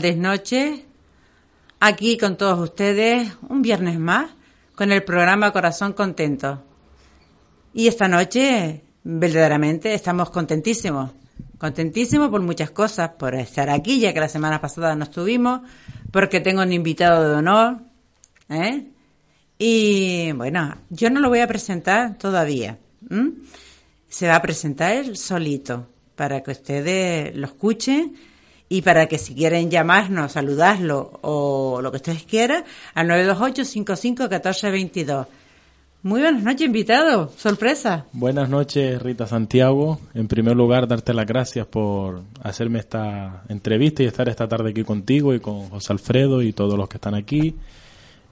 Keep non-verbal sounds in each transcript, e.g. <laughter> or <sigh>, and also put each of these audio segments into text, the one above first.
Tardes, noches. Aquí con todos ustedes, un viernes más, con el programa Corazón Contento. Y esta noche, verdaderamente, estamos contentísimos. Contentísimos por muchas cosas, por estar aquí, ya que la semana pasada no estuvimos, porque tengo un invitado de honor, ¿eh? Y bueno, yo no lo voy a presentar todavía. Se va a presentar él solito, para que ustedes lo escuchen y para que si quieren llamarnos, saludarlo o lo que ustedes quieran, al 928-55-1422. Muy buenas noches, invitado. Sorpresa. Buenas noches, Rita Santiago. En primer lugar, darte las gracias por hacerme esta entrevista y estar esta tarde aquí contigo y con José Alfredo y todos los que están aquí.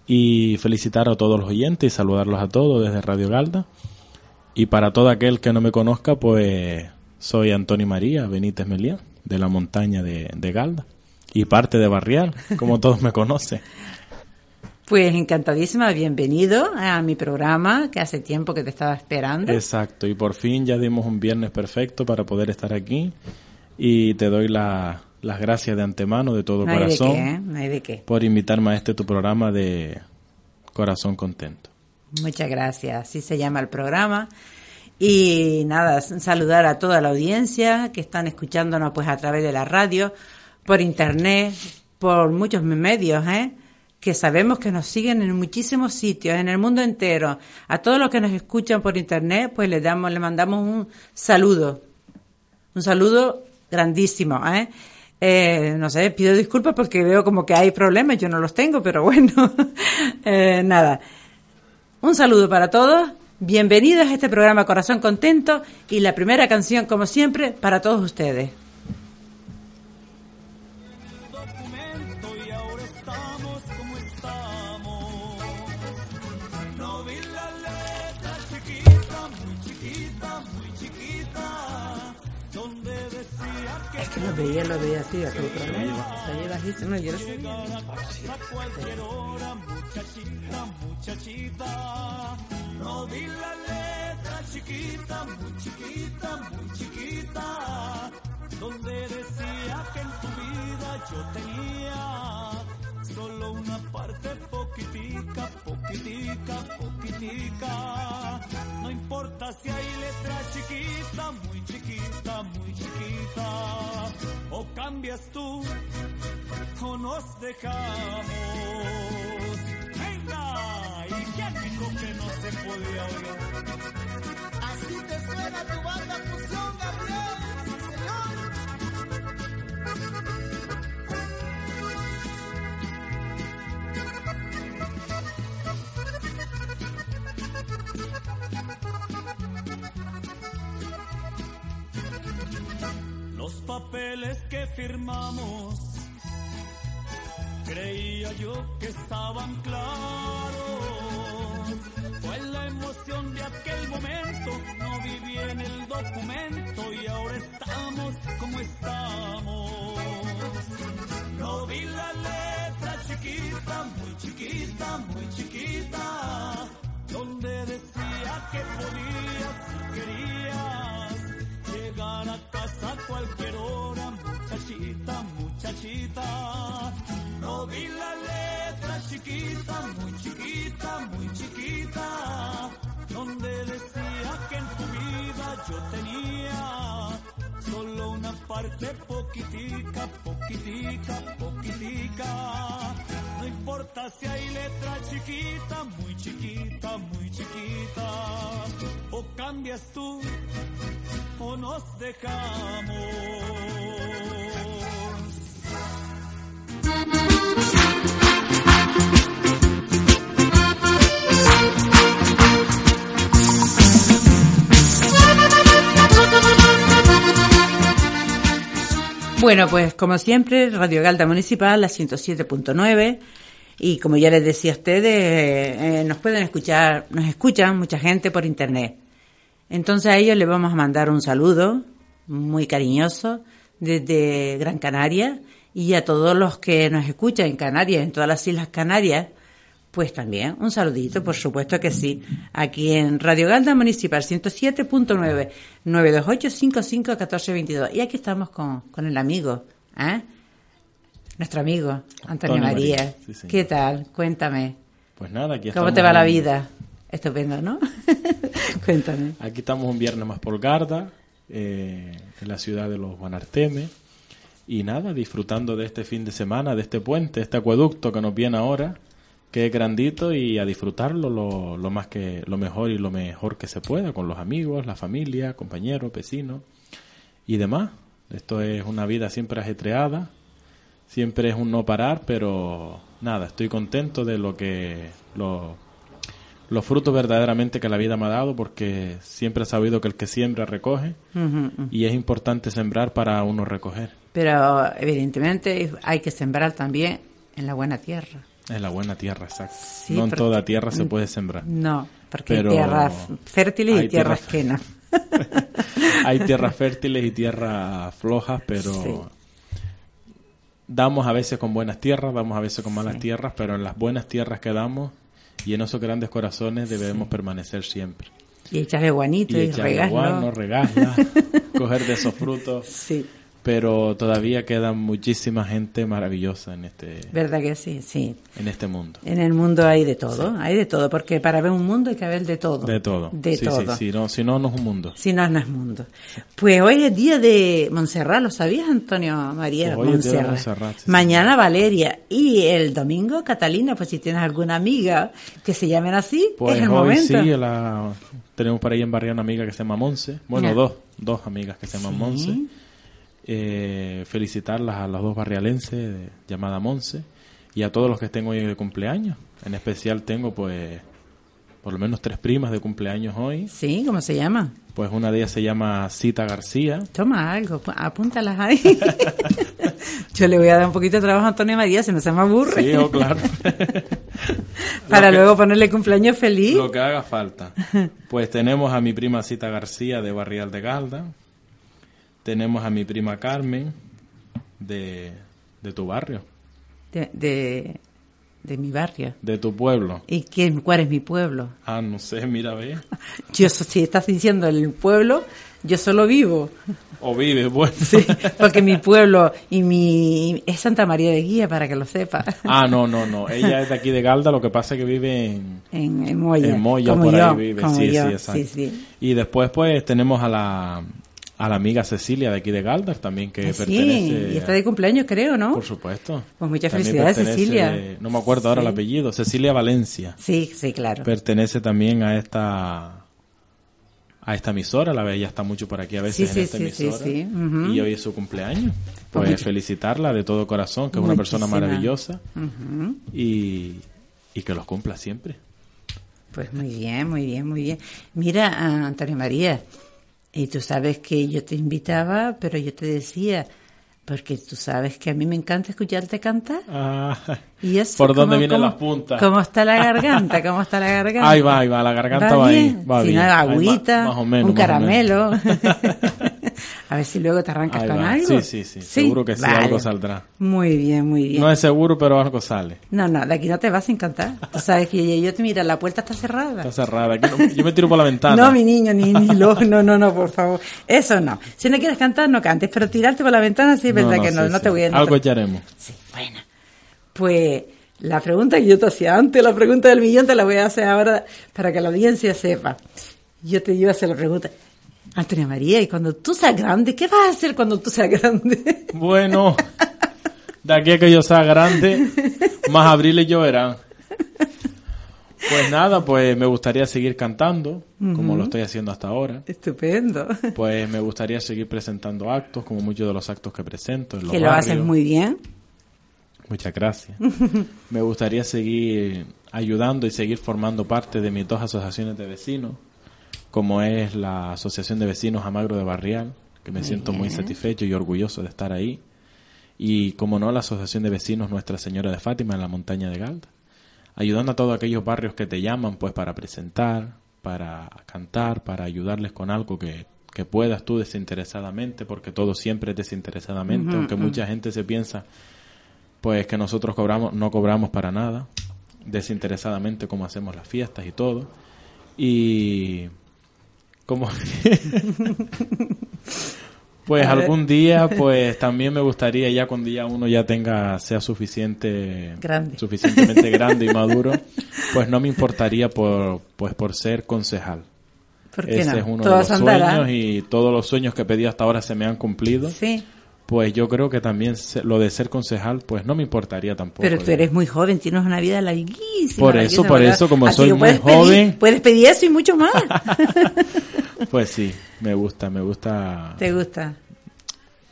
Y felicitar a todos los oyentes y saludarlos a todos desde Radio Galda. Y para todo aquel que no me conozca, pues soy Antonio María Benítez Meliá de la montaña de, Galda y parte de Barrial, como <laughs> todos me conocen. Pues encantadísima, bienvenido a mi programa, que hace tiempo que te estaba esperando. Exacto, y por fin ya dimos un viernes perfecto para poder estar aquí y te doy las gracias de antemano, de todo corazón, ¿eh? no hay de qué. por invitarme a este tu programa de Corazón Contento. Muchas gracias, así se llama el programa. Y nada, saludar a toda la audiencia que están escuchándonos pues a través de la radio, por internet, por muchos medios, ¿eh? que sabemos que nos siguen en muchísimos sitios, en el mundo entero. A todos los que nos escuchan por internet, pues les damos, le mandamos un saludo. Un saludo grandísimo, ¿eh? Eh, no sé, pido disculpas porque veo como que hay problemas, yo no los tengo, pero bueno, <laughs> eh, nada. Un saludo para todos Bienvenidos a este programa Corazón Contento y la primera canción, como siempre, para todos ustedes. Es que lo veía, lo veía así, a todo problema. Se lleva bajísimo, yo lo sé. No vi la letra chiquita, muy chiquita, muy chiquita, donde decía que en tu vida yo tenía solo una parte poquitica, poquitica, poquitica. No importa si hay letra chiquita, muy chiquita, muy chiquita, o cambias tú o nos dejamos. ¿Y quién dijo que no se podía oír? Así te suena tu banda fusión, Gabriel. Los papeles que firmamos Creía yo que estaban claros. Parte poquitica, poquitica, poquitica. No importa si hay letra chiquita, muy chiquita, muy chiquita. O cambias tú o nos dejamos. Bueno, pues como siempre, Radio Galda Municipal, la 107.9. Y como ya les decía a ustedes, eh, nos pueden escuchar, nos escuchan mucha gente por internet. Entonces a ellos les vamos a mandar un saludo muy cariñoso desde Gran Canaria y a todos los que nos escuchan en Canarias, en todas las Islas Canarias, pues también un saludito, por supuesto que sí, aquí en Radio Galda Municipal 107.9 928 55 14 22. Y aquí estamos con, con el amigo, ¿eh? nuestro amigo Antonio, María. ¿Qué tal? Cuéntame. Pues nada, aquí ¿Cómo te va la vida? Estupendo, ¿no? <laughs> Cuéntame. Aquí estamos un viernes más por Garda, eh, en la ciudad de los Guanarteme. Y nada, disfrutando de este fin de semana, de este puente, este acueducto que nos viene ahora, que es grandito y a disfrutarlo lo, lo, más que lo mejor y lo mejor que se pueda con los amigos, la familia, compañeros, vecinos y demás. Esto es una vida siempre ajetreada, siempre es un no parar, pero nada, estoy contento de lo que los frutos verdaderamente que la vida me ha dado porque siempre he sabido que el que siembra recoge y es importante sembrar para uno recoger. Pero evidentemente hay que sembrar también en la buena tierra. En la buena tierra, exacto. no en toda tierra se puede sembrar. No, porque hay tierras fértiles y tierras quenas. <laughs> hay tierras <laughs> fértiles y tierras flojas, pero damos a veces con buenas tierras, damos a veces con malas tierras, pero en las buenas tierras que damos y en esos grandes corazones debemos permanecer siempre. Y echarle guanito y, y regarlo. <laughs> coger de esos frutos. Sí pero todavía queda muchísima gente maravillosa en este verdad que sí sí. en este mundo. En el mundo hay de todo hay de todo porque para ver un mundo hay que ver de todo. De todo. De todo. sí, no, si no no es un mundo. Si no no es mundo. Pues hoy es día de Montserrat lo sabías Antonio María pues Montserrat, mañana Valeria. Y el domingo Catalina pues si tienes alguna amiga que se llamen así pues es el hoy momento. sí la, tenemos por ahí en Barrio una amiga que se llama Monse. Bueno dos dos amigas que se llaman Monse eh, felicitarlas a las dos barrialenses llamada Monse y a todos los que estén hoy de cumpleaños. En especial tengo pues por lo menos tres primas de cumpleaños hoy. Sí, ¿cómo se llama? Pues una de ellas se llama Cita García. Toma algo, apúntalas ahí. <laughs> Yo le voy a dar un poquito de trabajo a Antonio María, se me se me aburre. Sí, oh, claro. <laughs> Para luego ponerle cumpleaños feliz. Lo que haga falta. <laughs> Pues tenemos a mi prima Cita García de Barrial de Galda, tenemos a mi prima Carmen de, tu barrio. De, de, mi barrio. De tu pueblo. ¿Y quién, cuál es mi pueblo? Ah, no sé, mira, ve. <laughs> Yo, si estás diciendo el pueblo, yo solo vivo. O vive, bueno. <laughs> Sí, porque mi pueblo y mi es Santa María de Guía, para que lo sepa. <laughs> Ah, no, no, no. Ella es de aquí de Galda, lo que pasa es que vive en... En, Moya. En Moya, por ahí vive. Sí, sí, exacto. Sí, sí. Y después, pues, tenemos a la, a la amiga Cecilia de aquí de Galdar también que pertenece sí, y está de cumpleaños creo, ¿no? Por supuesto. Pues muchas felicidades Cecilia. No me acuerdo ahora el apellido, Cecilia Valencia. Sí, sí, claro. Pertenece también a esta a esta emisora, la ve, ella está mucho por aquí a veces en esta emisora y hoy es su cumpleaños. Pues, pues felicitarla de todo corazón, que es una persona maravillosa y, y que los cumpla siempre. Pues muy bien, muy bien, muy bien. Mira, Antonio María, y tú sabes que yo te invitaba, pero yo te decía, porque tú sabes que a mí me encanta escucharte cantar. Ah, y eso, ¿Por dónde vienen las puntas? ¿Cómo está la garganta? ¿Cómo está la garganta? Ahí va, ahí va, la garganta va, ahí. Va si bien. no, agüita, más, menos, un caramelo. <laughs> A ver si luego te arrancas con algo. Sí, sí, sí, Seguro que sí, algo saldrá. Muy bien, muy bien. No es seguro, pero algo sale. No, no, de aquí no te vas a encantar. Tú sabes que yo te mira, la puerta está cerrada. Está cerrada. yo me tiro por la ventana. No, mi niño, ni, ni lo, <laughs> no, no, no, por favor. Eso no. Si no quieres cantar, no cantes, pero tirarte por la ventana sí es verdad que no, no te voy a... Algo echaremos. Sí, bueno. Pues la pregunta que yo te hacía antes, la pregunta del millón, te la voy a hacer ahora para que la audiencia sepa. Yo te iba a hacer la pregunta. Antonia María, y cuando tú seas grande, ¿qué vas a hacer cuando tú seas grande? Bueno, de aquí a que yo sea grande, más abril y lloverán. Pues nada, pues me gustaría seguir cantando, como lo estoy haciendo hasta ahora. Estupendo. Pues me gustaría seguir presentando actos, como muchos de los actos que presento. En que lo haces muy bien. Muchas gracias. me gustaría seguir ayudando y seguir formando parte de mis dos asociaciones de vecinos como es la Asociación de Vecinos Amagro de Barrial, que me siento muy satisfecho y orgulloso de estar ahí. Y como no, la Asociación de Vecinos Nuestra Señora de Fátima en la montaña de Galda, ayudando a todos aquellos barrios que te llaman pues para presentar, para cantar, para ayudarles con algo que, que puedas tú desinteresadamente, porque todo siempre es desinteresadamente, aunque mucha gente se piensa pues que nosotros cobramos, no cobramos para nada, desinteresadamente como hacemos las fiestas y todo. Y <laughs> Pues A ver. algún día, pues también me gustaría ya cuando ya uno ya tenga, sea suficiente, Grande. suficientemente grande y maduro, <laughs> pues no me importaría por, pues por ser concejal. ¿Por qué Ese no? es uno Todo de los andará. sueños y todos los sueños que he pedido hasta ahora se me han cumplido. Sí, Pues yo creo que también se- lo de ser concejal, pues no me importaría tampoco. pero tú eres muy joven, tienes una vida larguísima. Por eso, por ¿verdad? eso, como Así soy muy pedir- joven. puedes pedir eso y mucho más. <laughs> Pues sí, me gusta, me gusta, ¿Te gusta?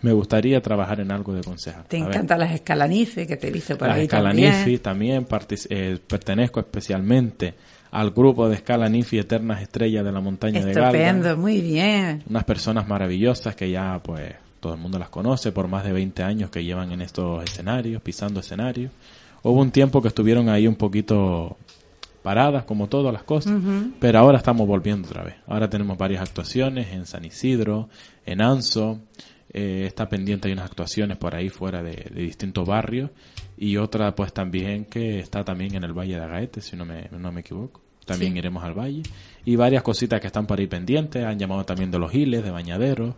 me gustaría trabajar en algo de concejal. Te encantan las escalanifes que te he visto por Las ahí Escalanifi también. también, partic- eh, pertenezco especialmente al grupo de Escalanifi Eternas Estrellas de la Montaña de Galda. Estupendo, muy bien. Unas personas maravillosas que ya pues todo el mundo las conoce por más de 20 años que llevan en estos escenarios, pisando escenarios. Hubo un tiempo que estuvieron ahí un poquito paradas como todas las cosas, pero ahora estamos volviendo otra vez. Ahora tenemos varias actuaciones en San Isidro, en Anso, eh, está pendiente hay unas actuaciones por ahí fuera de, de distintos barrios y otra pues también que está también en el Valle de Agaete, si no me, no me equivoco. También Sí. iremos al valle. Y varias cositas que están por ahí pendientes, han llamado también de los giles, de bañaderos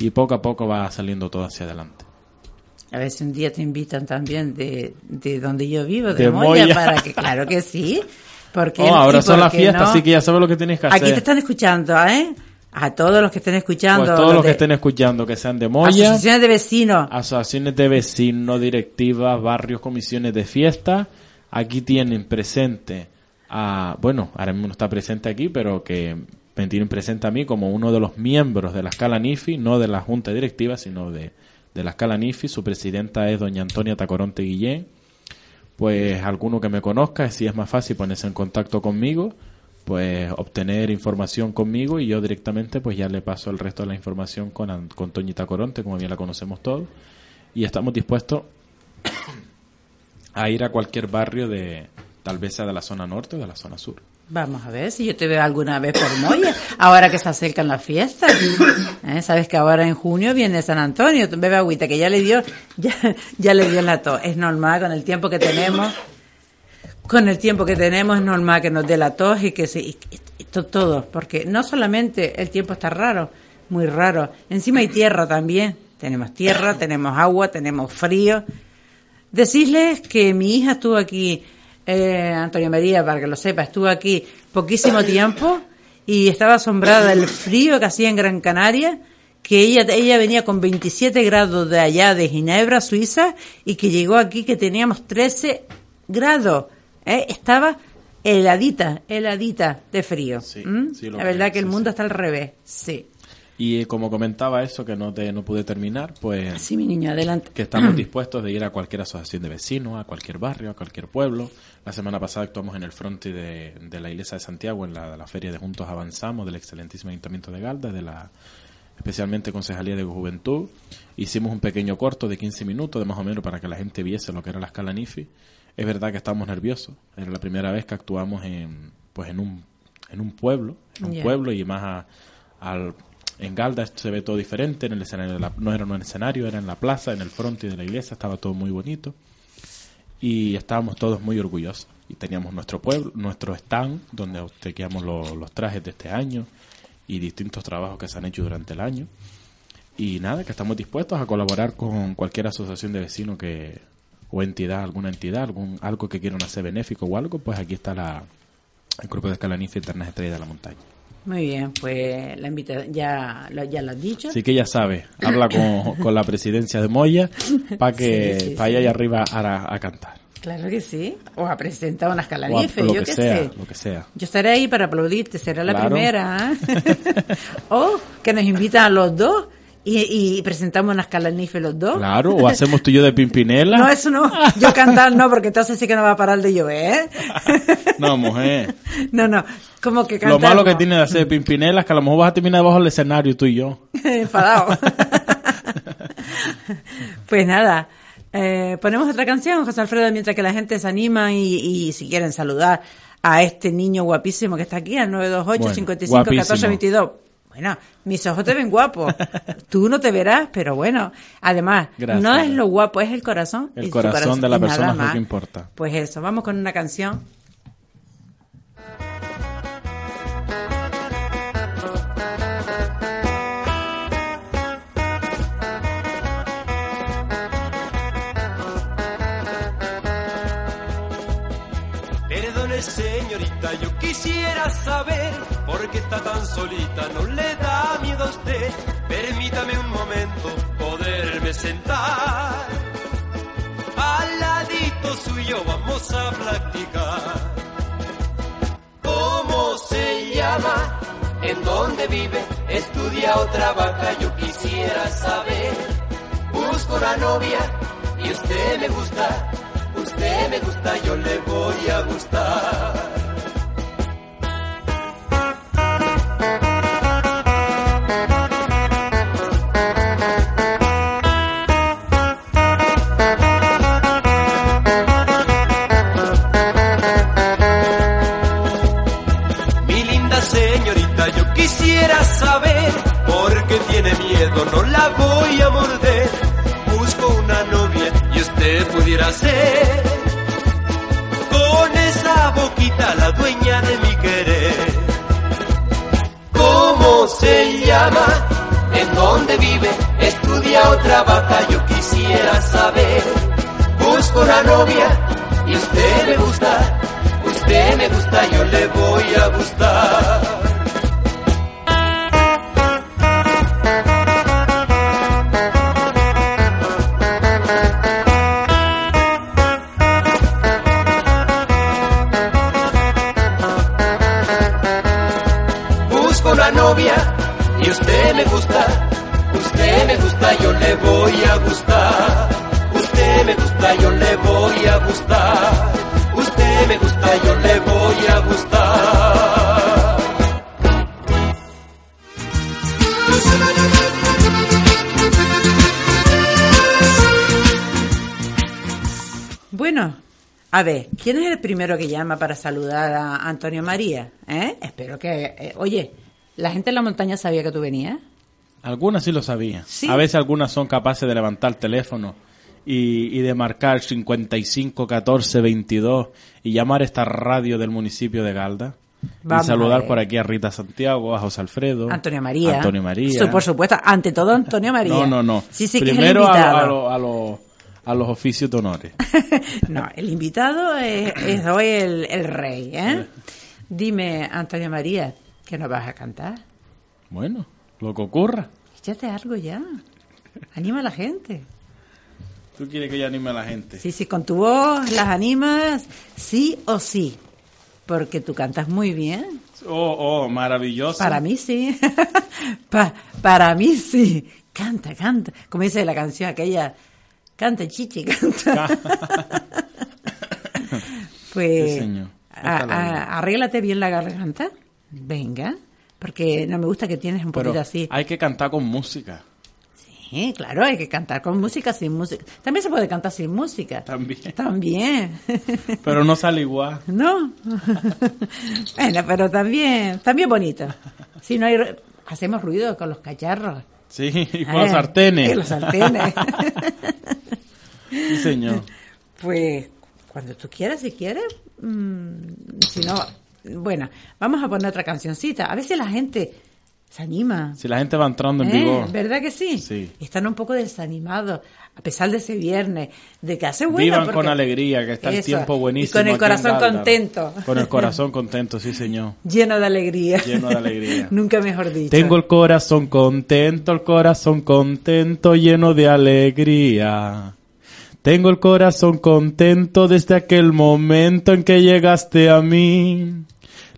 y poco a poco va saliendo todo hacia adelante. A ver si un día te invitan también de, de donde yo vivo, de, De Moya, Moya. para que, claro que sí. Porque, <laughs> Oh, ahora son las fiestas, no? así que ya sabes lo que tienes que hacer. Aquí te están escuchando, ¿eh? A todos los que estén escuchando. pues todos los que estén escuchando, que sean de Moya, Asociaciones de vecinos. asociaciones de vecinos, directivas, barrios, comisiones de fiesta, aquí tienen presente a, bueno, ahora mismo no está presente aquí, pero que me tienen presente a mí como uno de los miembros de la escala NIFI, no de la junta directiva, sino de, de la escala NIFI. Su presidenta es doña Antonia Tacoronte Guillén. Pues alguno que me conozca, si es más fácil ponerse en contacto conmigo, pues obtener información conmigo y yo directamente pues ya le paso el resto de la información con, con Toñita Coronte, como bien la conocemos todos. Y estamos dispuestos <coughs> a ir a cualquier barrio de, tal vez sea de la zona norte o de la zona sur. Vamos a ver si yo te veo alguna vez por Moya, ahora que se acercan las fiestas. ¿Eh? Sabes que ahora en junio viene San Antonio, bebe agüita, que ya le dio, ya, ya le dio la tos. Es normal con el tiempo que tenemos, con el tiempo que tenemos es normal que nos dé la tos y que se, y- y to- todo, porque no solamente el tiempo está raro, muy raro, encima hay tierra también. Tenemos tierra, tenemos agua, tenemos frío. Decirles que mi hija estuvo aquí, eh, Antonia María, para que lo sepa, estuvo aquí poquísimo tiempo y estaba asombrada del frío que hacía en Gran Canaria, que ella, ella venía con 27 grados de allá de Ginebra, Suiza, y que llegó aquí que teníamos 13 grados. ¿eh? Estaba heladita, heladita de frío. Sí, ¿Mm? sí La verdad que el sí, mundo está al revés. Sí. Y eh, como comentaba eso, que no, te, no pude terminar, pues Sí, mi niño, adelante. que estamos dispuestos de ir a cualquier asociación de vecinos, a cualquier barrio, a cualquier pueblo. La semana pasada actuamos en el fronte de, de la iglesia de Santiago, en la, la feria de Juntos Avanzamos del excelentísimo Ayuntamiento de Galda, de la especialmente Concejalía de Juventud. Hicimos un pequeño corto de 15 minutos, de más o menos, para que la gente viese lo que era la escala NIFI. Es verdad que estábamos nerviosos. Era la primera vez que actuamos en, pues en un, en un pueblo, en un pueblo y más a- al, en Galda se ve todo diferente, en el escenario no era un escenario, era en la plaza, en el fronte de la iglesia, estaba todo muy bonito. Y estábamos todos muy orgullosos. Y teníamos nuestro pueblo, nuestro stand donde obsequiamos lo- los trajes de este año y distintos trabajos que se han hecho durante el año. Y nada, que estamos dispuestos a colaborar con cualquier asociación de vecinos que o entidad, alguna entidad, algún algo que quieran hacer benéfico o algo, pues aquí está la el grupo de Escalanife Eternas Estrellas de la Montaña. Muy bien, pues la invitación ya, lo- ya lo has dicho. Así que ya sabe, habla con, con la presidencia de Moya para que Sí, sí, para sí. allá arriba a, a cantar. Claro que sí. O a presentar unas lo yo que qué sea, sé. lo que sea. Yo estaré ahí para aplaudirte, será la Claro. primera. ¿eh? <laughs> o que nos invitan a los dos y, y presentamos unas calanifes los dos. Claro, o hacemos tú y yo de Pimpinela. No, eso no. Yo cantar no, porque entonces sí que no va a parar de llover. No, mujer. no, no. Como que cantar Lo malo que tiene de hacer de Pimpinela es que a lo mejor vas a terminar debajo del escenario tú y yo. <laughs> Enfadado. pues nada, eh, ponemos otra canción, José Alfredo, mientras que la gente se anima y, y si quieren saludar a este niño guapísimo que está aquí, al 928 Bueno, 55 14 guapísimo. 22. Bueno, mis ojos te ven guapo. <laughs> Tú no te verás, pero bueno. Además, Gracias. no es lo guapo, es el corazón. El tu corazón de la persona es lo más. que importa. Pues eso, vamos con una canción. Tan solita, no le da miedo a usted. Permítame un momento poderme sentar. Al ladito suyo vamos a platicar. ¿Cómo se llama? ¿En dónde vive? ¿Estudia o trabaja? Yo quisiera saber. Busco una novia y usted me gusta usted me gusta, yo le voy a gustar. Es que llama para saludar a Antonio María? ¿Eh? Espero que... eh, oye, ¿la gente en la montaña sabía que tú venías? Algunas sí lo sabían. Sí. A veces algunas son capaces de levantar el teléfono y, y de marcar 55 14 22 y llamar a esta radio del municipio de Galda. Vamos y saludar por aquí a Rita Santiago, a José Alfredo. Antonio María. Antonio María. Por supuesto, ante todo Antonio <laughs> María. No, no, no. Sí, sí, que Primero es el a, a, lo- a lo- a los oficios de honores. <laughs> no, el invitado es, es hoy el, el rey, ¿eh? Dime, Antonio María, ¿que nos vas a cantar? Bueno, lo que ocurra. Échate algo ya. Anima a la gente. ¿Tú quieres que yo anime a la gente? Sí, sí, con tu voz las animas, sí o sí. Porque tú cantas muy bien. Oh, oh, maravilloso. Para mí sí. <laughs> Pa- para mí sí. Canta, canta. Como dice la canción aquella. Canta, chichi, canta. <laughs> pues Sí, señor. a- Esta la a- arréglate bien la garganta. Venga. Porque no me gusta que tienes un Pero poquito así. hay que cantar con música. Sí, claro, hay que cantar con música, sin música. También se puede cantar sin música. También. También. <laughs> Pero no sale igual. ¿No? <laughs> bueno, pero también, también bonito. Si no hay, hacemos ruido con los cacharros. Sí, y con Eh, los sartenes. y los sartenes. Sí, señor. <laughs> pues cuando tú quieras, si quieres. mm, si no, bueno, vamos a poner otra cancioncita. A veces la gente se anima. Si la gente va entrando en ¿Eh? vigor. ¿Verdad que sí? Sí. Están un poco desanimados, a pesar de ese viernes, de que hace bueno. Vivan porque- con alegría, que está el tiempo buenísimo. Y con el corazón contento. Con el corazón <laughs> contento, sí, señor. Lleno de alegría. Lleno de alegría. <laughs> Nunca mejor dicho. Tengo el corazón contento, el corazón contento, lleno de alegría. Tengo el corazón contento desde aquel momento en que llegaste a mí.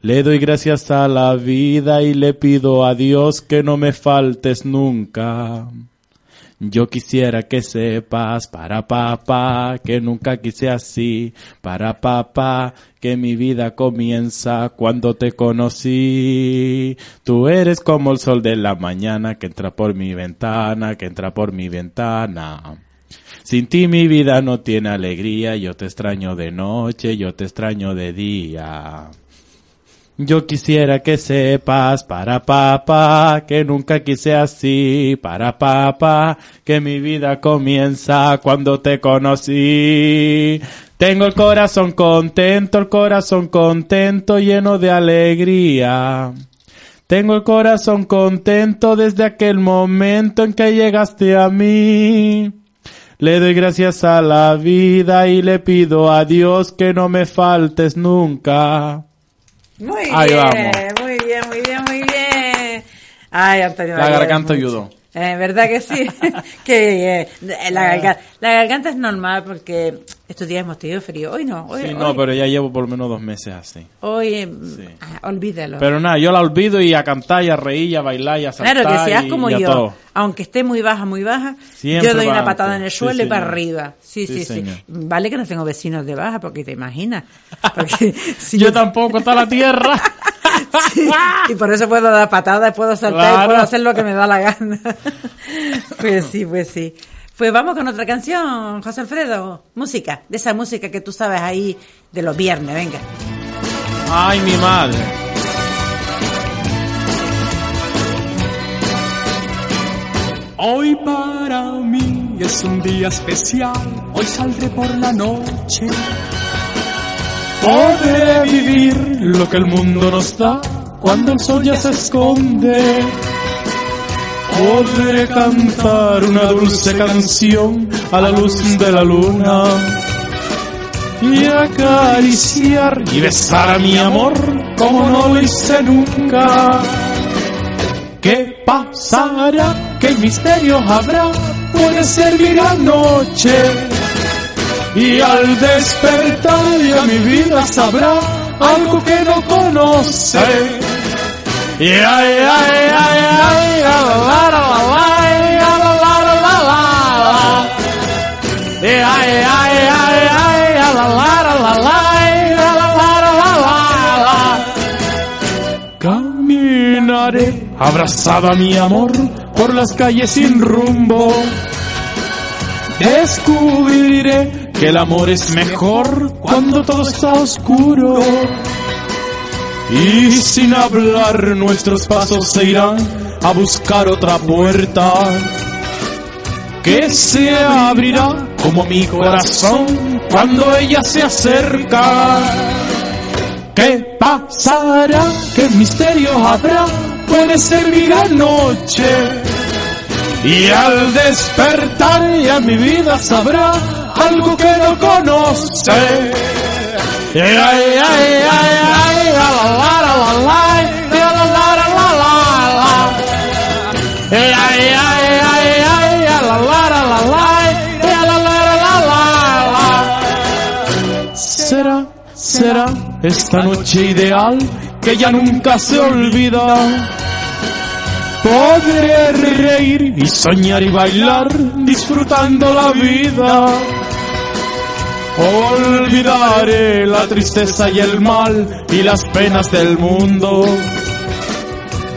Le doy gracias a la vida y le pido a Dios que no me faltes nunca. Yo quisiera que sepas, para papá, que nunca quise así, para papá, que mi vida comienza cuando te conocí. Tú eres como el sol de la mañana que entra por mi ventana, que entra por mi ventana. Sin ti mi vida no tiene alegría, yo te extraño de noche, yo te extraño de día. Yo quisiera que sepas, para papá, que nunca quise así, para papá, que mi vida comienza cuando te conocí. Tengo el corazón contento, el corazón contento, lleno de alegría. Tengo el corazón contento desde aquel momento en que llegaste a mí. Le doy gracias a la vida y le pido a Dios que no me faltes nunca. Muy Ahí bien, vamos. muy bien, muy bien, muy bien. Ay, Antonio La garganta ayudó. Eh, ¿Verdad que sí? <laughs> que la, garganta, la garganta es normal porque estos días hemos tenido frío. Hoy no, hoy, Sí, hoy, no, pero ya llevo por lo menos dos meses así. hoy, eh, Sí. ah, olvídalo. Pero nada, yo la olvido y a cantar y a reír y a bailar y a saltar Claro, que seas y- como y yo, todo. aunque esté muy baja, muy baja, Siempre yo doy una patada en el Sí, suelo y para arriba. Sí, Sí, sí. Vale que no tengo vecinos de baja, porque te imaginas. <laughs> Porque <laughs> si yo tampoco, está la tierra. Sí, y por eso puedo dar patadas, puedo saltar, y Claro. puedo hacer lo que me da la gana. <laughs> Pues sí, pues sí. Pues vamos con otra canción, José Alfredo. Música, de esa música que tú sabes ahí de los viernes, venga. Ay, mi madre. Hoy para mí es un día especial, hoy saldré por la noche. Podré vivir lo que el mundo nos da cuando el sol ya se esconde. Podré cantar una dulce canción a la luz de la luna. Y acariciar y besar a mi amor como no lo hice nunca. ¿Qué pasará? ¿Qué misterio habrá? Puede ser mi gran noche y al despertar ya mi vida sabrá algo que no conoce. Y ay, ay, ay, ay, la, la, Caminaré abrazada mi amor por las calles sin rumbo. Descubriré que el amor es mejor cuando todo está oscuro. Y sin hablar nuestros pasos se irán a buscar otra puerta que se abrirá como mi corazón cuando ella se acerca. ¿Qué pasará? ¿Qué misterio habrá? Puede ser mi noche. Y al despertar ya mi vida sabrá algo que no conoce. Ay, ay, ay, ay, la la la la la, la la la la la la. Ay, ay, ay, ay, ay, la la la la la, la la la la la. Será, será esta noche ideal que ya nunca se olvida. Podré reír y soñar y bailar disfrutando la vida. Olvidaré la tristeza y el mal y las penas del mundo.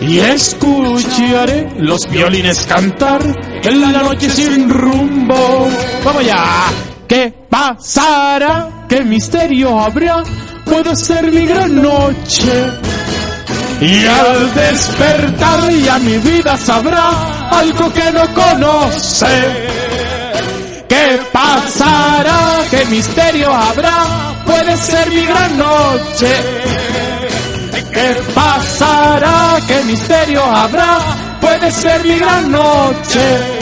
Y escucharé los violines cantar en la noche sin rumbo. Vamos ya. ¿Qué pasará? ¿Qué misterio habrá? Puede ser mi gran noche. Y al despertar ya mi vida sabrá algo que no conoce. ¿Qué pasará? ¿Qué misterio habrá? Puede ser mi gran noche. ¿Qué pasará? ¿Qué misterio habrá? Puede ser mi gran noche.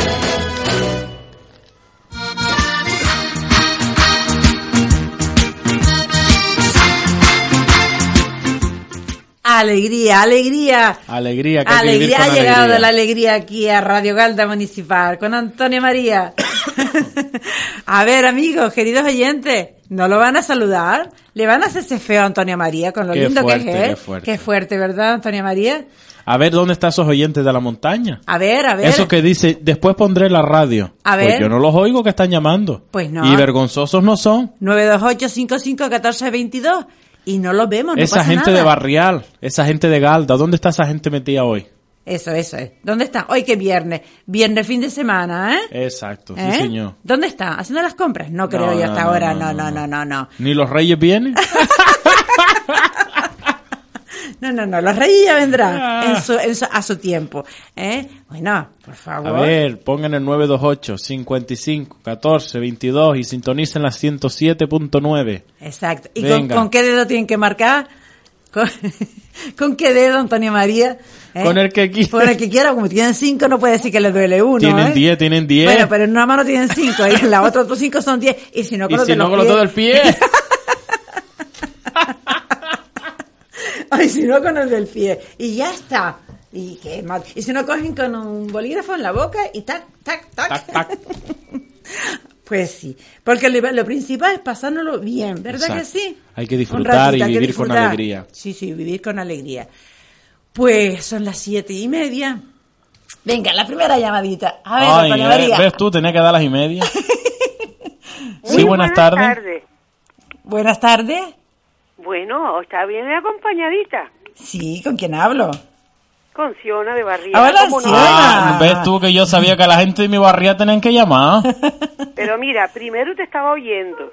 Alegría, alegría. Alegría, que hay que vivir Alegría, con ha llegado alegría. la alegría aquí a Radio Galda Municipal con Antonio María. <laughs> a ver, amigos, queridos oyentes, ¿no lo van a saludar? ¿Le van a hacer ese feo a Antonio María con lo Qué lindo fuerte, que es él? qué fuerte. Qué fuerte, ¿verdad, Antonio María? A ver, ¿dónde están esos oyentes de la montaña? A ver, a ver. Eso que dice, después pondré la radio. A Pues ver. yo no los oigo que están llamando. Pues no. Y vergonzosos no son. 928-55-1422. Y no los vemos, no esa pasa gente nada. de Barrial, esa gente de Galda, ¿dónde está esa gente metida hoy? Eso, eso es. ¿Dónde está? Hoy que viernes. Viernes fin de semana, ¿eh? Exacto, ¿Eh? sí señor. ¿Dónde está? ¿Haciendo las compras? No creo No, yo hasta no, ahora. no, No, no, no, no, no, no. ¿Ni los reyes vienen? <laughs> No, no, no. Los reyes ya vendrán Ah. en su, en su- a su tiempo. ¿eh? Bueno, por A favor. ver, pongan el 928 55 14 22 y sintonicen la 107.9. Exacto. ¿Y con, qué dedo tienen que marcar? ¿Con, <laughs> con qué dedo, Antonio María? ¿Eh? Con el que quiera. Con el que quiera, como tienen cinco, no puede decir que les duele uno. Tienen ¿eh? 10, tienen 10. Bueno, pero en una mano tienen cinco, y en la otra otros cinco son diez. Y si no, con y si no, con dedos del pie. <laughs> Ay, si no, con el del pie. Y ya está. Y qué mal. Y si no, cogen con un bolígrafo en la boca y tac, tac, tac. Tac, tac. <laughs> Pues sí, porque lo, lo principal es pasárnoslo bien, ¿verdad Exacto. que sí? Hay que disfrutar y vivir con alegría. Sí, sí, vivir con alegría. Pues son las siete y media. Venga, la primera llamadita. A ver, Ay, Antonio eh, María. ¿Ves tú? Tenía que dar las y media. <laughs> sí, Muy buenas tardes. tardes. Buenas tardes. Bueno, está bien acompañadita. Sí, ¿con quién hablo? Con Siona de Barría. Hola, ¿cómo no? Siona. Ah, ¿ves tú que yo sabía que la gente de mi barría tenían que llamar? <laughs> Pero mira, primero te estaba oyendo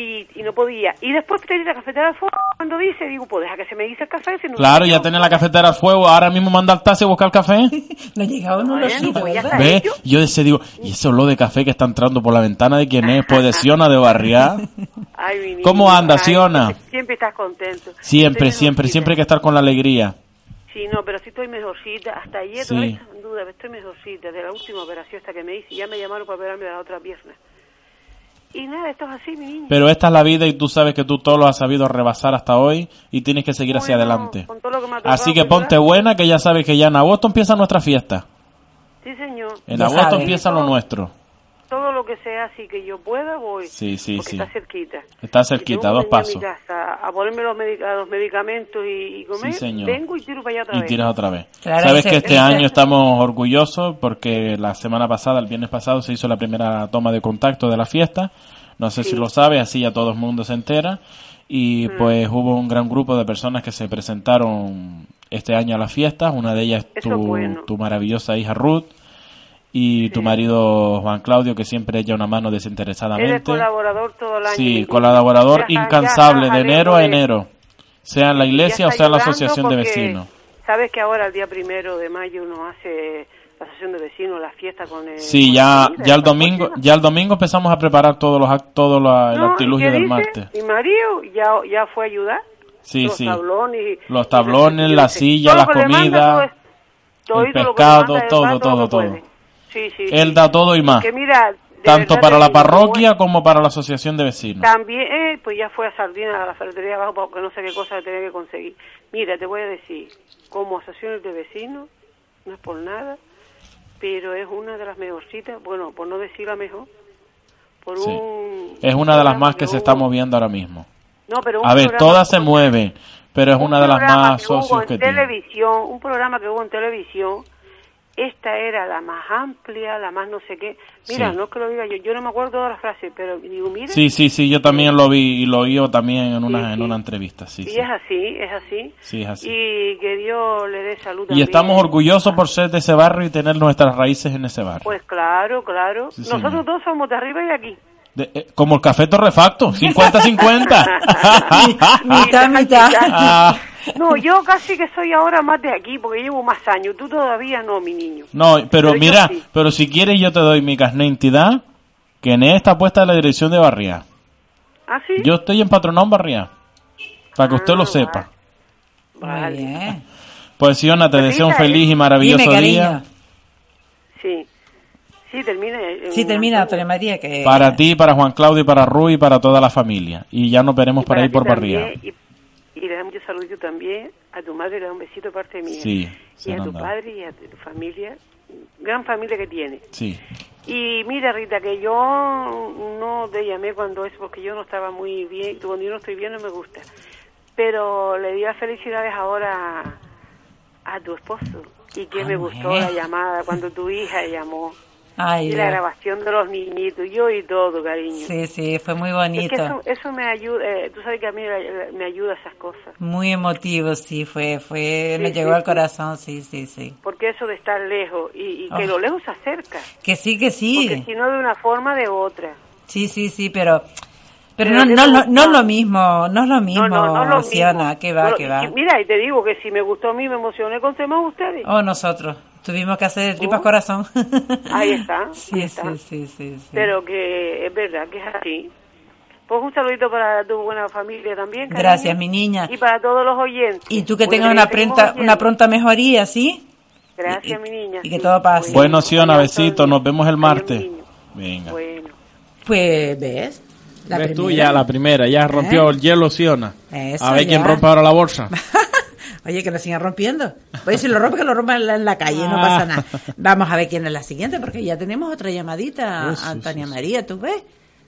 y, y no podía. Y después te di la cafetera al fuego. Cuando dice, digo, pues deja que se me dice el café. Si no Claro, ya tenés la cafetera al fuego, ahora mismo manda al taxi a buscar café. <laughs> No llega uno a los Bueno, sitios, pues hecho? Yo ese digo, ¿y ese olor de café que está entrando por la ventana de quién es? Pues de Siona de Barría. <laughs> Ay, mi niño. ¿Cómo anda, Ay, Siona? siempre- estás contento. Siempre, siempre, mejorcita. siempre hay que estar con la alegría. Sí, no, pero sí estoy mejorcita. Hasta ayer Sí. no en duda, pero estoy mejorcita. De la última operación esta que me hice, ya me llamaron para operarme la otra pierna. Y nada, esto es así, mi niño. Pero esta es la vida y tú sabes que tú todo lo has sabido rebasar hasta hoy y tienes que seguir hacia adelante. con todo lo que me ha tocado Así que ponte buena que ya sabes que ya en agosto empieza nuestra fiesta. Sí, señor. En Ya agosto sabes. empieza lo nuestro. Todo lo que sea así que yo pueda voy Sí, sí, porque sí. está cerquita Está cerquita, dos pasos. a mi casa a ponerme los, los medicamentos y, y comer Sí, señor. vengo y tiro para allá otra Y vez tiras otra vez. Claro, Sabes que este año estamos orgullosos porque la semana pasada, el viernes pasado, se hizo la primera toma de contacto de la fiesta. No sé si lo sabes, así ya todo el mundo se entera. Y Mm. pues hubo un gran grupo de personas que se presentaron este año a la fiesta. Una de ellas tu, bueno. tu maravillosa hija Ruth y tu marido Juan Claudio, que siempre echa una mano eres desinteresadamente. colaborador todo el año Sí, colaborador ya incansable ya de enero a enero, sea en la iglesia o sea en la asociación de vecinos. sabes que ahora el día primero de mayo uno hace la asociación de vecinos la fiesta con el Sí, con ya, comida, ya el domingo, ya el domingo empezamos a preparar todos los act- todo la- el No, ¿y artilugio qué del dice? martes. marido ya, ya fue a ayudar Sí, los sí. tablones y- Los y tablones, yo la silla, todo la lo que le manda, comida, todo es- todito el pescado, todo, todo, todo. Sí, sí, Él da todo y más, Que mira, tanto verdad para la parroquia como como para la asociación de vecinos. También, eh, pues ya fue a Sardina, a la ferretería abajo, porque no sé qué cosa tenía que conseguir. Mira, te voy a decir, como asociaciones de vecinos, no es por nada, pero es una de las mejorcitas, bueno, por no decir la mejor, por Sí. un... Es una de las más que se está moviendo ahora mismo. No, pero A ver, todas que se mueven, pero es un una de las más que socios en que tiene. televisión, un programa que hubo en televisión, esta era la más amplia, la más no sé qué. Mira, Sí. no es que lo diga yo, yo no me acuerdo todas las frases, pero digo, mira, Sí, sí, sí, yo también lo vi y lo oí también en una, Sí, en una entrevista, sí, y es así, es así. Sí, es así. Y que Dios le dé salud Y también. estamos orgullosos por ser de ese barrio y tener nuestras raíces en ese barrio. Pues claro, claro. Nosotros dos somos de arriba y de aquí. De- eh, como el café torrefacto, 50-50. <laughs> Mitad, mitad. <laughs> No, yo casi que soy ahora más de aquí porque llevo más años. Tú todavía no, mi niño. no, pero mira, sí. pero si quieres yo te doy mi carnet de entidad, que en esta puesta en la dirección de Barría. ¿Ah, sí? Yo estoy en Patronón Barría, para que usted lo Ah, sepa. Vale. bien. Pues Siona, te deseo un Rita, feliz y maravilloso Dime, día. Sí. Sí, termina. en- Sí, termina. Antonio María, que... Para ti, para Juan Claudio, para Rui y para toda la familia. Y ya nos veremos Y por para ahí por también, Barría. Y, y le da mucho saludito también. A tu madre le da un besito de parte mía. Sí, Y a tu padre y a tu familia. Gran familia que tiene. Sí, Y mira, Rita, que yo no te llamé cuando es porque yo no estaba muy bien. Cuando yo no estoy bien no me gusta. Pero le di las felicidades ahora a, a tu esposo. Y que Ah, me gustó la llamada cuando tu hija llamó. Ay, Y la grabación de los niñitos. Yo y todo, cariño. Sí, sí, fue muy Es bonito. que eso, eso me ayuda. eh, tú sabes que a mí me, me ayuda esas cosas. Muy emotivo, sí, fue, fue, Sí, me sí, llegó al sí. corazón, sí, sí, sí. Porque eso de estar lejos y, y que Ah. lo lejos se acerca. Que sí, que Porque sí. si no de una forma, de otra. Sí, sí, sí, pero, pero Pero no, no, no, no es lo mismo, no es lo mismo, no, no, es mismo. que va, que va. Mira, y te digo que si me gustó a mí, me emocioné con temas ustedes. Oh, nosotros, tuvimos que hacer tripas Oh. corazón. Ahí está, <laughs> Sí, ahí está. sí, sí, sí, sí. Pero que es verdad que es así. Pues un saludito para tu buena familia también. cariño. Gracias, mi niña. Y para todos los oyentes. Y tú que tengas una pronta, una pronta mejoría, ¿sí? Gracias, y- mi niña. y que sí. todo pase. Bueno, Siona, besito. Nos vemos el martes. Venga. Bueno. Pues, ¿ves? La Ves tú primera. ya, la primera. Ya rompió ¿Eh? el hielo, Siona. Eso, A ver quién rompe ahora la bolsa. <laughs> Oye, que lo sigan rompiendo. Oye, si lo rompe, que lo rompa en la, calle, no pasa nada. <laughs> Vamos a ver quién es la siguiente, porque ya tenemos otra llamadita, Eso, Antonia. María, ¿tú ves?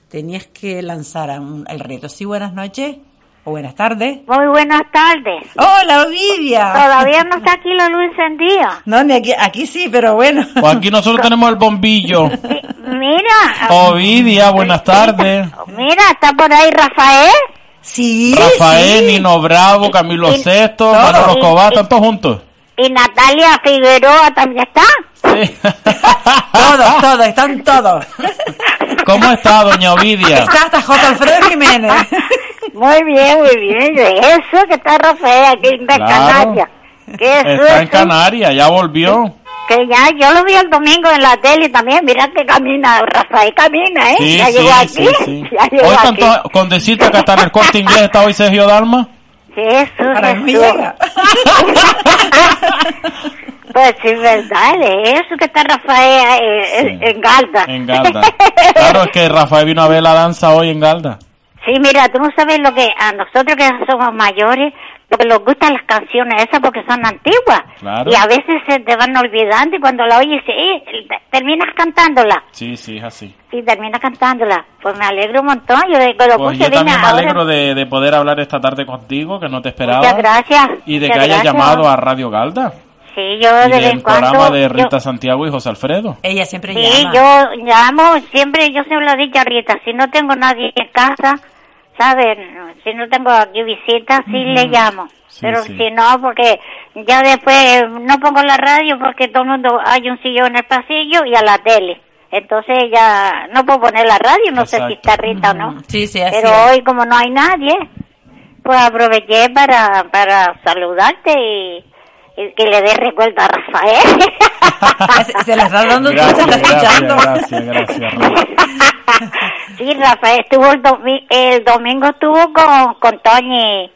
Tenías que lanzar el reto. Sí, buenas noches o buenas tardes. Muy buenas tardes. ¡Hola, Ovidia! Todavía no está aquí la luz encendida. No, ni aquí, aquí sí, pero bueno. Pues aquí nosotros <laughs> tenemos el bombillo. Mira, Ovidia, buenas tardes. mira, está por ahí Rafael. Sí, Rafael, sí. Nino Bravo, Camilo Y- Sexto, Manolo y- Escobar, ¿están todos juntos? Y Natalia Figueroa también está. Sí. <laughs> Todos, todos, están todos. ¿Cómo está, doña Ovidia? Está hasta José Alfredo Jiménez. Muy bien, muy bien. Eso que está Rafael aquí en Claro. Canarias. Eso, Está en Canarias, ya volvió. Que ya, yo lo vi el domingo en la tele también. Mira que camina, Rafael camina, ¿eh? Sí, ya sí, llegó aquí. sí, sí. <laughs> Ya llegó Hoy aquí. tanto, con decirte que hasta en el corte inglés está hoy Sergio Dalma. Jesús, Para mí Jesús. llega. <laughs> Pues sí, verdad, es eso que está Rafael eh, Sí. en Galda. En Galda. Claro, es que Rafael vino a ver la danza hoy en Galda. Sí, mira, tú no sabes lo que a nosotros que somos mayores, lo que nos gustan las canciones esas porque son antiguas. Claro. Y a veces se te van olvidando y cuando la oyes, eh, terminas cantándola. Sí, sí, es así. Sí, terminas cantándola. Pues me alegro un montón. Yo de lo Pues puse yo también me ahora. alegro de, de poder hablar esta tarde contigo, que no te esperaba. Muchas gracias. Y de que hayas llamado a Radio Galda. Sí, yo de Y vez en del programa cuando... de yo- Rita Santiago y José Alfredo. Ella siempre Sí, llama. yo llamo siempre, yo siempre lo he dicho a Rita, si no tengo nadie en casa, ¿saben? Si no tengo aquí visitas, sí le llamo. Sí, Pero sí. si no, porque ya después no pongo la radio porque todo el mundo hay un sillón en el pasillo y a la tele. Entonces ya no puedo poner la radio, no sé si está Rita o no. Sí, sí, así Pero es. hoy como no hay nadie, pues aproveché para, para saludarte y, que le dé recuerdo a Rafael. <laughs> Se- se la está dando tú, se Gracias, está gracias, escuchando. gracias, gracias. <laughs> Sí, Rafael estuvo el, domi- el domingo estuvo con, con Toñi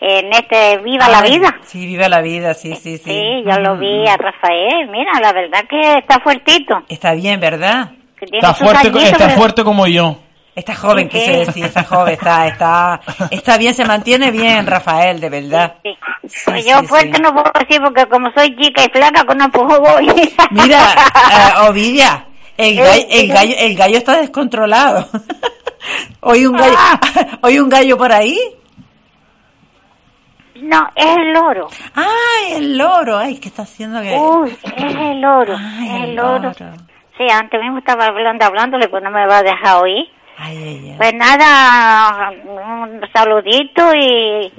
en este Viva la Vida. Sí, viva la vida, sí, sí, sí. Sí, yo lo vi a Rafael. Mira, la verdad que está fuertito. Está bien, ¿verdad? Está fuerte, está pero- fuerte como yo. Está joven, quise decir, está joven, está, está, está bien, se mantiene bien, Rafael, de verdad. Sí. Sí, Pues yo fuerte no puedo decir porque como soy chica y flaca con un pujo voy. Mira, <laughs> eh, Ovidia, el gallo, Eh, el gallo, el gallo está descontrolado. <laughs> Hoy un gallo, Ah. <laughs> hoy un gallo por ahí. No, es el loro. Ay, el loro, ay, ¿qué está haciendo? Que... Uy, es el loro. Ay, es el el loro. loro. Sí, antes mismo estaba hablando, hablándole, pues no me va a dejar oír. Ay, ay, ay. Pues nada, un saludito y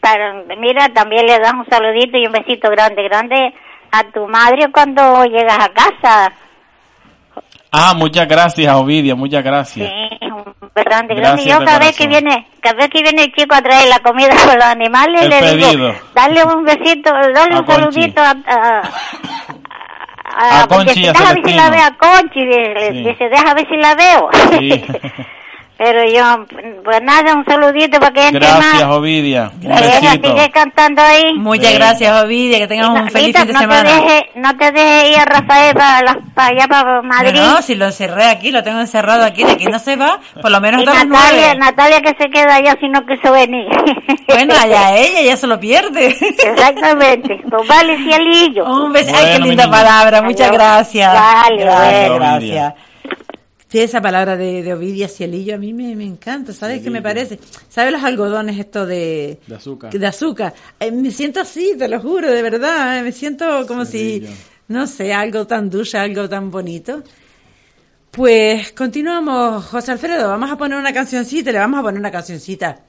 para, mira, también le das un saludito y un besito grande, grande a tu madre cuando llegas a casa. Ah, muchas gracias, Ovidia, muchas Sí, gracias. un beso grande, grande. Gracias Yo cada vez que viene, cada vez que viene el chico a traer la comida con los animales, El le pedido. digo, dale un besito, dale A un Conchi. saludito a, a, A Conchi y a deja ver si la veo a Conchi, dice, Sí. dice, deja ver si la veo. Sí. <laughs> <laughs> Pero yo, pues nada, un saludito para que entre Gracias, más. Ovidia. Un besito. sigue cantando ahí. Muchas gracias, Ovidia, que tengas no- un feliz fin de no semana. Te deje, no te dejes ir a Rafael para, las- para allá, para Madrid. No, no, si lo encerré aquí, lo tengo encerrado aquí, de aquí no se va, por lo menos y Natalia, nueve. Natalia que se queda allá si no quiso venir. <laughs> Bueno, allá ella, ya se lo pierde. Exactamente. Pues vale, cielillo. Un beso. Ay, qué Bueno, linda niña. palabra. Muchas Adiós. gracias. Vale, gracias, bueno. gracias. Sí, esa palabra de, de Ovidia Cielillo a mí me, me encanta. ¿Sabes qué me parece? ¿Sabes los algodones esto de, De azúcar. de azúcar? Eh, me siento así, te lo juro, de verdad. eh, Me siento como Cielillo. si, no sé, algo tan dulce, algo tan bonito. Pues continuamos, José Alfredo. Vamos a poner una cancioncita, le vamos a poner una cancioncita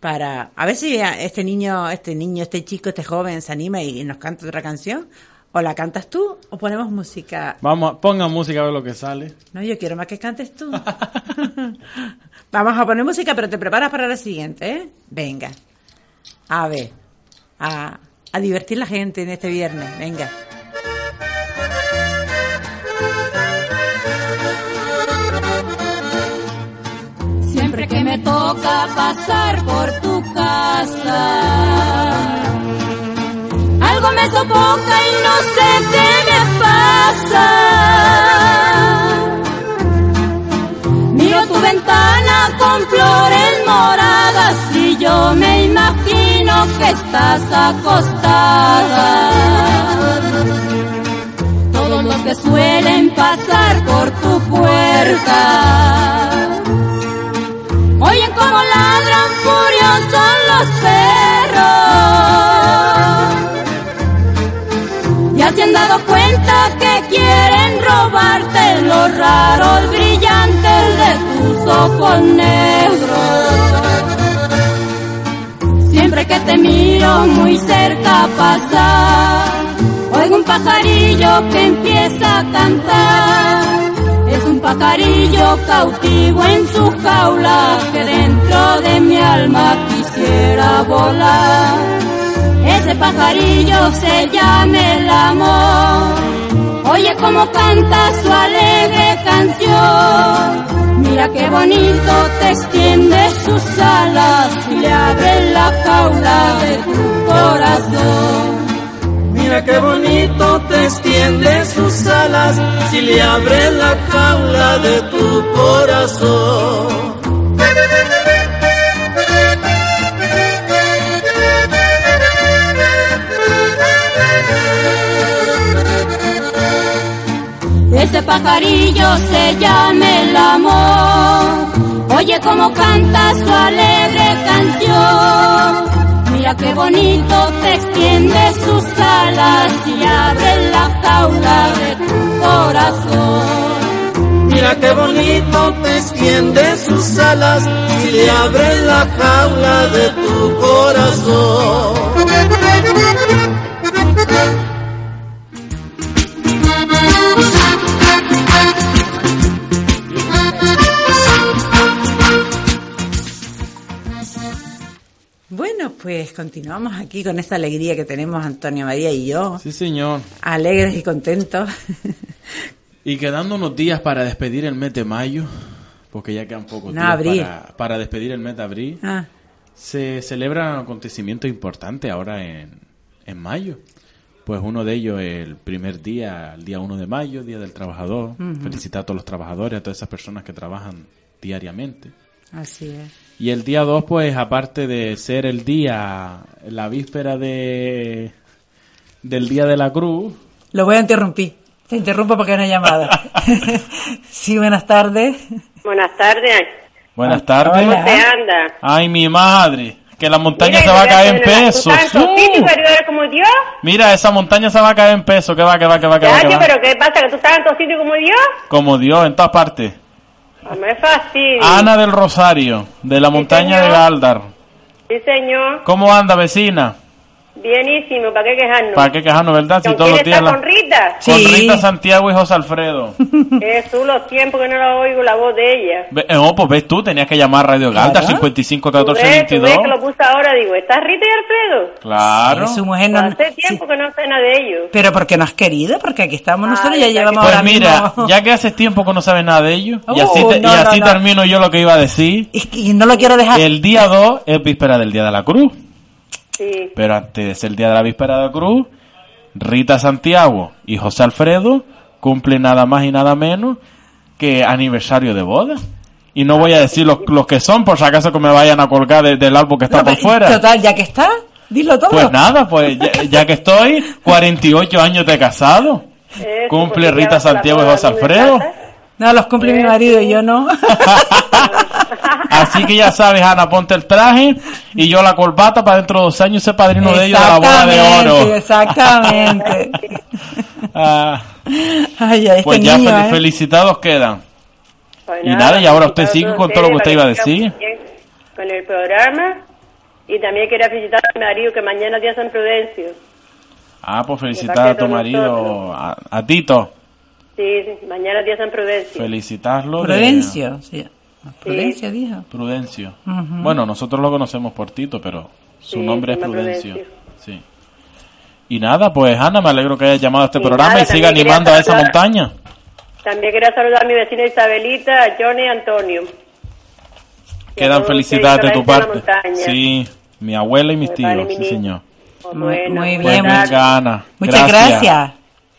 para a ver si este niño, este niño, este chico, este joven se anima y nos canta otra canción. O la cantas tú o ponemos música. Vamos, ponga música a ver lo que sale. No, yo quiero más que cantes tú. <laughs> Vamos a poner música, pero te preparas para la siguiente, ¿eh? Venga. A ver. A, a divertir la gente en este viernes. Venga. Siempre sofoca pasar por tu casa. Algo me sofoca y no sé qué me pasa. Miro tu ventana con flores moradas y yo me imagino que estás acostada. Todos los que suelen pasar por tu puerta oyen como ladran furiosos los perros. Ya han dado cuenta que quieren robarte los raros brillantes de tus ojos negros. Siempre que te miro muy cerca pasar, oigo un pajarillo que empieza a cantar. Es un pajarillo cautivo en su jaula que dentro de mi alma quisiera volar. Ese pajarillo se llama el amor. Oye cómo canta su alegre canción. Mira qué bonito te extiende sus alas y le abre la jaula de tu corazón. Mira qué bonito te extiende sus alas si le abre la jaula de tu corazón. Ese pajarillo se llama el amor. Oye cómo canta su alegre canción. Mira qué bonito te extiende sus alas y abre la jaula de tu corazón. Mira qué bonito te extiende sus alas y le abre la jaula de tu corazón. Bueno, pues continuamos aquí con esta alegría que tenemos Antonio María y yo, Sí, señor. alegres y contentos. <laughs> Y quedando unos días para despedir el mes de mayo, porque ya quedan pocos No, días abril. para, para despedir el mes de abril, Ah, se celebran acontecimientos importantes ahora en, en mayo. Pues uno de ellos el primer día, el día 1 de mayo, Día del Trabajador. Felicitar a todos los trabajadores, a todas esas personas que trabajan diariamente. Así es. Y el día 2, pues aparte de ser el día, la víspera de del Día de la Cruz, Lo voy a interrumpir. Te interrumpo porque hay una llamada. <laughs> sí, buenas tardes. Buenas tardes. buenas tardes. ¿Cómo te anda? Ay, mi madre, que la montaña Mira, se va a caer en pesos. ¿Tú estás en ¡Uh! Como Dios? Mira, esa montaña se va a caer en pesos. Que va, que va, que va, que va, pero ¿qué pasa? ¿Que tú estás en Tostito como Dios? Como Dios, en todas partes. No me fastidies. Ana del Rosario, de la montaña de. Galdar. Sí, señor. ¿Cómo anda, vecina? Bienísimo, ¿para qué quejarnos? ¿Para qué quejarnos, verdad? Si ¿Con todos quién los días... está la- con Rita? Con Sí. Rita Santiago y José Alfredo. <laughs> Jesús, los tiempos que no la oigo la voz de ella. Ve- eh, oh, pues ves tú, tenías que llamar a Radio Claro. 55 ¿Tú 14 ves, tú ves 22. que lo puse ahora? Digo, ¿está Rita y Alfredo? Claro. Su mujer no... Hace sí, tiempo que no sé nada de ellos. Pero porque no has querido, porque aquí estamos nosotros, Ay, ya llevamos Pues ahora mira, mismo... ya que hace tiempo que no sabes nada de ellos, y así, te- no, y así no, no. termino yo lo que iba a decir. Y, y no lo quiero dejar. El día 2 es víspera del Día de la Cruz. Sí. Pero antes de ser el día de la víspera de la Cruz, Rita Santiago y José Alfredo cumplen nada más y nada menos que aniversario de boda. Y no voy a decir los, los que son, por si acaso que me vayan a colgar de- del álbum que está No, por fuera. Total, ya que está, dilo todo. Pues nada, pues ya, ya que estoy, 48 años de casado. Eso, Cumple Rita Santiago y José Alfredo. No, los cumple mi marido y yo no. <laughs> <laughs> Así que ya sabes, Ana, ponte el traje y yo la corbata para dentro de dos años ser padrino de ellos de la boda de oro. Exactamente. <laughs> Ah, Ay, ay, este pues ya niño, fel- ¿eh? felicitados quedan. Pues Y nada, y ahora usted sigue con todo lo que usted iba a decir. Con el programa. Y también quería felicitar a mi marido que mañana día de San Prudencio. Ah, pues felicitar a tu marido, a, a Tito. Sí, sí, mañana día de San Prudencio. Felicitarlo. de- Prudencio, sí. Prudencia dijo. Prudencio. Bueno, nosotros lo conocemos por Tito, pero su Sí, nombre es Prudencio. Prudencio. Sí. Y nada, pues Ana, me alegro que hayas llamado a este Y programa nada, y siga animando a esa montaña. También quería saludar a mi vecina Isabelita, a Johnny y Antonio. Quedan felicidades de tu parte. Sí, mi abuela y mis tíos, sí señor. Muy, Bueno, muy Pues bien. venga, Ana. Muchas gracias.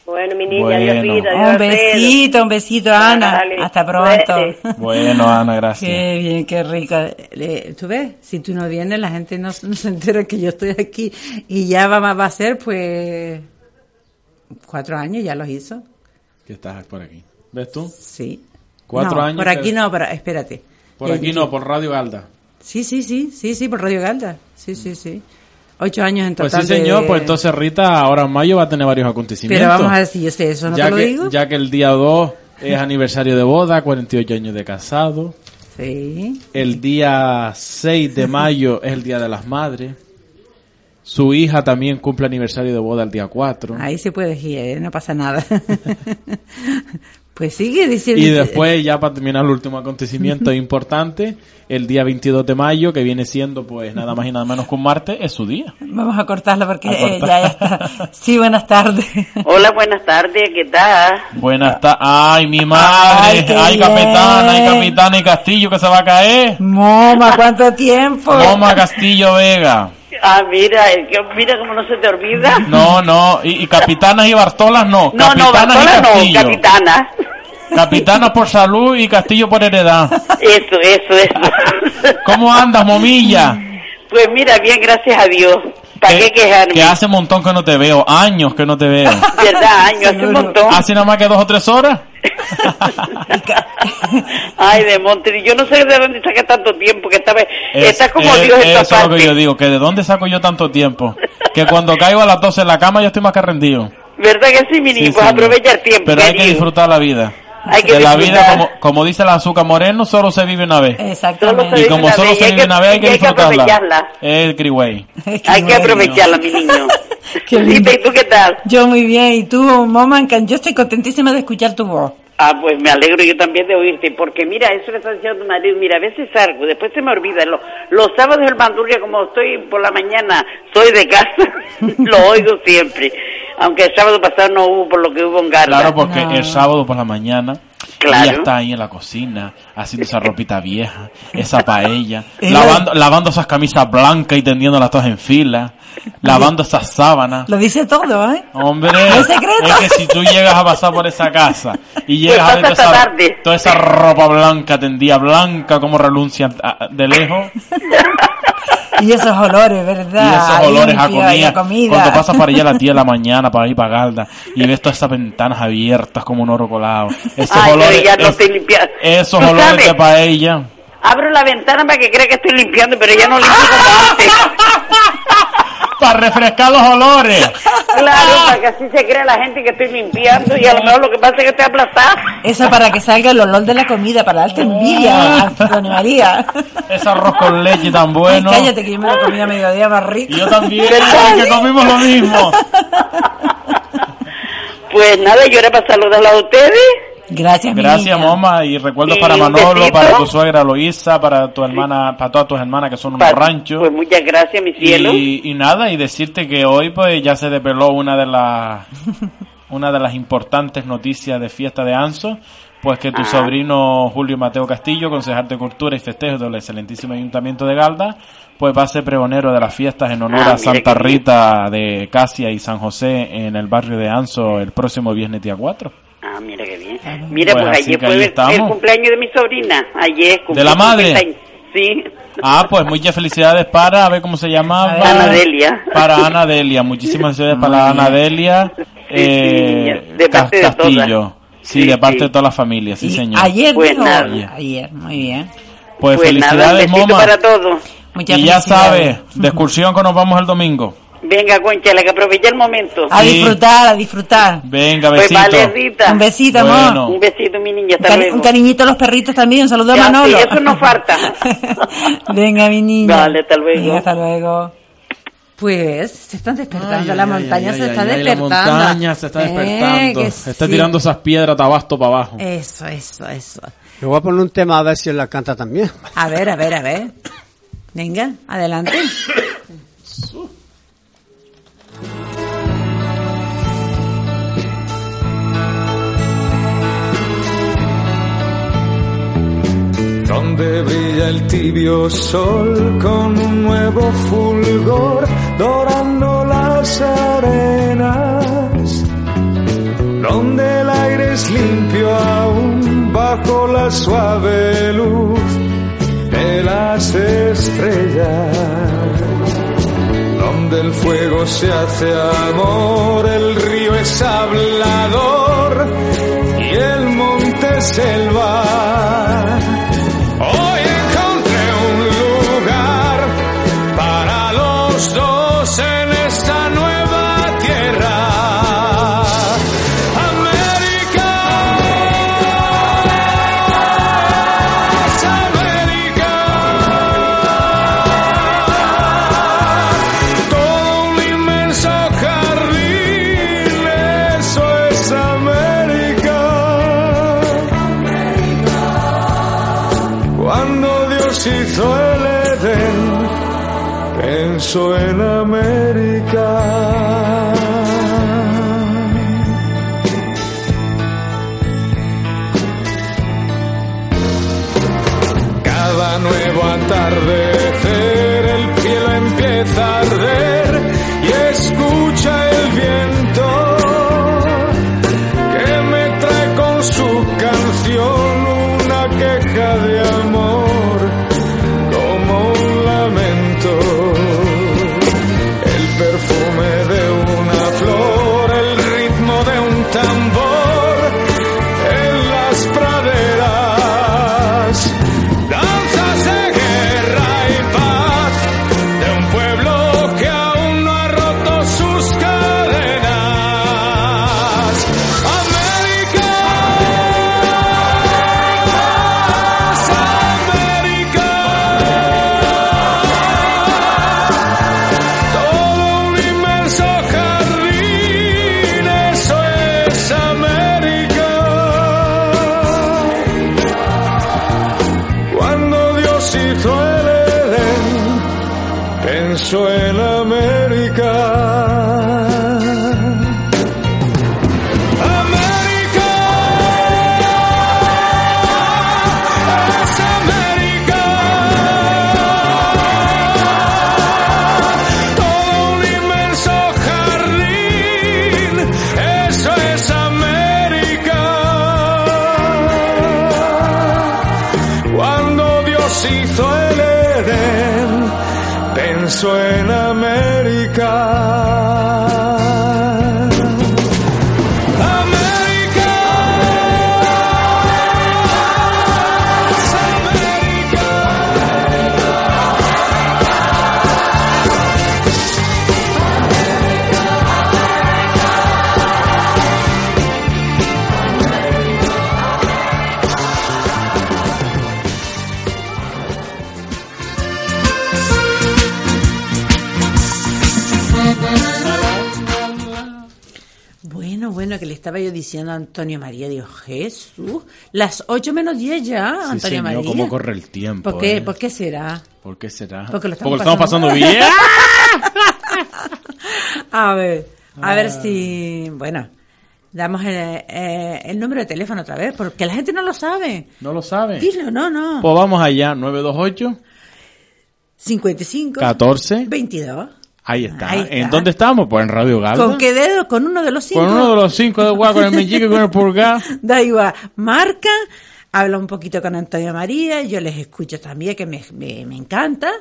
Bueno, mi niña, Bueno. Dios vida, Dios Un besito, un besito, Ana. Dale, Hasta pronto. Bueno, Ana, gracias. Qué bien, qué rico. ¿Tú ves? Si tú no vienes, la gente no, no se entera que yo estoy aquí. Y ya va, va a ser, pues, cuatro años, ya los hizo. Que estás por aquí. ¿Ves tú? Sí. Cuatro No, años Por que- aquí no, pero espérate. Por aquí no, por Radio Galda. Sí, sí, sí, sí, sí, por Radio Galda. Sí, sí, sí. Ocho años en Pues total. sí, señor. de- Pues entonces Rita ahora en mayo va a tener varios acontecimientos. Pero vamos a ver si yo sé eso, ¿no ya te lo que, digo? Ya que el día 2 es aniversario de boda, 48 años de casado. Sí. El día 6 de mayo es el Día de las Madres. Su hija también cumple aniversario de boda el día 4. Ahí se puede ir, ¿eh? no pasa nada. <laughs> pues sigue diciendo. Y después, ya para terminar el último acontecimiento <laughs> importante, el día 22 de mayo, que viene siendo pues nada más y nada menos que un martes, es su día. Vamos a cortarlo porque A eh, ya, ya está. Sí, buenas tardes. Hola, buenas tardes, ¿qué tal? Buenas tardes. Ay, mi madre. Ay, Ay, qué capitana, ay, bien. capitana y Castillo que se va a caer. Moma, ¿cuánto tiempo? Toma Castillo Vega. <laughs> Ah, mira, mira cómo no se te olvida. No, no. Y, y capitanas y Bartolas no. No, no, capitanas y Bartola no, Castillo. capitana. Capitanas por salud y Castillo por heredad. Eso, eso, eso. ¿Cómo andas, momilla? Pues mira, bien, gracias a Dios. ¿Para qué quejarme? Que hace un montón que no te veo. Años que no te veo. <laughs> ¿Verdad, años? Hace un montón. ¿Hace nada más que dos o tres horas? <laughs> <laughs> Ay, de Monte, yo no sé de dónde saca tanto tiempo, que estaba, Es- está como es- Dios en Eso esta es lo que yo digo, que de dónde saco yo tanto tiempo. Que cuando caigo a las 12 en la cama yo estoy más que rendido. ¿Verdad que sí, mi niño? Sí, pues aprovecha el tiempo, Pero hay que disfrutar la vida. Hay que de la vida, como, como dice la azúcar moreno, solo se vive una vez. Exactamente. Y como solo se vive una vez, hay que disfrutarla. aprovecharla. El Criway. <laughs> Hay que aprovecharla, mi niño. <laughs> Qué lindo. ¿Y tú qué tal? Yo muy bien, y tú, Moma, encan- yo estoy contentísima de escuchar tu voz. Ah, pues me alegro yo también de oírte, porque mira, eso le está diciendo tu marido, mira, a veces salgo, después se me olvida, lo- los sábados el bandurria, como estoy por la mañana, soy de casa, <laughs> lo oigo siempre, aunque el sábado pasado no hubo por lo que hubo en Garda. Claro, porque el sábado por la mañana Claro. ella está ahí en la cocina haciendo esa ropita vieja, esa paella, <laughs> Ella- lavando, lavando esas camisas blancas y tendiéndolas todas en fila, lavando esas sábanas. Lo dice todo, ¿eh? Hombre, ¿No es secreto? es que si tú llegas a pasar por esa casa y <laughs> llegas a ver toda esa, tarde. toda esa ropa blanca tendida, blanca como reluncia de lejos, Y esos olores, ¿verdad? y esos olores a Limpio, comida, a comida. cuando pasas para allá a la tía de la mañana para ir para Galda y ves todas esas ventanas abiertas como un oro colado, esos Ay, olores, pero ya no es- estoy limpiando. esos ¿Tú olores sabes? de paella. Abro la ventana para que crea que estoy limpiando, pero ya no limpio como antes. <laughs> Para refrescar los olores. Claro, para que así se crea la gente que estoy limpiando y a lo mejor lo que pasa es que estoy aplastada. Eso para que salga el olor de la comida, para darte envidia, Antonio María. Ese arroz con leche tan bueno. Ay, cállate que yo me lo comí a mediodía más rico. Y yo también, que comimos lo mismo. Pues nada, yo era para saludarla a ustedes. Gracias, mi Gracias. Moma, y recuerdos Y para Manolo, para tu suegra Loisa, para tu hermana, para todas tus hermanas que son unos ranchos. Pues muchas gracias, mi cielo. Y, y nada, y decirte que hoy pues ya se desveló una de las <laughs> una de las importantes noticias de fiesta de Anso, pues que tu Ah. sobrino Julio Mateo Castillo, concejal de Cultura y Festejos del excelentísimo Ayuntamiento de Galda, pues va a ser pregonero de las fiestas en honor Ah, a Santa. Rita de Casia y San José en el barrio de Anso el próximo viernes día 4. Ah, mira qué bien. Mira, Pues pues, ayer fue el, el cumpleaños de mi sobrina. Ayer ¿De la madre? 50 Sí. Ah, pues muchas felicidades para, a ver cómo se llama. Ana Delia. Para Ana Delia, muchísimas felicidades para Ana Delia eh, de parte de Castillo. Sí, Sí, de parte sí. de toda la familia, sí, señor. Ayer, Pues nada. ayer, muy bien. Pues, Pues nada, felicidades, besito Moma. para todos. Muchas Y ya sabes, de excursión que nos vamos el domingo. Venga, Conchela, que aproveche el momento. A Sí. disfrutar, a disfrutar. Venga, Pues besito. vale, Rita. Un besito, Bueno. amor. Un besito, mi niña. Un, Hasta cari- luego. un cariñito a los perritos también. Un saludo a Manolo. sí, eso no <laughs> falta. Venga, mi niña. Vale, hasta luego. Venga, hasta luego. Pues se están despertando, Ay, la ay, montaña ay, se ay, está ay, despertando. La montaña se está Eh, despertando. está sí. tirando esas piedras tabasto para abajo. Eso, eso, eso. Le voy a poner un tema a ver si él la canta también. A ver, a ver, a ver. Venga, adelante. <coughs> donde brilla el tibio sol con un nuevo fulgor dorando las arenas, donde el aire es limpio aún bajo la suave luz de las estrellas donde el fuego se hace amor, el río es hablador y el monte selva. Antonio María, digo, Jesús, las 8 menos 10 ya, Sí, Antonio señor, María. cómo corre el tiempo. ¿Por qué, eh. ¿Por qué será? ¿Por qué será? Porque lo estamos estamos pasando pasando- bien. <laughs> A ver, a ver Ah. si, bueno, damos el, eh, el número de teléfono otra vez, porque la gente no lo sabe. ¿No lo sabe? Dilo, no, no. Pues vamos allá, 928 55 14. 22. Ahí está. Ahí está. ¿En dónde estamos? Pues en Radio Galda. ¿Con qué dedo? Con uno de los cinco. Con uno de los cinco de con el meñique con el pulgar. <laughs> Da igual. Marca, habla un poquito con Antonio María, yo les escucho también, que me, me, me encanta.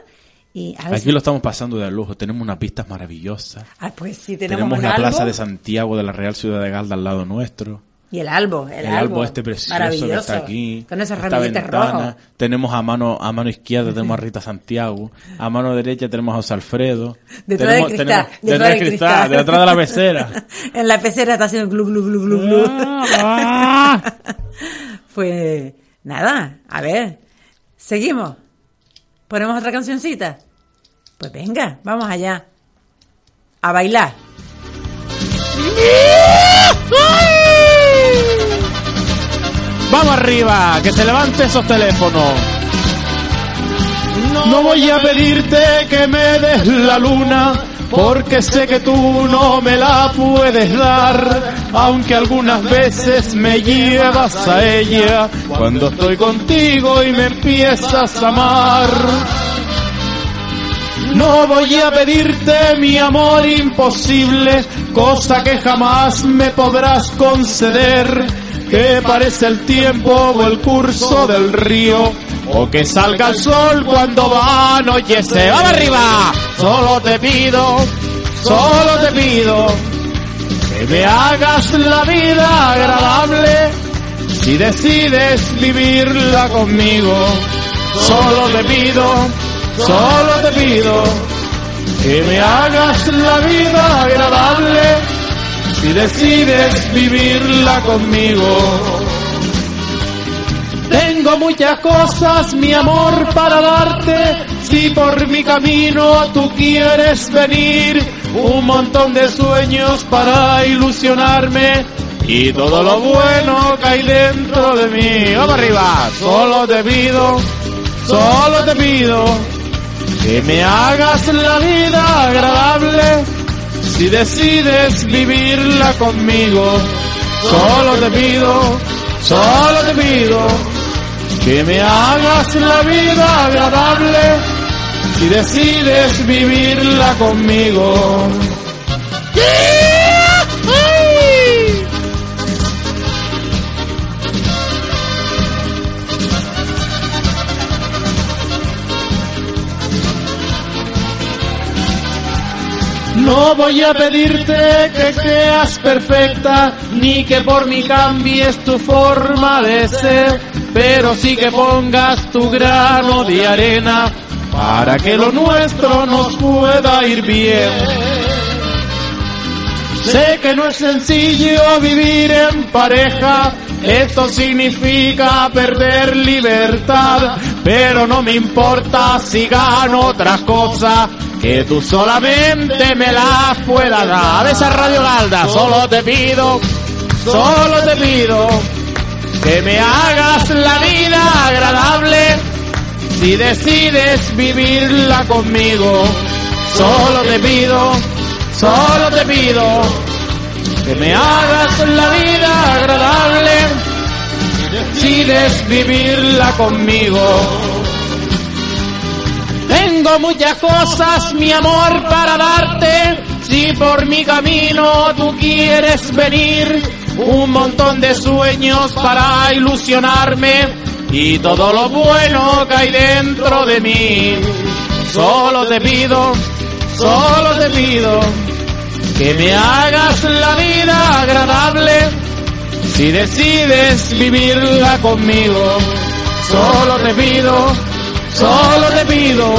Y a Aquí lo estamos pasando de lujo. Tenemos unas vistas maravillosas. Ah, pues sí, tenemos, Tenemos la plaza de Santiago de la Real Ciudad de Galda al lado nuestro. Y el albo, el, El, albo este precioso que está aquí. Con esos ramilletes rojos. Tenemos a mano a mano izquierda tenemos a <laughs> Rita Santiago. A mano derecha tenemos a José Alfredo. Detrás tenemos, del cristal, tenemos- detrás detrás del del cristal, cristal. detrás de la pecera. <laughs> en la pecera está haciendo glu, glu, glu, glu, glu. Ah, <laughs> pues nada, a ver, seguimos. ¿Ponemos otra cancioncita? Pues venga, vamos allá. A bailar. Vamos arriba, que se levante esos teléfonos. No voy a pedirte que me des la luna, porque sé que tú no me la puedes dar, aunque algunas veces me llevas a ella cuando estoy contigo y me empiezas a amar. No voy a pedirte mi amor imposible, cosa que jamás me podrás conceder, que parece el tiempo o el curso del río, o que salga el sol cuando va a anochecer. ¡Vamos arriba! Solo te pido, solo te pido, que me hagas la vida agradable, si decides vivirla conmigo. Solo te pido, Solo te pido que me hagas la vida agradable si decides vivirla conmigo. Tengo muchas cosas, mi amor, para darte. Si por mi camino tú quieres venir, un montón de sueños para ilusionarme. Y todo lo bueno que hay dentro de mí. Vamos arriba, solo te pido, solo te pido que me hagas la vida agradable si decides vivirla conmigo. Solo te pido, solo te pido que me hagas la vida agradable si decides vivirla conmigo. No voy a pedirte que seas perfecta, ni que por mí cambies tu forma de ser, pero sí que pongas tu grano de arena para que lo nuestro nos pueda ir bien. Sé que no es sencillo vivir en pareja, esto significa perder libertad, pero no me importa si gano otra cosa, que tú solamente me la puedas dar. Esa Radio Galda, solo te pido, solo te pido que me hagas la vida agradable si decides vivirla conmigo. Solo te pido, solo te pido que me hagas la vida agradable decides vivirla conmigo. Tengo muchas cosas, mi amor, para darte. Si por mi camino tú quieres venir, un montón de sueños para ilusionarme y todo lo bueno que hay dentro de mí. Solo te pido, solo te pido que me hagas la vida agradable si decides vivirla conmigo. Solo te pido, solo te pido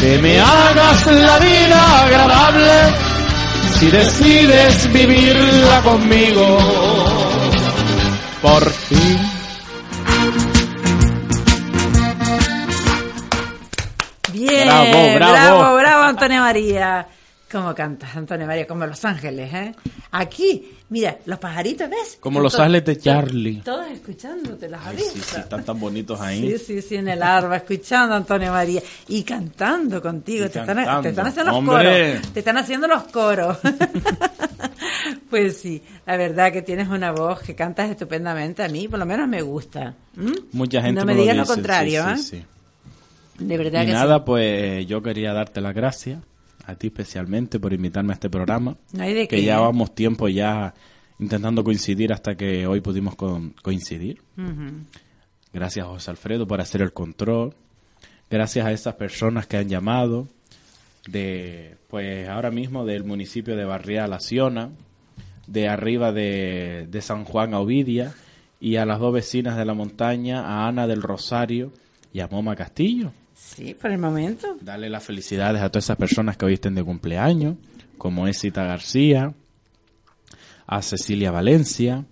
que me hagas la vida agradable si decides vivirla conmigo. Por fin. Bien, Bravo, bravo. bravo, bravo, Antonio María. ¿Cómo cantas, Antonio María? Como Los Ángeles, ¿eh? Aquí, mira, los pajaritos, ¿ves? Como los ángeles de Charlie. Todos escuchándote, los has Sí, sí, están tan bonitos ahí. Sí, sí, sí, en el arba, escuchando a Antonio María y cantando contigo. Y te, están, cantando. te están haciendo los ¡Hombre! coros. Te están haciendo los coros. <laughs> pues sí, la verdad que tienes una voz que cantas estupendamente. A mí, por lo menos, me gusta. ¿Mm? Mucha gente No me lo digas lo dice, contrario, sí, ¿eh? sí, sí. De verdad Y que nada, pues yo quería darte las gracias a ti especialmente por invitarme a este programa. No hay de que qué. ya vamos tiempo ya intentando coincidir hasta que hoy pudimos con- coincidir. Gracias José Alfredo por hacer el control. Gracias a esas personas que han llamado de pues ahora mismo del municipio de Barrial La Siona, de arriba de, de San Juan a Ovidia y a las dos vecinas de la montaña, a Ana del Rosario y a Moma Castillo. Sí, por el momento. Darle las felicidades a todas esas personas que hoy estén de cumpleaños, como es Cita García, a Cecilia Valencia,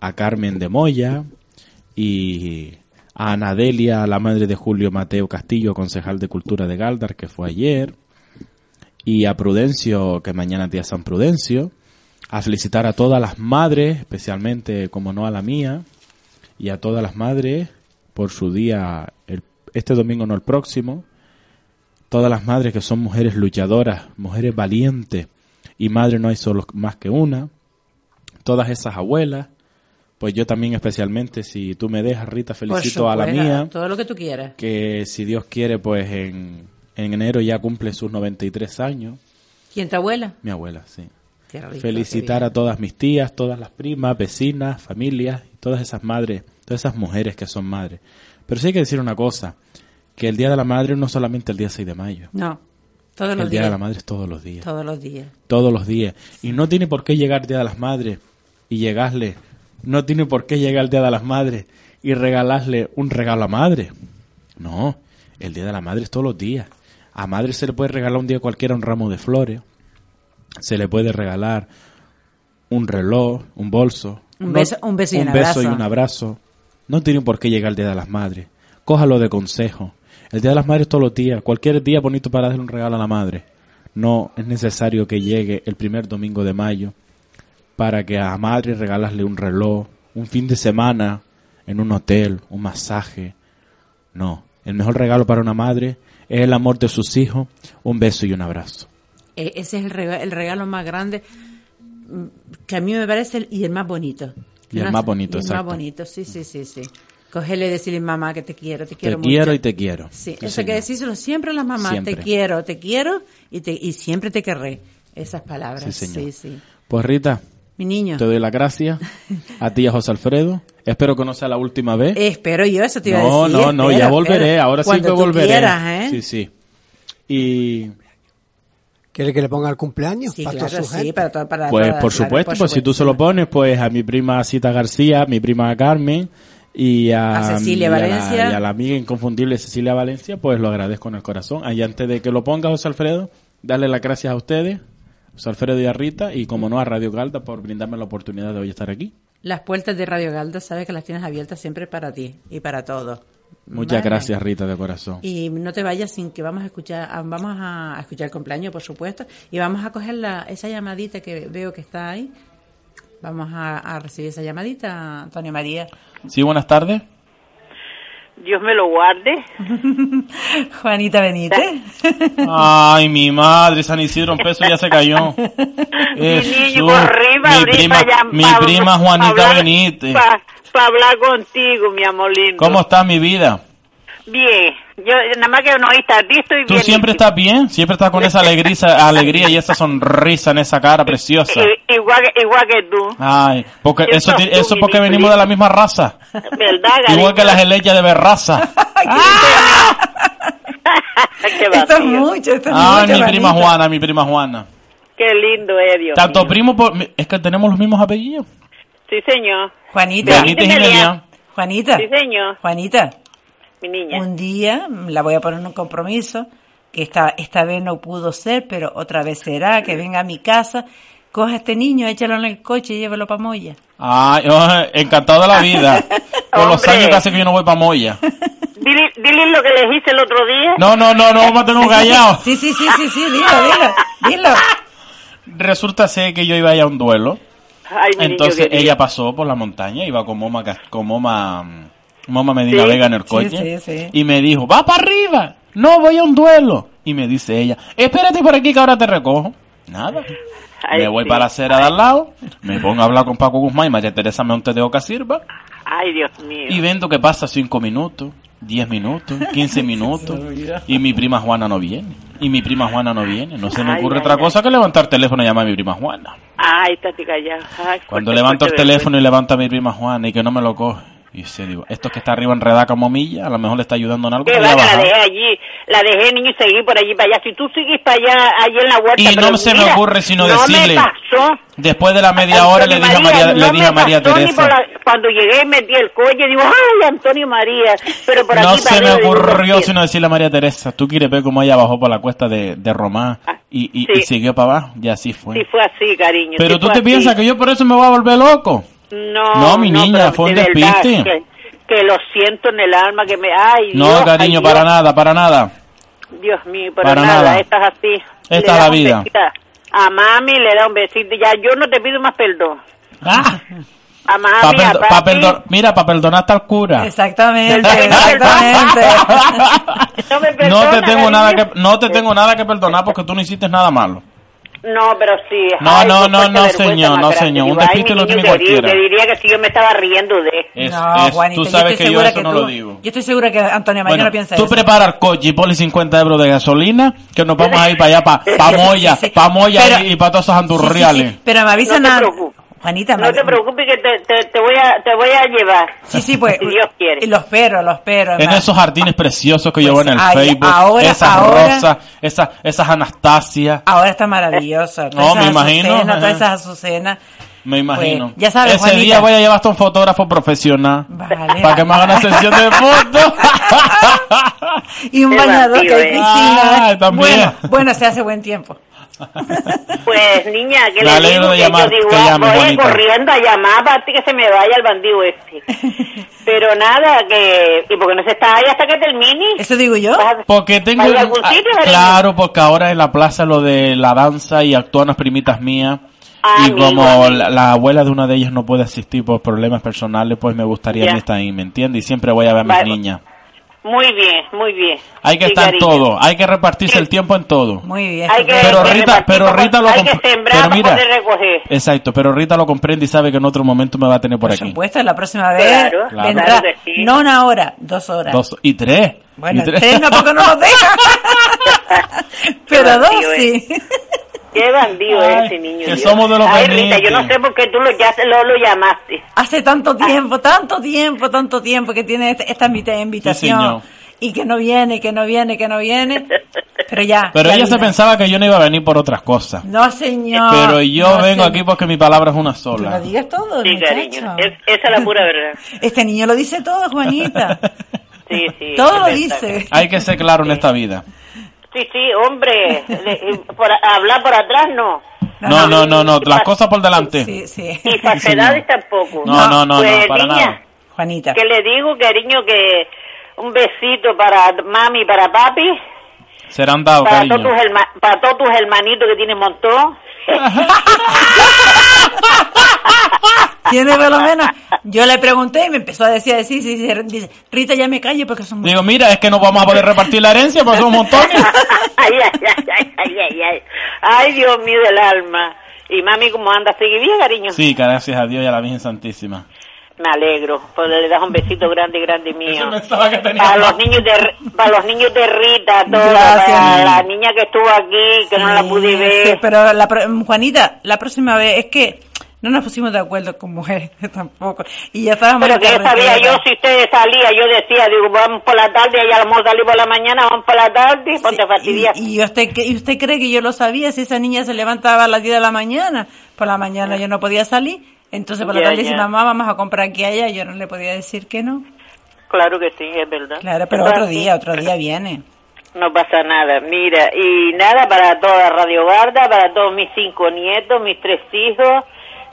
a Carmen de Moya y a Anadelia, la madre de Julio Mateo Castillo, concejal de Cultura de Galdar, que fue ayer, y a Prudencio, que mañana es día San Prudencio, a felicitar a todas las madres, especialmente, como no a la mía, y a todas las madres por su día, este domingo no el próximo, todas las madres que son mujeres luchadoras, mujeres valientes, y madre no hay solo más que una, todas esas abuelas, pues yo también especialmente, si tú me dejas, Rita, felicito a la mía, Todo lo que tú quieras. que si Dios quiere, pues en, en enero ya cumple sus 93 años. ¿Quién tu abuela? Mi abuela, sí. Qué rico, Felicitar qué a todas mis tías, todas las primas, vecinas, familias, y todas esas madres, todas esas mujeres que son madres. Pero sí hay que decir una cosa, que el Día de la Madre no es solamente el día 6 de mayo. No, todos el los Día días. de la Madre es todos los días. Todos los días. Todos los días. Y no tiene por qué llegar el Día de las Madres y llegarle. No tiene por qué llegar el Día de las Madres y regalarle un regalo a madre. No, el Día de la Madre es todos los días. A madre se le puede regalar un día cualquiera un ramo de flores. Se le puede regalar un reloj, un bolso. Un beso- un beso y un beso abrazo. y un abrazo. No tiene por qué llegar el Día de las Madres. Cójalo de consejo. El Día de las Madres todos los días. Cualquier día bonito para darle un regalo a la madre. No es necesario que llegue el primer domingo de mayo para que a madre regalasle un reloj, un fin de semana en un hotel, un masaje. No, el mejor regalo para una madre es el amor de sus hijos, un beso y un abrazo. Eh, ese es el regalo, más grande mm, que a mí me parece y el más bonito. Y el más bonito, y el exacto. más bonito, sí, sí, sí, sí. Cogerle y decirle, mamá, que te quiero, te Te quiero quiero, mucho. y te quiero. Sí, Sí, eso señor. que decírselo siempre a las mamás, Siempre. te quiero, te quiero y, te, y siempre te querré. Esas palabras, Sí, sí, señor. sí. Pues Rita, Mi niño. te doy las gracias <laughs> a ti a José Alfredo. Espero que no sea la última vez. Espero yo, eso te iba no, a decir. no, no, espera, ya volveré, ahora sí que volveré. quieras, ¿eh? Sí, sí. Y ¿Quiere que le ponga el cumpleaños? Sí, para toda claro, su sí, gente? para, to- para Pues toda- por claro, supuesto, por pues si tú se lo pones, pues a mi prima Cita García, mi prima Carmen y a, A Cecilia y la- Valencia. y a la amiga inconfundible Cecilia Valencia, pues lo agradezco en el corazón. Ahí antes de que lo ponga José Alfredo, darle las gracias a ustedes, José Alfredo y a Rita, y como no a Radio Galda por brindarme la oportunidad de hoy estar aquí. Las puertas de Radio Galda, sabes que las tienes abiertas siempre para ti y para todos. Muchas gracias Rita de corazón. Y no te vayas sin que vamos a escuchar, ah, vamos a escuchar el cumpleaños, por supuesto, y vamos a coger la, esa llamadita que veo que está ahí. Vamos a, a recibir esa llamadita, Antonio María. Sí, buenas tardes. Dios me lo guarde. <laughs> Juanita Benítez. Ay, mi madre, San Isidro en peso ya se cayó. <laughs> niño, por arriba, mi arriba, prima, ya, mi prima Juanita hablar- Benítez. Para hablar contigo, mi amor lindo. ¿Cómo está mi vida? Bien. Yo, nada más que no estás visto y ¿Tú bien. siempre estás bien? Siempre estás con esa alegría, <laughs> alegría y esa sonrisa en esa cara preciosa. I- igual, que, igual que tú. Ay, porque eso, tú, eso porque venimos de la misma raza. ¿Verdad, <laughs> Igual que las helechas de berraza. <laughs> Qué Esto es mucho, esto es Ay, mucho. mi prima. Juana, mi prima Juana. Qué lindo es, Dios Tanto mío. primo, por- es que tenemos los mismos apellidos. Sí, señor. Juanita. Y Melián. Melián. Juanita. Sí, señor. Juanita. Mi niña. Un día la voy a poner en un compromiso, que esta, esta vez no pudo ser, pero otra vez será, que venga a mi casa, coja a este niño, échalo en el coche y llévelo para Moya. Ay, oh, encantado de la vida. <laughs> Por los años que hace que yo no voy para Moya. Dile, dile lo que le hice el otro día. No, no, no, no, vamos a tener un callado. Sí, sí, sí, sí, sí, dilo, dilo, dilo. Resulta ser que yo iba a ir a un duelo. Ay, mi Entonces niño ella pasó por la montaña, iba con Moma, con Moma, Moma Medina Sí, Vega en el coche. sí, sí. Y me dijo, va para arriba. No, voy a un duelo. Y me dice ella, espérate por aquí que ahora te recojo. Nada. Ay, me voy para la acera de al lado, me pongo a hablar con Paco Guzmán y María Teresa Monte de Oca Sirva. Ay, Dios mío. Y vendo que pasa cinco minutos, 10 minutos, 15 minutos. <laughs> y mi prima Juana no viene. Y mi prima Juana no viene. No se me ocurre ay, otra ay. cosa que levantar el teléfono y llamar a mi prima Juana. Ay, Cuando fuerte, levanto el teléfono y levanto a mi prima Juana y que no me lo coge. Y se digo, esto que está arriba enredada como milla, a lo mejor le está ayudando en algo. Que la dejé allí, la dejé niño y seguí por allí para allá. Si tú sigues para allá, allí en la huerta. Y no se me ocurre sino no decirle- pasó. Después de la media hora le dije a María, le dije a María Teresa. la- cuando llegué y metí el coche, digo, ay, Antonio María. Pero por No aquí se me digo, ocurrió "Dios sino decirle a María Teresa, tú quieres ver cómo ella bajó por la cuesta de, de Román y, y, sí. y siguió para abajo. Y así fue. Sí, fue así, cariño. Pero sí tú te así. piensas que yo por eso me voy a volver loco. No, No, mi niña, fue un despiste. Que, que lo siento en el alma, que me... Ay, No, Dios, cariño, ay, para Dios. nada, para nada. Dios mío, Para nada, nada. estás así. Esta es la vida. A mami le da un besito. Ya, yo no te pido más perdón. Ah, A mami, pa a perdo- pa papi. perdo- mira, para perdonar hasta el cura. Exactamente, <laughs> exactamente. <laughs> No me No te perdona, tengo nada que no te tengo nada que perdonar porque tú no hiciste nada malo. No, pero sí. No, Ay, no, no, no, señor, no, señor, un Digo, despiste lo tiene cualquiera. Te diría que si yo me estaba riendo de. Es- No, es- Juanita, tú sabes que yo eso que no tú- lo digo. Yo estoy segura que Antonio María Bueno, no piensa tú eso. prepara el coche y ponle 50 euros de gasolina que nos vamos a ir para allá, para pa <laughs> Moya, pa Moya Pero- y, y para todos esos Sí, sí, andurriales. sí, Pero me avisan No te a... preocupes. Juanita, No me- te preocupes que te, te, te voy a te voy a llevar. Sí, sí, pues. <laughs> Si Dios quiere. Los perros, los perros. En esos jardines preciosos que yo veo en el Pues, ay, Facebook, ahora- esas ahora- rosas, esas, esas Anastasia, Ahora está maravilloso. No, me imagino, Azucenas, todas esas azucenas. me imagino. Pues, ya sabes, Ese Juanita. día voy a llevar hasta un fotógrafo profesional Vale. para que me haga una sesión de fotos. <laughs> Y un Qué bañador que vacío, hay ¿eh? piscina. Ah, también. Bueno, bueno, se hace buen tiempo. <laughs> Pues niña, que Me le alegro digo de que llamar- yo digo, ah, voy corriendo a llamar para que se me vaya el bandido este. <laughs> Pero nada, que... ¿Y por qué no se está ahí hasta que termine? Eso digo yo. ¿Vas a- Porque tengo... ¿vas a ir a algún ah, sitio, claro, porque ahora en la plaza lo de la danza y actúan las primitas mías. Ah, y amigo, como amigo. la, la abuela de una de ellas no puede asistir por problemas personales, pues me gustaría Ya. a mí estar ahí, ¿me entiendes? Y siempre voy a ver a mis Vale. niñas. Muy bien, muy bien. Hay que Sí, estar en todo, hay que repartirse el tiempo en todo. Muy bien. Hay que, Pero que Rita- pero Rita lo Hay que sembrar pero para mira. poder recoger. Exacto, pero Rita lo comprende y sabe que en otro momento me va a tener por, Por aquí. supuesto, la próxima vez Claro, claro vendrá. sí. No una hora, dos horas. Dos y tres. Bueno, y tres. tres no, porque no nos deja. <laughs> Pero dos sí. Qué bandido Ay, es ese niño. que Dios. somos de los Ay, Rita, yo no sé por qué tú lo, ya, lo, lo llamaste. Hace tanto tiempo, tanto tiempo, tanto tiempo que tiene esta, esta invita- invitación. señor. y que no viene, que no viene, que no viene. Pero ya. Pero ya ella se pensaba que yo no iba a venir por otras cosas. No, señor. Pero yo no, vengo señor. aquí porque mi palabra es una Tú lo sola. digas todo, Sí, cariño. Es- esa es la pura verdad. <laughs> Este niño lo dice todo, Juanita. Sí, sí. todo lo dice. Hay que ser claro en esta vida. Sí, sí, hombre. de- por, hablar por atrás no. No, no, no, no, las cosas por delante. Sí, sí. Y falsedades tampoco. No, no, no, Pues, no, para niña, nada. Juanita. Que le digo, cariño, que un besito para mami y para papi. Serán dados, Para cariño. todos, tus herma- para todos tus hermanitos que tienen montón. <laughs> Tiene por lo menos. Yo le pregunté y me empezó a decir, sí, sí, sí. Dice, Rita, ya me callo porque son Digo, mira, es que no vamos a poder repartir la herencia porque somos montones. <laughs> ay, ay, ay, ay, ay, ay, ay. Dios mío del alma. Y mami, ¿cómo anda? ¿Sigue bien, cariño? Sí, gracias a Dios y a la Virgen Santísima. Me alegro. Pues le das un besito grande, grande mío. Para los niños de para los niños de Rita, toda Gracias. para la niña que estuvo aquí, que no la pude ver. sí, pero la, pro- Juanita, la próxima vez es que no nos pusimos de acuerdo con mujeres <laughs> tampoco. Y ya estábamos Pero que yo sabía yo si ustedes salían, yo decía, digo, vamos por la tarde, vamos a salir por la mañana, vamos por la tarde, ponte fastidiar. Y, y usted, y usted cree que yo lo sabía si esa niña se levantaba a las 10 de la mañana. Por la mañana yo no podía salir. Entonces por la Ya, tarde ya. mamá, vamos a comprar aquí y allá. Yo no le podía decir que no. Claro que sí, es verdad. Claro, pero otro día, otro día viene. No pasa nada, mira, y nada para toda Radio Garda, para todos mis cinco nietos, mis tres hijos,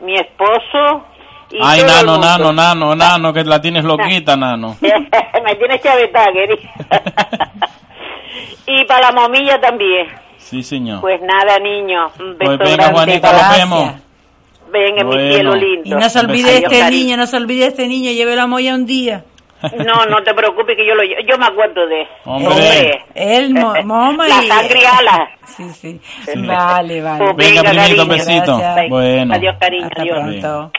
mi esposo. Y Ay, todo el nano, nano, nano, <laughs> nano, que la tienes loquita, <laughs> nano. Me tienes chavetá, querida. <laughs> y para la momilla también. Sí, señor. Pues nada, niño. Un beso Pues venga, Juanita, nos vemos. Venga, mi Bueno. cielo lindo. Y no se olvide Adiós, este cariño. niño, no se olvide este niño, lleve la molla un día. No, no te preocupes que yo lo yo me acuerdo de. Hombre. Él, mo- <laughs> moma La y... sangre ala. Sí, sí. Vale, vale. Pues Venga, venga, primito, besito. Gracias. Bueno. Adiós, cariño. Hasta adiós. pronto.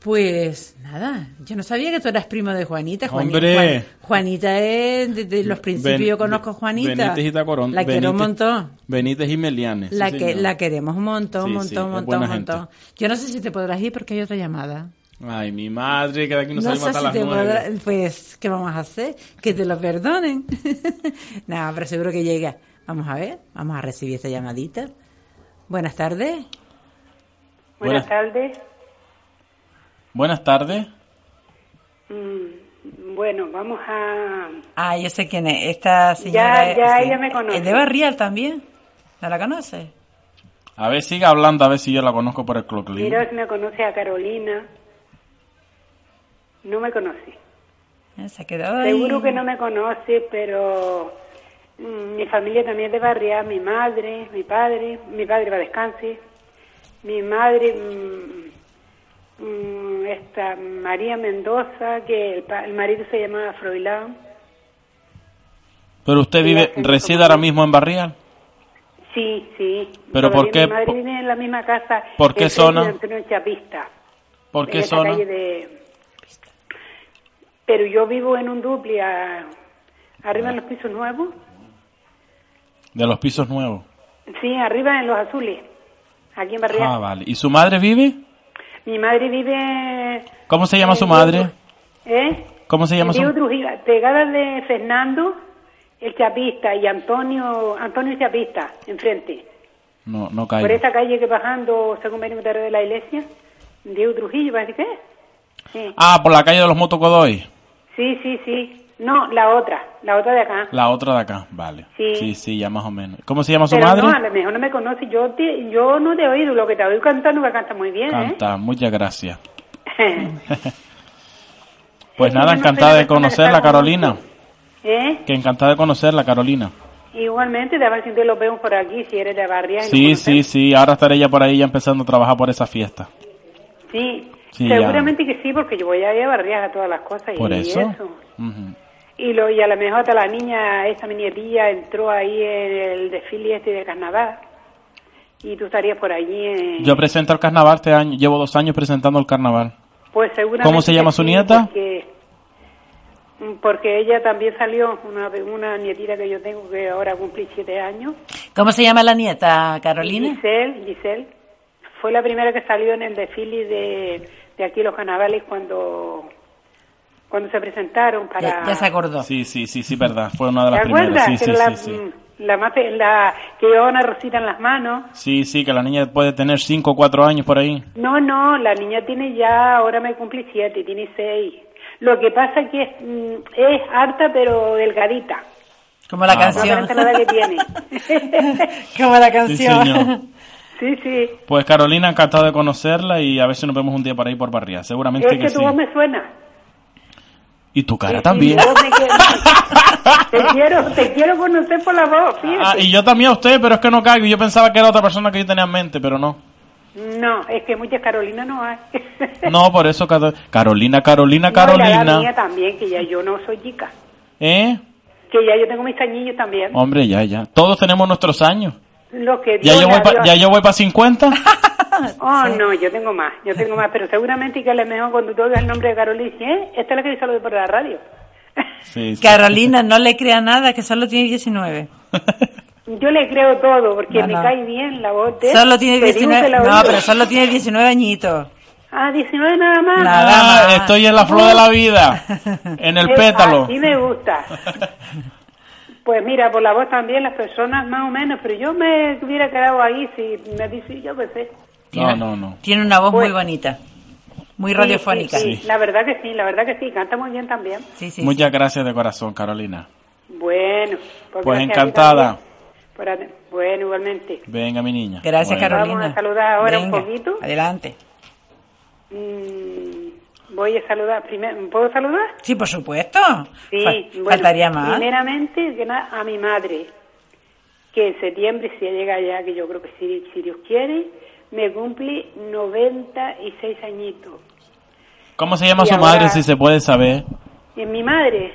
Pues nada, yo no sabía que tú eras primo de Juanita. Juani- Hombre. Juan- Juanita es, desde los principios Ben- yo conozco a Juanita. Benítez y Tacorón. La quiero un montón. Benítez y Melianes. La, sí, que, señor. la queremos un montón, un Sí, montón, sí, un es montón, montón. Yo no sé si te podrás ir porque hay otra llamada. Ay, mi madre, que de aquí no, No salimos hasta si las nueve. Pues, ¿qué vamos a hacer? Que te lo perdonen. <laughs> no, pero seguro que llega. Vamos a ver, vamos a recibir esta llamadita. Buenas tardes. Buenas- tardes. Buenas tardes. Mm, bueno, vamos a... Ah, yo sé quién es. Esta señora Ya- ya es, ella me conoce. es de Barrial también. ¿No la conoce? A ver, siga hablando, a ver si yo la conozco por el cloclín. Mira si me conoce a Carolina. No me conoce. Eh, Se ha quedado ahí. Seguro que no me conoce, pero mm, mi familia también es de Barrial. Mi madre, mi padre, mi padre va a descanse. Mi madre, mm, mm, esta María Mendoza, que el, pa- el marido se llamaba Froilán. Pero usted vive, reside ahora mismo en Barrial. Sí, sí. ¿Pero por qué? Mi madre vive en la misma casa. ¿Por qué zona? Antonio Chapista. ¿Por en qué zona? calle de- Pero yo vivo en un dupli a- arriba en los pisos nuevos. De los pisos nuevos. Sí, arriba en los azules. Aquí en Barrial. Ah, vale. ¿Y su madre vive? Mi madre vive... ¿Cómo se llama su madre? ¿Eh? ¿Cómo se llama su Diego Trujillo, pegada de Fernando, el chapista, y Antonio, Antonio Chapista, enfrente. No, no Por caigo. esa calle que bajando, según venimos de la iglesia, Diego Trujillo, parece que es. Sí. Ah, por la calle de los Motocodoy. Sí, sí, sí. No, la otra, la otra de acá. La otra de acá, vale. Sí. Sí, sí, ya más o menos. ¿Cómo se llama su Pero madre? no, a lo mejor no me conoce. Yo, te- yo no te he oído. Lo que te oído cantando, que canta muy bien, Canta, muchas gracias. ¿eh? <laughs> Pues nada, encantada de conocerla, Carolina. ¿Eh? Que encantada de conocerla, Carolina. Igualmente, de a ver si te lo vemos por aquí, si eres de Barria. y nos Sí, sí, sí. Ahora estaré ya por ahí ya empezando a trabajar por esa fiesta. Sí, Sí, ya. seguramente que sí, porque yo voy a ir a Barrias a todas las cosas y Por eso. eso. Ujú. Y, lo, y a lo mejor hasta la niña, esta mi nietilla, entró ahí en el desfile este de carnaval. Y tú estarías por allí. En, Yo presento el carnaval este año. Llevo dos años presentando el carnaval. pues seguramente ¿Cómo se llama su nieta? Porque, porque ella también salió, una, una nietita que yo tengo que ahora cumplí siete años. ¿Cómo se llama la nieta, Carolina? Giselle, Giselle. Fue la primera que salió en el desfile de, de aquí los carnavales cuando cuando se presentaron para... acordó. Sí, sí, sí, sí, verdad. Fue una de ¿Te las primeras. Sí, que sí, la, sí, sí. la más pe- la que llevaba una rosita en las manos. Sí, sí, que la niña puede tener cinco o cuatro años por ahí. No, no, la niña tiene ya, ahora me cumplí siete, tiene seis. Lo que pasa es que es, mm, es harta pero delgadita. Como la Ah, canción. No la que tiene. <laughs> Como la Sí, canción. señor. Sí, sí. Pues Carolina, encantado de conocerla y a ver si nos vemos un día por ahí por Barría. Seguramente Es que, que sí. tu voz me suena. Y tu cara Sí, también. <laughs> te quiero, te quiero conocer por la voz, fíjate. Ah, y yo también a usted, pero es que no caigo. Yo pensaba que era otra persona que yo tenía en mente, pero no. No, es que muchas Carolinas no hay. <laughs> No, por eso Caro- Carolina, Carolina, No, y la edad mía Carolina. también, que ya yo no soy chica. ¿Eh? Que ya yo tengo mis añillos también. Hombre, ya, ya. Todos tenemos nuestros años. Lo que Ya yo voy pa- ya yo voy para 50. Oh, no, yo tengo más, yo tengo más, pero seguramente que a lo mejor cuando tú oigas el nombre de Carolina, ¿eh? Esta es la que yo saludo por la radio. <laughs> Sí, sí. Carolina, no le crea nada, que solo tiene 19. <laughs> Yo le creo todo, porque No, me no. cae bien la voz de. Solo tiene Te digo que 19. la No, pero solo tiene 19 añitos. Ah, 19 nada más. Nada Ah, más. estoy en la flor de la vida. En el pétalo. Así me gusta. <laughs> Pues mira, por la voz también las personas más o menos, pero yo me hubiera quedado ahí si me dice yo qué sé. No, no, no. Tiene una voz Pues- muy bonita. Muy Sí, radiofónica. Sí, sí, la verdad que sí, la verdad que sí, canta muy bien también. Sí, sí, Muchas gracias de corazón, Carolina. Bueno, pues, Pues encantada. también por at- bueno, igualmente. Venga, mi niña. Gracias, Bueno. Carolina. Vamos a saludar ahora un poquito. Adelante. Mm, voy a saludar primero. ¿Puedo saludar? Sí, por supuesto. Sí, Fa- bueno, faltaría más. Primeramente, a mi madre, que en septiembre, si llega ya, que yo creo que si, si Dios quiere, me cumple 96 añitos. ¿Cómo se llama Y su ahora- madre, si se puede saber? Y mi madre,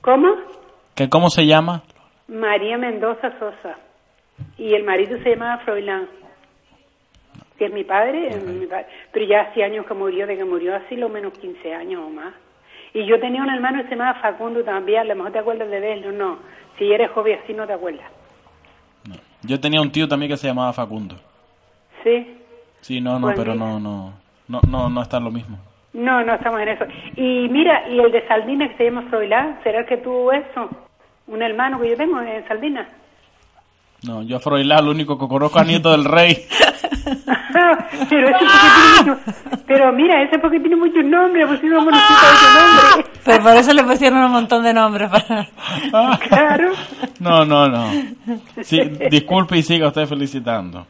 ¿cómo? ¿Que ¿Cómo se llama? María Mendoza Sosa. Y el marido se llamaba Froilán, que es mi padre, es mi padre. pero ya hace años que murió, de que murió así lo menos 15 años o más. Y yo tenía un hermano que se llamaba Facundo también, a lo mejor te acuerdas de verlo, no. Si eres joven así no te acuerdas. Yo tenía un tío también que se llamaba Facundo. ¿Sí? Sí, no, no, Pues pero mira. no, no, no, no, no está lo mismo. No, no estamos en eso. Y mira, y el de Saldina que se llama Froilán, ¿será que tuvo eso? Un hermano que yo tengo en Saldina. No, yo a Froilán, lo único que conozco a nieto del rey. <laughs> pero ese porque tiene mucho- pero mira, ese porque tiene muchos nombres, pues si no conocía ese nombre. <laughs> Pero por eso le pusieron un montón de nombres. Para... <laughs> Claro. No, no, no. Sí, disculpe y siga usted felicitando.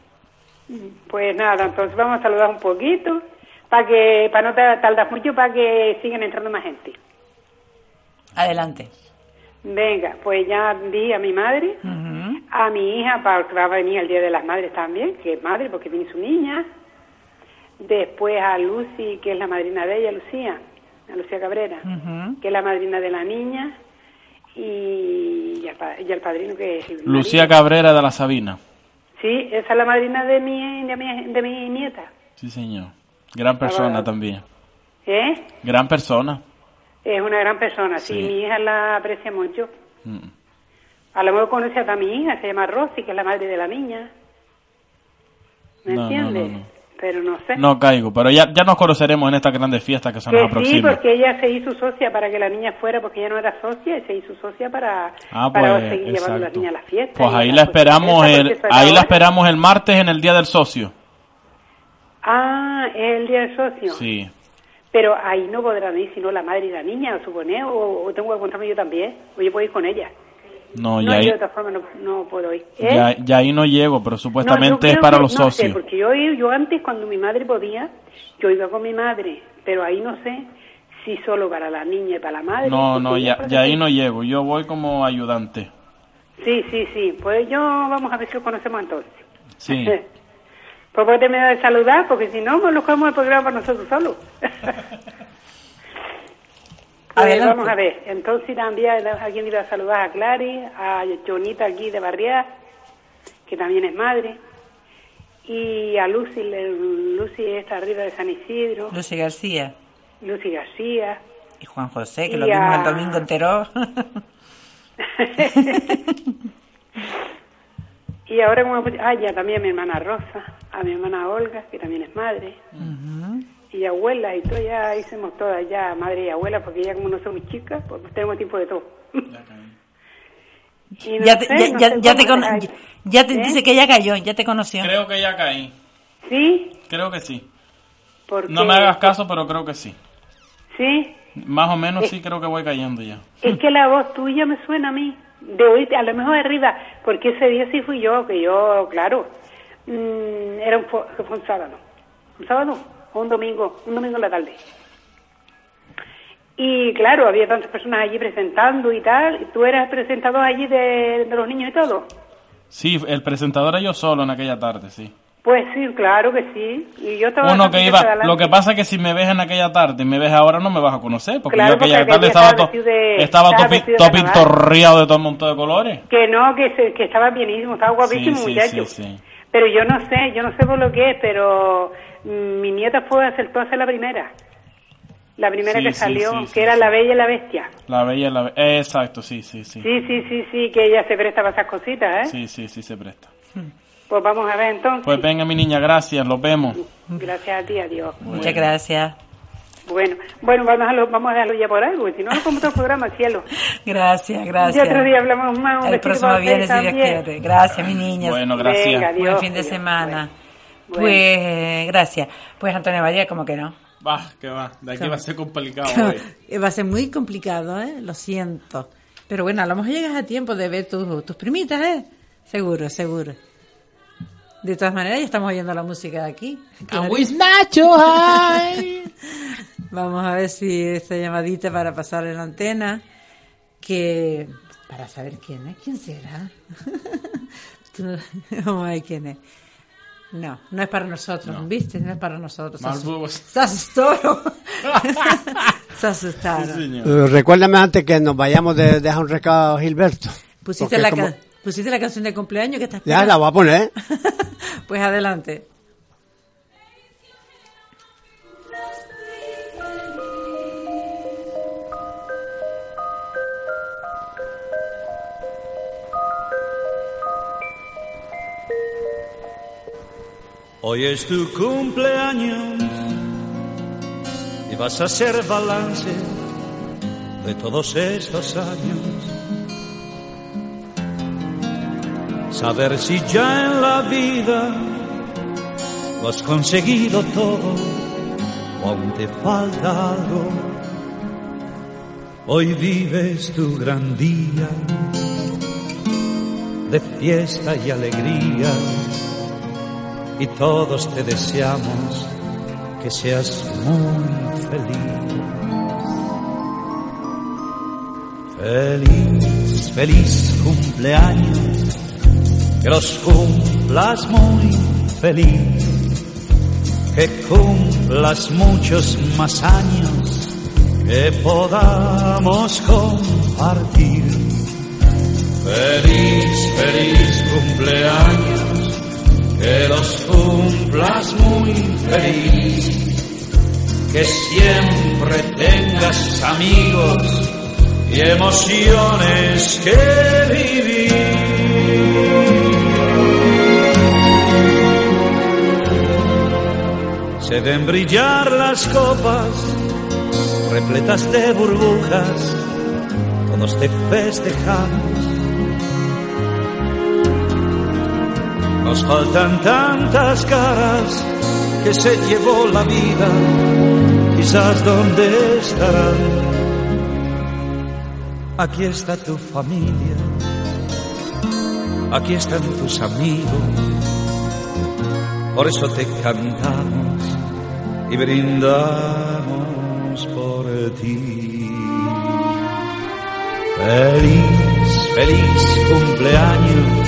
Pues nada, entonces vamos a saludar un poquito para que para no ta- tardar mucho para que sigan entrando más gente. Adelante. Venga, pues ya di a mi madre, a mi hija, para que va a venir el Día de las Madres también, que es madre porque tiene su niña. Después a Lucy, que es la madrina de ella, Lucía, a Lucía Cabrera, que es la madrina de la niña. Y y el padrino que es Lucía marido. Cabrera de la Sabina. Sí, esa es la madrina de mi, de mi, de mi nieta. Sí, señor. Gran persona Ah, también. ¿Eh? Gran persona. Es una gran persona, sí, Sí. mi hija la aprecia mucho. Mm. A lo mejor conoce a mi hija, se llama Rosy, que es la madre de la niña. ¿Me No, entiendes? no, no. Pero no sé. No caigo, pero ya, ya nos conoceremos en estas grandes fiestas que se nos que sí, aproximan. porque ella se hizo socia para que la niña fuera, porque ella no era socia, y se hizo socia para, Ah, para pues, seguir llevando a las exacto. niñas a la fiesta. Pues ahí la esperamos el, ahí la esperamos el martes en el día del socio. Ah, es el día del socio. Sí. Pero ahí no podrán ir sino la madre y la niña, supone, o, o tengo que encontrarme yo también, o yo puedo ir con ella. No, no, ya yo ahí, de otra forma no, no puedo ir. ¿Eh? ya, ya ahí no llego, pero No, supuestamente es para que- los no sé, socios. porque yo, yo antes, cuando mi madre podía, yo iba con mi madre, pero ahí no sé si solo para la niña y para la madre. No, no, ya, ya ahí no llego. Yo voy como ayudante. Sí, sí, sí. Pues yo, vamos a ver si lo conocemos entonces. Sí. <laughs> Pues te me das de saludar, porque si no, nos lo cogemos el programa para nosotros solos. <laughs> Pues Adelante. vamos a ver, entonces también a quien iba a saludar a Clary, a Jonita aquí de Barriá, que también es madre, y a Lucy, Lucy está arriba de San Isidro, Lucy García Lucy García, y Juan José, que Y lo vimos a- el domingo entero. <laughs> <laughs> y ahora como ah, ya también a mi hermana Rosa, a mi hermana Olga, que también es madre, y abuela, y todo ya hicimos todas ya, madre y abuela, porque ya como no somos chicas, pues tenemos tiempo de todo. <laughs> Y no ya te, sé, ya, no ya- sé ya te ya ¿Eh? dice que ya cayó, ya te conoció. Creo que ya caí. ¿Sí? Creo que sí. Porque, No me hagas caso, pero creo que sí. Sí, Más o menos Eh. sí creo que voy cayendo ya. es que la voz tuya me suena a mí, de oírte, a lo mejor arriba, porque ese día sí fui yo, que yo, claro, mm, era un, fue un sábado, un sábado o un domingo, un domingo en la tarde. Y claro, había tantas personas allí presentando y tal, y tú eras presentador allí de, de los niños y todo. Sí, el presentador era yo solo en aquella tarde, sí. Pues sí, claro que sí. Y yo estaba Uno que iba, lo que pasa es que si me ves en aquella tarde y me ves ahora no me vas a conocer, porque Claro, yo aquella porque tarde estaba, estaba to- de- estaba de todo carnaval. pintorreado de todo un montón de colores. Que no, que, se, que estaba bienísimo, estaba guapísimo, sí, sí, muchacho. sí, sí. Pero yo no sé, yo no sé por lo que es, pero mm, mi nieta fue acertó a ser la primera. La primera Sí, que salió, sí, que sí, era sí. La Bella y la Bestia. La bella, la be- eh, exacto, sí, sí, sí. Sí, sí, sí, sí, que ella se presta para esas cositas, ¿eh? Sí, sí, sí se presta. Pues vamos a ver entonces. Pues venga mi niña, gracias, los vemos. Gracias a ti, adiós. Muchas gracias. Bueno, bueno, vamos a dejarlo, vamos a dejarlo ya por algo, si no, no como todo el programa, cielo. Gracias, Y gracias. otro día hablamos más, un El próximo viernes, si Dios quiere. Gracias, mi niña. Bueno, gracias. Venga, Buen adiós. fin de semana. Bueno. Pues, eh, gracias. Pues, Antonio María, como que no. Va, que va, de aquí va a ser complicado hoy. Eh, Va a ser muy complicado, ¿eh? Lo siento. Pero bueno, a lo mejor llegas a tiempo de ver tus, tus primitas, ¿eh? Seguro, seguro. De todas maneras, ya estamos oyendo la música de aquí. Claro. Nacho, <laughs> Vamos a ver si esta llamadita para pasar en la antena, que para saber quién es, quién será. <laughs> Tú- <laughs> Vamos a ver quién es. No, no es para nosotros, ¿viste? No es para nosotros. Bobos. Se asustaron. Se asustaron. Recuérdame antes que nos vayamos de dejar un recado a Gilberto. Pusiste la, como- ca- pusiste la canción de cumpleaños que estás Ya la voy a poner. <laughs> Pues adelante. Hoy es tu cumpleaños y vas a hacer balance de todos estos años. Saber si ya en la vida lo has conseguido todo o aún te falta algo. Hoy vives tu gran día de fiesta y alegría y todos te deseamos que seas muy feliz. Feliz, feliz cumpleaños, que los cumplas muy feliz, que cumplas muchos más años, que podamos compartir. Feliz, feliz cumpleaños, que los cumplas muy feliz, que siempre tengas amigos y emociones que vivir. Se ven brillar las copas repletas de burbujas, todos te festejamos. Nos faltan tantas caras que se llevó la vida, quizás dónde estarán. Aquí está tu familia, aquí están tus amigos, por eso te cantamos y brindamos por ti. Feliz, feliz cumpleaños,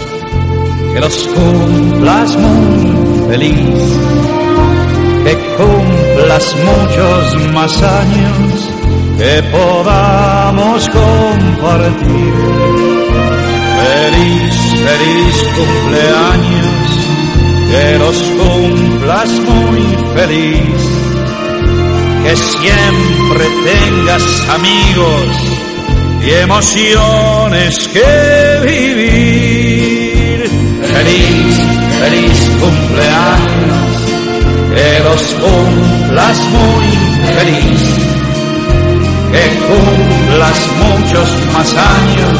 que los cumplas muy feliz, que cumplas muchos más años, que podamos compartir. Feliz, feliz cumpleaños, que los cumplas muy feliz, que siempre tengas amigos y emociones que vivir. Feliz, feliz cumpleaños, que los cumplas muy feliz, que cumplas muchos más años,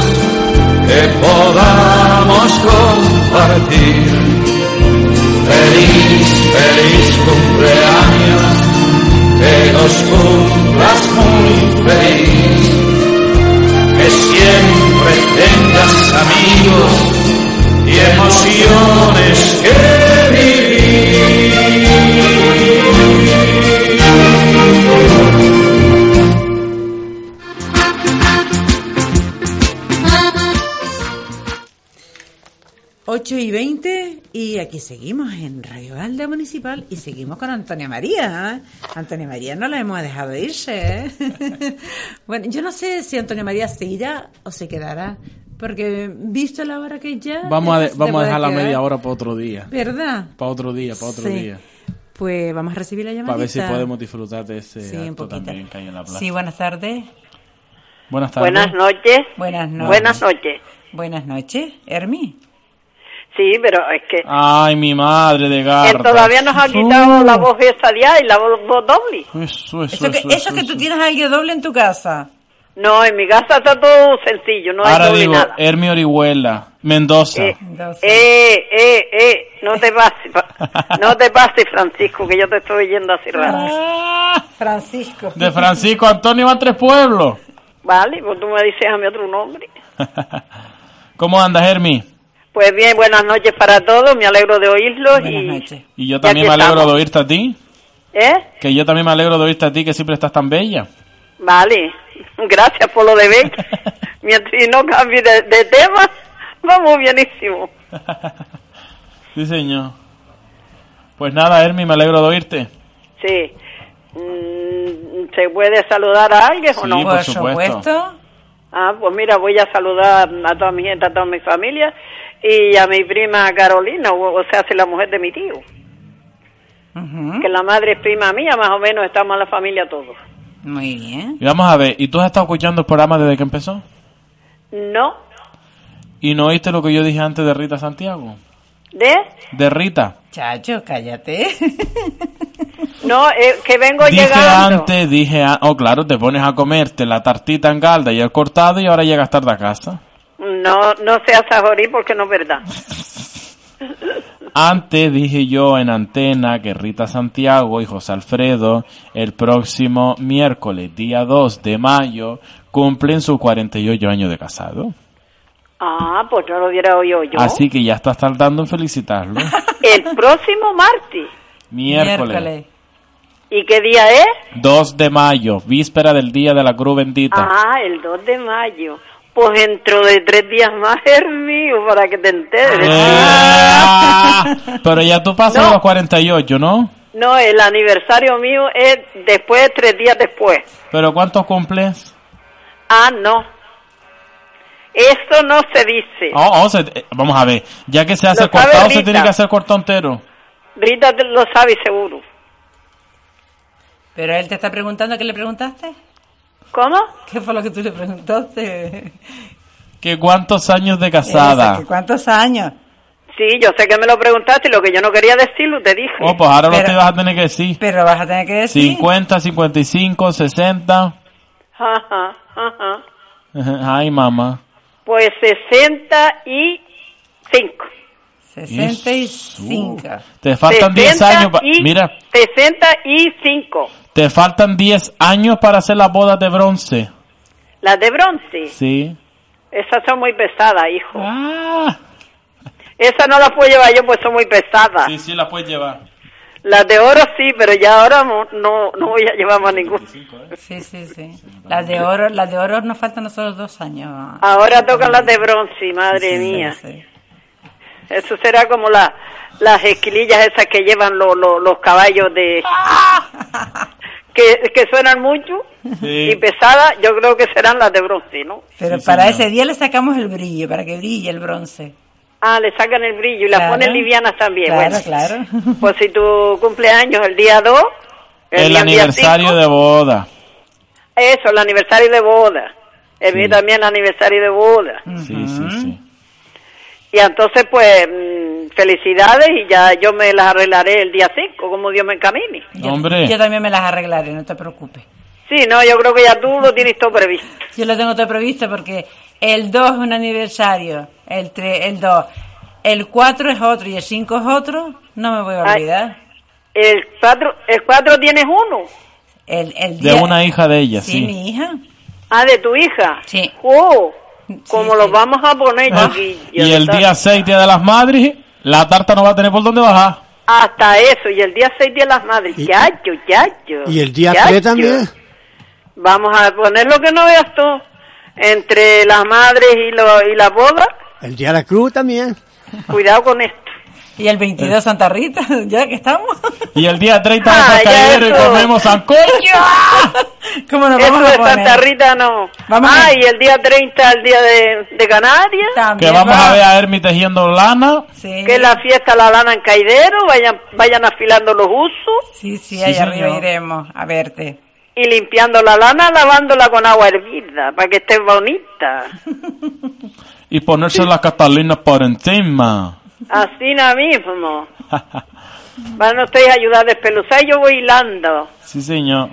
que podamos compartir. Feliz, feliz cumpleaños, que los cumplas muy feliz, que siempre tengas amigos y emociones que vivir. Y aquí seguimos en Radio Valda Municipal y seguimos con Antonia María. ¿eh? Antonia María no la hemos dejado irse. ¿eh? <laughs> bueno, yo no sé si Antonia María se irá o se quedará, porque visto la hora que ya... Vamos a, de- vamos a dejar la media hora para otro día. ¿Verdad? Para otro día, para otro Sí. día. Pues vamos a recibir la llamadita. Para ver si podemos disfrutar de ese Sí, un acto poquito. también que hay en la plaza. Sí, buenas tardes. Buenas tardes. Buenas noches. Buenas noches. Buenas noches. Buenas noches, Hermi. Sí, pero es que Ay, mi madre de garra. todavía nos ha quitado la voz esta día y la voz, doble. Eso, eso, Eso, que, eso, eso que tú tienes alguien doble en tu casa. No, en mi casa está todo sencillo, no hay Ahora doble digo, nada. Hermi Orihuela, Mendoza. Eh, eh, eh, eh, no te pases, pa- <laughs> no te pases, Francisco, que yo te estoy oyendo así raro. Francisco. De Francisco Antonio van tres pueblos. Vale, pues tú me dices a mi otro nombre. <laughs> ¿Cómo andas, Hermi? Pues bien, buenas noches para todos, me alegro de oírlos y... Y yo Y también aquí me alegro estamos. de oírte a ti. ¿Eh? Que yo también me alegro de oírte a ti, que siempre estás tan bella. Vale, <laughs> gracias por lo de ver. <laughs> Mientras no cambie de, de tema, vamos bienísimo. <laughs> Sí, señor. Pues nada, Hermi, me alegro de oírte. Sí. Mm, ¿Se puede saludar a alguien o no? por Por supuesto. supuesto. Ah, pues mira, voy a saludar a toda mi gente, a toda mi familia y a mi prima Carolina, o, o sea, si la mujer de mi tío. Que la madre es prima mía, más o menos estamos en la familia todos. Muy bien. Y vamos a ver, ¿y tú has estado escuchando el programa desde que empezó? No, ¿Y no oíste lo que yo dije antes de Rita Santiago? ¿de? De Rita. Chacho, cállate. No, eh, que vengo Dije llegando. antes, dije... a- Oh, claro, te pones a comerte la tartita en galda y el cortado y ahora llegas tarde a casa. No, no seas sajorí porque no es verdad. Antes dije yo en antena que Rita Santiago y José Alfredo el próximo miércoles, día 2 de mayo, cumplen sus 48 años de casado. Ah, pues no lo hubiera oído yo. Así que ya estás tardando en felicitarlo. <laughs> El próximo martes. Miércoles, ¿Y qué día es? 2 de mayo, víspera del día de la Cruz Bendita. Ah, el 2 de mayo. Pues dentro de tres días más <laughs> es mío, para que te enteres. Ah, <laughs> pero ya tú pasas No. los 48, ¿no? No, el aniversario mío es después, tres días después. ¿Pero cuántos cumples? Ah, no. Eso no se dice. Oh, oh, se- eh, vamos a ver, ya que se hace Lo sabe cortado, se tiene que hacer cortado entero. Rita te lo sabe seguro. Pero él te está preguntando, ¿qué le preguntaste? ¿Cómo? ¿Qué fue lo que tú le preguntaste? ¿Que cuántos años de casada? Esa, que ¿Cuántos años? Sí, yo sé que me lo preguntaste y lo que yo no quería decirlo te dije. Oh, pues ahora lo Pero- te vas a tener que decir. Pero vas a tener que decir. 50, 55, 60. Ajá, ajá. Ay, mamá. Pues 65. 65. Te faltan 10 años. y- Mira, 65. te faltan 10 años para hacer las bodas de bronce. Las de bronce. Sí. Esas son muy pesadas, hijo. Ah. Esas no las puedo llevar yo, pues son muy pesadas. Sí, sí, la puedes llevar. Las de oro sí, pero ya ahora no, no, voy a llevar más ninguna. Sí, sí, sí. Las de oro, las de oro nos faltan nosotros dos años. Ahora tocan las de bronce, madre mía. Eso será como la, las esquilillas esas que llevan lo- lo- los caballos de... <laughs> que, que suenan mucho y pesadas, yo creo que serán las de bronce, ¿no? Pero para ese día le sacamos el brillo, para que brille el bronce. Ah, le sacan el brillo y las ponen livianas también. Claro, bueno. claro. Pues <laughs> si tu cumpleaños el día 2, El, día aniversario cinco, de boda. Eso, el aniversario de boda. El mío también el aniversario de boda. Sí, sí, sí. Y entonces, pues, mm, felicidades y ya yo me las arreglaré el día 5, como Dios me encamine. Hombre. Yo también me las arreglaré, no te preocupes. Sí, no, yo creo que ya tú lo tienes todo previsto. Yo lo tengo todo previsto porque el 2 es un aniversario, el 3, el 2, el 4 es otro y el 5 es otro, no me voy a Ay. olvidar. El 4 el cuatro tienes uno. El, el De día- una hija de ella, Sí, sí. mi hija. Ah, de tu hija. Sí. Oh, como los vamos a poner, Ah, chiquillos, Y el día 6, día de las madres, la tarta no va a tener por dónde bajar. Hasta eso, y el día 6 de las madres. Yayo, yayo. Y el día yayo. 3 también. Vamos a poner lo que no veas tú. Entre las madres y, lo, y la boda, El día de la cruz también. cuidado con esto. Y el 22 Santa Rita, <laughs> ya que estamos. Y el día 30 de Ah, pescadero y eso. comemos sancocho. <laughs> ¿Cómo nos Eso vamos a de poner? Santa Rita no. Vamos ah, a- y el día 30, el día de, de Canarias. Que vamos a ver a Hermi tejiendo lana. Que es la fiesta la lana en Caidero, vayan, vayan afilando los usos Sí, sí, Sí, ahí arriba iremos a verte. y limpiando la lana, lavándola con agua hervida para que esté bonita. Y ponerse las catalinas por encima. Así na mismo. Van ustedes a ayudar a despeluzar y yo voy hilando. Sí, señor.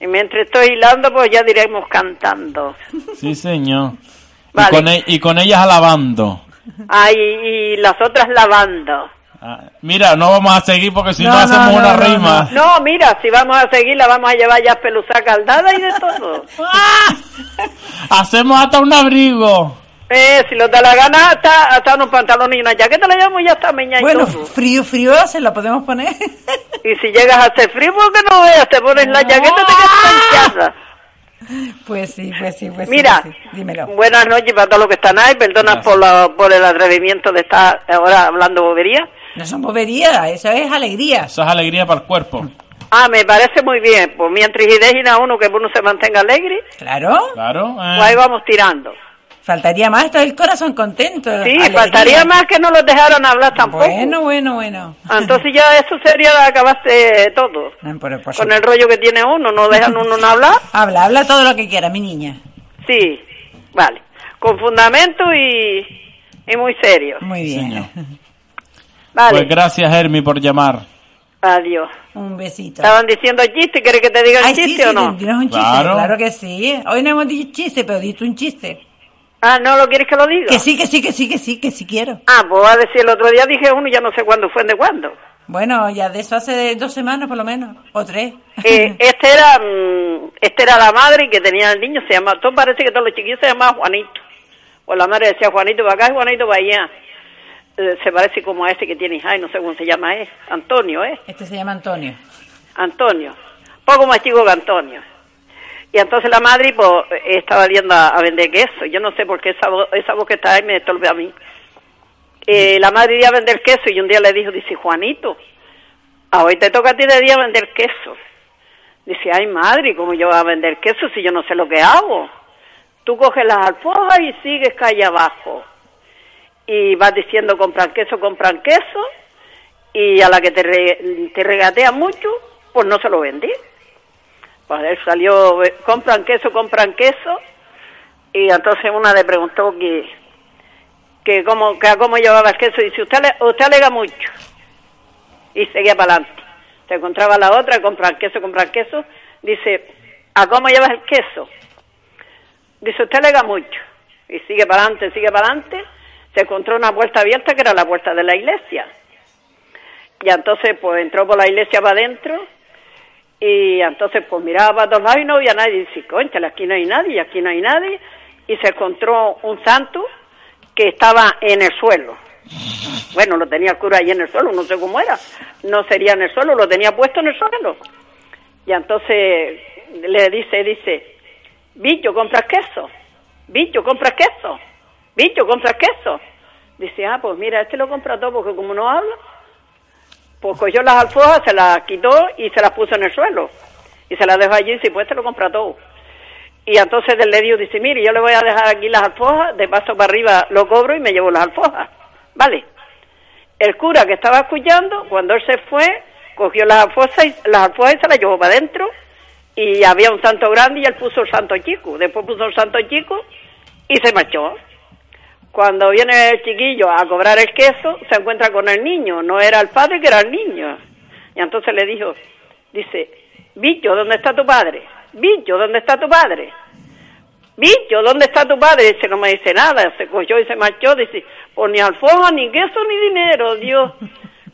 Y mientras estoy hilando, pues ya diremos cantando. Sí, señor. Vale. Y, con e- y con ellas alabando. Ah, y, y las otras lavando. Mira, no vamos a seguir porque si no, hacemos no, una no, rima. No, mira, si vamos a seguir, la vamos a llevar ya peluzada caldada y de todo. <laughs> Hacemos hasta un abrigo. Eh, si nos da la gana, hasta, hasta unos pantalones y una jaqueta la llevamos ya hasta mañana Bueno, todo. frío, frío, se la podemos poner. <laughs> Y si llegas a hacer frío, porque no veas, te pones la jaqueta y te quedas planchada. <laughs> Pues sí, pues sí, pues Mira, sí, pues sí. dímelo. buenas noches para todos los que están ahí. Perdona por, la, por el atrevimiento de estar ahora hablando bobería. No son boberías, eso es alegría. Eso es alegría para el cuerpo. Ah, me parece muy bien. Pues mientras y a uno que uno se mantenga alegre, Claro. Claro. pues ahí vamos tirando. Faltaría más, esto es el corazón contento. Sí, alegría. faltaría más que no los dejaran hablar tampoco. Bueno, bueno, bueno. Ah, Entonces ya eso sería acabaste todo. No, por- por Con el rollo que tiene uno, no dejan uno no hablar. <laughs> Habla, habla todo lo que quiera, mi niña. Sí, vale. Con fundamento y, y muy serio. Muy bien. <laughs> Vale, Pues gracias, Hermi, por llamar. adiós. Un besito. Estaban diciendo chiste, ¿quieres que te diga el Ay, sí, chiste sí, o no? dinos un chiste, Claro. claro. que sí. Hoy no hemos dicho chiste, pero diste un chiste. Ah, ¿no lo quieres que lo diga? Que sí, que sí, que sí, que sí, que sí quiero. Ah, pues a decir el otro día dije uno, ya no sé cuándo fue, de cuándo. Bueno, ya de eso hace dos semanas por lo menos, o tres. Eh, <laughs> este era mm, este era la madre que tenía el niño, se llama, todo parece que todos los chiquillos se llamaban Juanito. O la madre decía Juanito para acá y Juanito para allá. Eh, se parece como a ese que tiene, ay, no sé cómo se llama, es Antonio, ¿eh? Este se llama Antonio. Antonio, poco más chico que Antonio. Y entonces la madre pues estaba yendo a, vender queso. Yo no sé por qué esa voz, esa voz que está ahí me estorbe a mí. Eh, la madre iba a vender queso y un día le dijo, dice, Juanito, a hoy te toca a ti de día vender queso. Dice, ay madre, ¿cómo yo voy a vender queso si yo no sé lo que hago? Tú coges las alfojas y sigues calle abajo. Y vas diciendo, compran queso, compran queso. Y a la que te, re- te regatea mucho, pues no se lo vendí. Pues él salió, eh, compran queso, compran queso, y entonces una le preguntó que, que cómo, que a cómo llevaba el queso, y dice, usted, usted alega mucho, y seguía para adelante. Se encontraba la otra, compran queso, compran queso, dice, ¿a cómo llevas el queso? Dice, usted alega mucho, y sigue para adelante, sigue para adelante, se encontró una puerta abierta que era la puerta de la iglesia. Y entonces pues entró por la iglesia para adentro y entonces pues miraba para todos lados y no había nadie. Y dice, conchale, aquí no hay nadie, aquí no hay nadie. Y se encontró un santo que estaba en el suelo. Bueno, lo tenía el cura ahí en el suelo, no sé cómo era. No sería en el suelo, lo tenía puesto en el suelo. Y entonces le dice, dice, bicho, compras queso. Bicho, compras queso. Bicho, compras queso. Dice, ah, pues mira, este lo compra todo porque como no habla, pues cogió las alfojas, se las quitó y se las puso en el suelo. Y se las dejó allí y dice, pues este lo compra todo. Y entonces le dijo, dice, mire, yo le voy a dejar aquí las alfojas, de paso para arriba lo cobro y me llevo las alfojas. Vale. El cura que estaba escuchando, cuando él se fue, cogió las alfojas y, las alfojas y se las llevó para adentro. Y había un santo grande y él puso el santo chico. Después puso el santo chico y se marchó. Cuando viene el chiquillo a cobrar el queso, se encuentra con el niño. No era el padre, que era el niño. Y entonces le dijo, dice, bicho, ¿dónde está tu padre? Bicho, ¿dónde está tu padre? Bicho, ¿dónde está tu padre? Dice, no me dice nada. Se cogió y se marchó. Dice, pues ni alfoja, ni queso, ni dinero, Dios.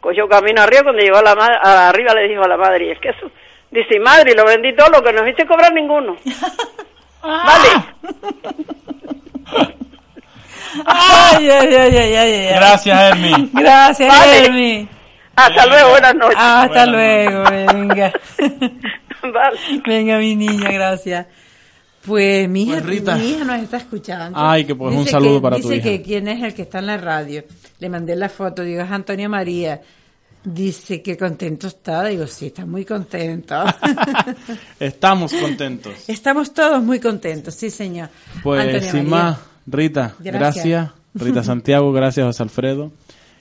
Cogió camino arriba. Cuando llegó a la madre, arriba le dijo a la madre, ¿y el queso? Dice, madre, lo vendí todo, lo que no hice cobrar ninguno. <laughs> Vale. <laughs> Ay, ay, ay, ay, ay, ay. Gracias, Hermi. Gracias, Vale. Hermi. Hasta luego, buenas noches. Hasta luego, venga. <laughs> Vale. Venga, mi niña, gracias. Pues mi hija, Pues, mi hija nos está escuchando. Ay, que pues, un Dice saludo que- para tu Dice hija. que quién es el que está en la radio. Le mandé la foto, digo, es Antonio María. Dice que contento está. Digo, sí, está muy contento. <laughs> Estamos contentos. Estamos todos muy contentos, sí, señor. Pues Antonio sin María. más, Rita, Gracias. gracias. Rita Santiago, gracias José Alfredo.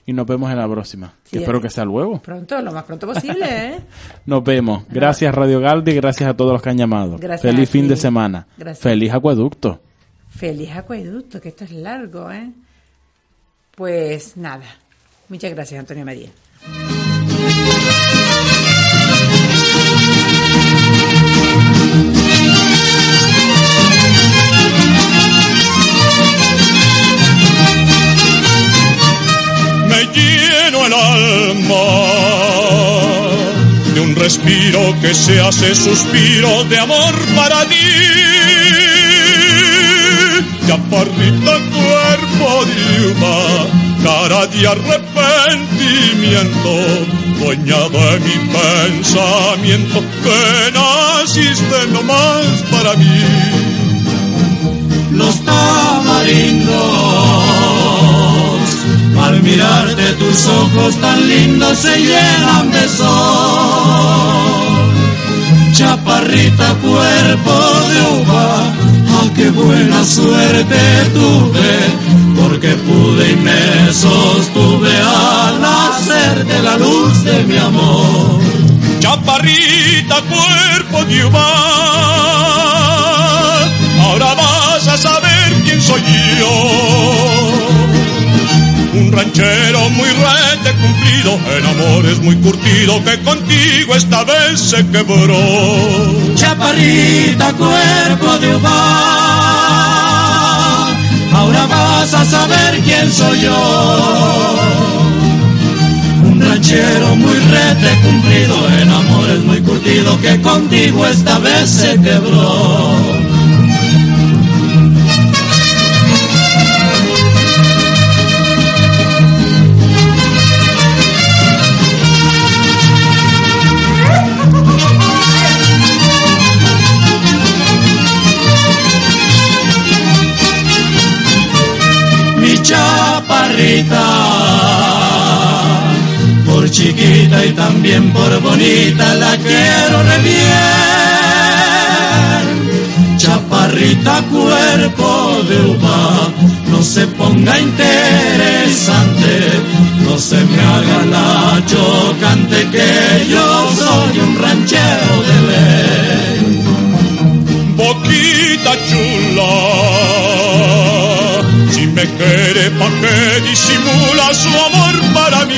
Y nos vemos en la próxima. Sí, que espero eh. que sea luego. Pronto, lo más pronto posible, <laughs> ¿eh? Nos vemos. Gracias Radio Galdi, gracias a todos los que han llamado. Gracias Feliz fin de semana. Gracias. Feliz acueducto. Feliz acueducto, que esto es largo, ¿eh? Pues nada. Muchas gracias, Antonio María. Alma de un respiro que se hace suspiro de amor para ti. Chaparrita cuerpo de uva, cara de arrepentimiento, dueña de mi pensamiento, que naciste nomás para mí. Los tamarindos, al mirarte tus ojos tan lindos se llenan de sol. Chaparrita cuerpo de uva, ah, qué buena suerte tuve, porque pude y me sostuve al hacerte la luz de mi amor. Chaparrita, cuerpo de uva. Ahora vas a saber quién soy yo. Un ranchero muy rete cumplido, en amores muy curtido, que contigo esta vez se quebró. Chaparrita, cuerpo de uva, ahora vas a saber quién soy yo. Un ranchero muy rete cumplido, en amores muy curtido, que contigo esta vez se quebró. Chaparrita, por chiquita y también por bonita la quiero re bien. Chaparrita, cuerpo de uva, no se ponga interesante, no se me haga la chocante que yo soy un ranchero de ley. vida chula. Si me quiere, ¿pa' qué disimula su amor para mí?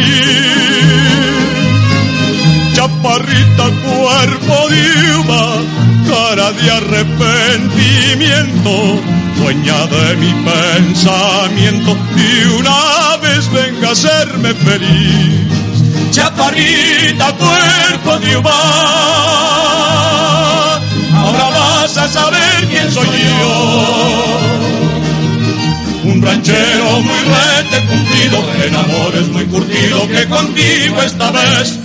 Chaparrita, cuerpo de cara de arrepentimiento, dueña de mi pensamiento, y una vez venga a hacerme feliz. Chaparrita, cuerpo de ahora vas a saber quién soy yo. Ranchero muy rete cumplido, en amores muy curtido, que contigo esta vez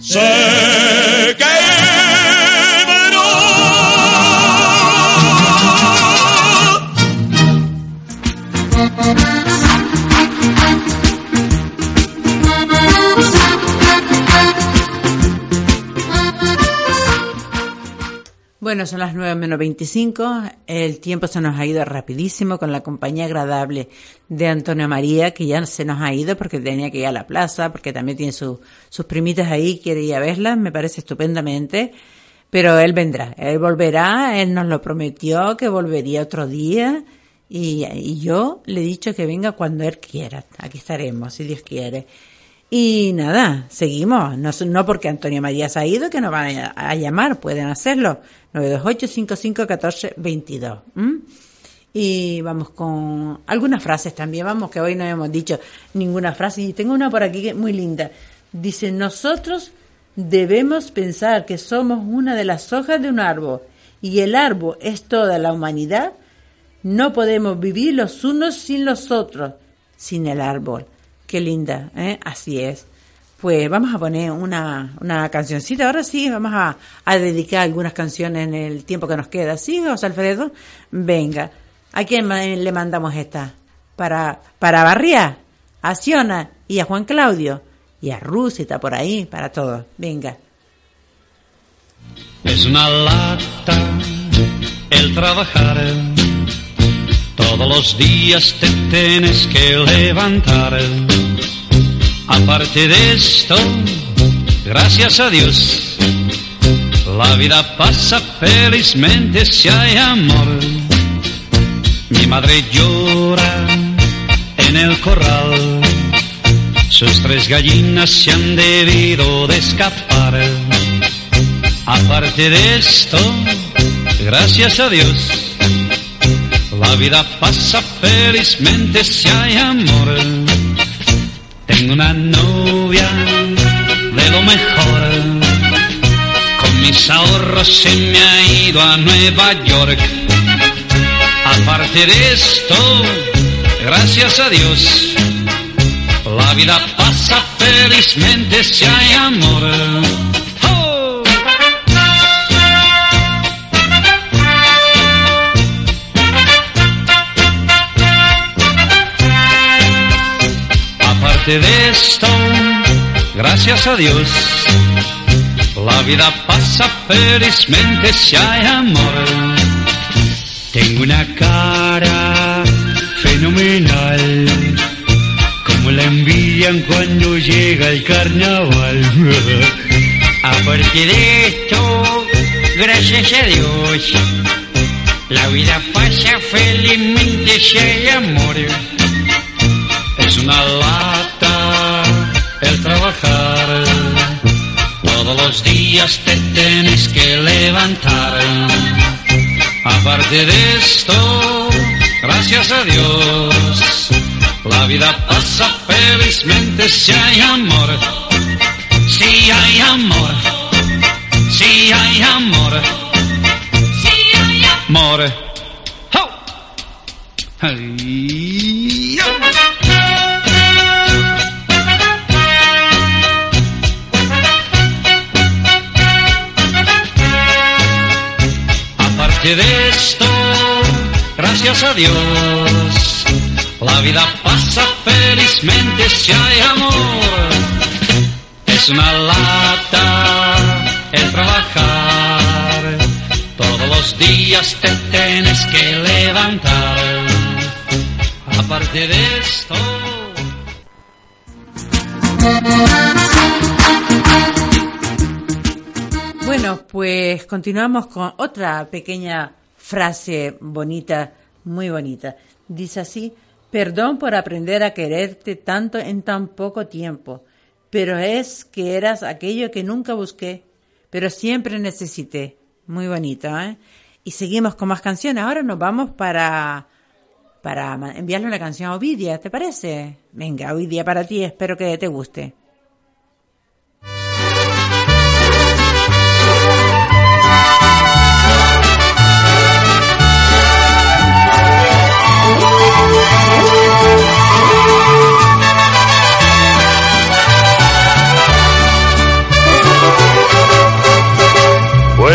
sé que Bueno, son las 9 menos 25. El tiempo se nos ha ido rapidísimo con la compañía agradable de Antonio María, que ya se nos ha ido porque tenía que ir a la plaza, porque también tiene su- sus primitas ahí, quiere ir a verlas, me parece estupendamente. Pero él vendrá, él volverá, él nos lo prometió que volvería otro día. Y yo le he dicho que venga cuando él quiera. Aquí estaremos, si Dios quiere. Y nada, seguimos. No, no porque Antonio María se ha ido que nos van a, a llamar, pueden hacerlo. 928-5514-22. ¿m? Y vamos con algunas frases también, vamos, que hoy no hemos dicho ninguna frase. Y tengo una por aquí que es muy linda. Dice, nosotros debemos pensar que somos una de las hojas de un árbol y el árbol es toda la humanidad. No podemos vivir los unos sin los otros, sin el árbol. Qué linda, ¿eh? Así es. Pues vamos a poner una, una cancioncita. Ahora sí, vamos a, a dedicar algunas canciones en el tiempo que nos queda. ¿Sí, José Alfredo? Venga. ¿A quién ma- le mandamos esta? Para, para Barría, a Siona y a Juan Claudio. Y a Rusita por ahí, para todos. Venga. Es una lata el trabajar. Todos los días te tienes que levantar. Aparte de esto, gracias a Dios, la vida pasa felizmente si hay amor. Mi madre llora en el corral. Sus tres gallinas se han debido de escapar. Aparte de esto, gracias a Dios, la vida pasa felizmente si hay amor. Tengo una novia de lo mejor. Con mis ahorros se me ha ido a Nueva York. Aparte de esto, gracias a Dios, la vida pasa felizmente si hay amor. Aparte de esto, gracias a Dios, la vida pasa felizmente si hay amor. Tengo una cara fenomenal, como la envían cuando llega el carnaval. Aparte de esto, gracias a Dios, la vida pasa felizmente si hay amor. Es una días te tienes que levantar. Aparte de esto, gracias a Dios, la vida pasa felizmente si hay amor. Si hay amor. Si hay amor. Si hay amor. Gracias a Dios, la vida pasa felizmente si hay amor. Es una lata el trabajar, todos los días te tienes que levantar. Aparte de esto... Bueno, pues continuamos con otra pequeña frase bonita, muy bonita. Dice así, perdón por aprender a quererte tanto en tan poco tiempo, pero es que eras aquello que nunca busqué, pero siempre necesité. Muy bonito, ¿eh? Y seguimos con más canciones. Ahora nos vamos para para enviarle una canción a Ovidia, ¿te parece? Venga, Ovidia, para ti, espero que te guste.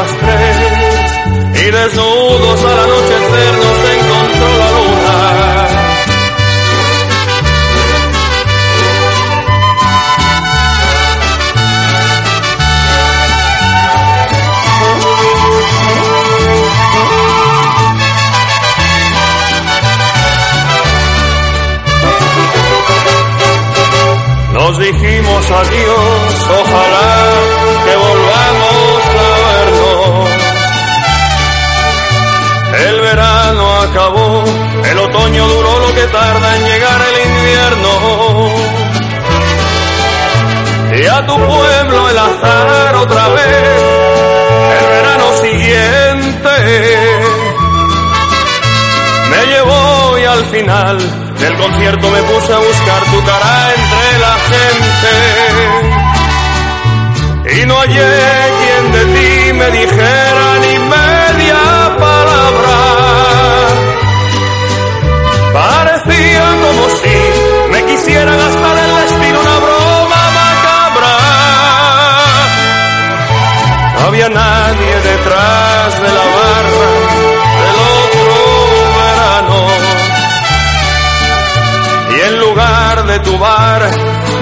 las tres. Y desnudos al anochecer nos encontró la luna. Nos dijimos adiós, ojalá El verano acabó, el otoño duró lo que tarda en llegar el invierno. Y a tu pueblo el azar otra vez, el verano siguiente me llevó y al final del concierto me puse a buscar tu cara entre la gente. Y no hallé quien de ti me dijera había nadie detrás de la barra del otro verano. Y en lugar de tu bar,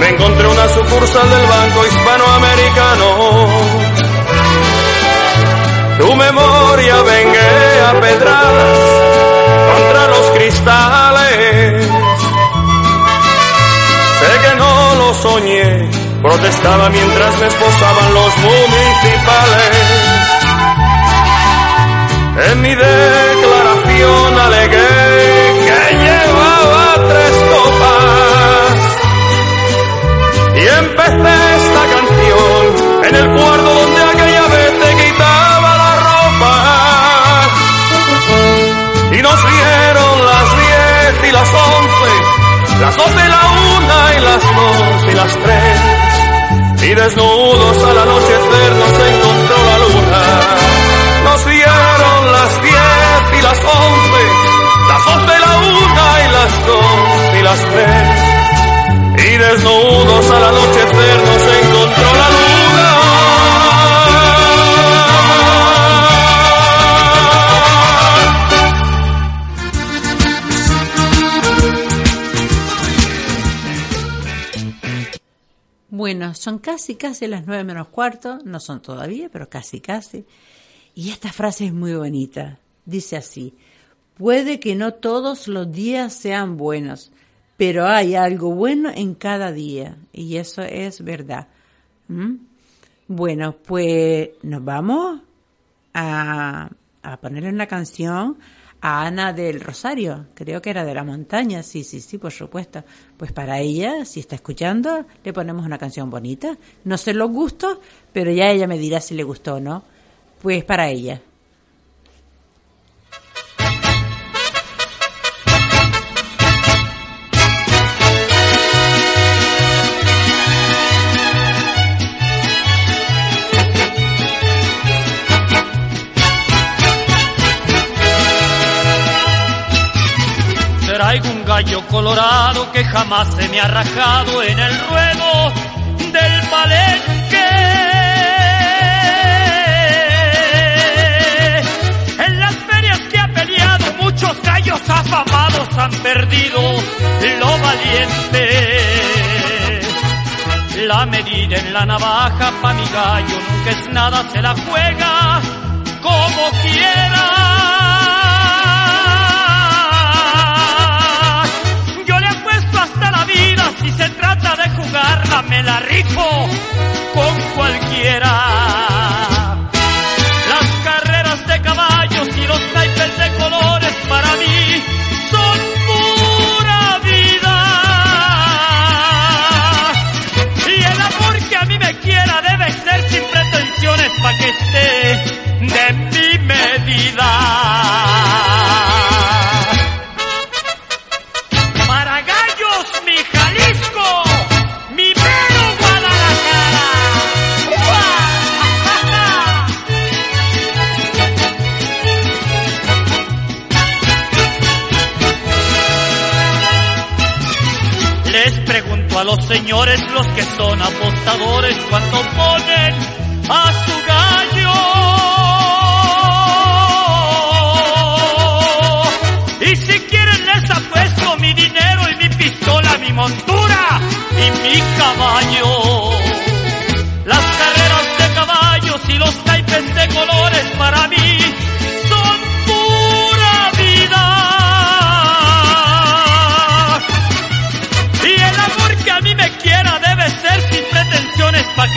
me encontré una sucursal del Banco Hispanoamericano. Tu memoria vengué a pedradas contra los cristales. Sé que no lo soñé, protestaba mientras me esposaban los municipales. En mi declaración alegué que llevaba tres copas. Y empecé esta canción en el cuarto donde aquella vez te quitaba la ropa. Y nos dieron las diez y las once, las doce, la una y las dos y las tres y desnudos al anochecer nos encontró la luna. Nos dieron las diez y las once, las doce, la una y las dos y las tres. Y desnudos al anochecer nos encontró la luna. Bueno, son casi, casi las nueve menos cuarto, no son todavía, pero casi, casi. Y esta frase es muy bonita. Dice así, puede que no todos los días sean buenos, pero hay algo bueno en cada día. Y eso es verdad. ¿Mm? Bueno, pues nos vamos a, a ponerle una canción a Ana del Rosario, creo que era de la montaña, sí, sí, sí, por supuesto. Pues para ella, si está escuchando, le ponemos una canción bonita. No sé los gustos, pero ya ella me dirá si le gustó o no. Pues para ella. Traigo un gallo colorado que jamás se me ha rajado en el ruedo del palenque. En las ferias que ha peleado muchos gallos afamados han perdido lo valiente. La medida en la navaja pa' mi gallo nunca es nada, se la juega como quiera. Se trata de jugarla me la rifo con cualquiera. Las carreras de caballos y los naipes de colores para mí son pura vida. Y el amor que a mí me quiera debe ser sin pretensiones pa' que esté de mi medida. Les pregunto a los señores, los que son apostadores, cuánto ponen a su gallo. Y si quieren les apuesto mi dinero y mi pistola, mi montura y mi caballo. Las carreras de caballos y los naipes de colores para mí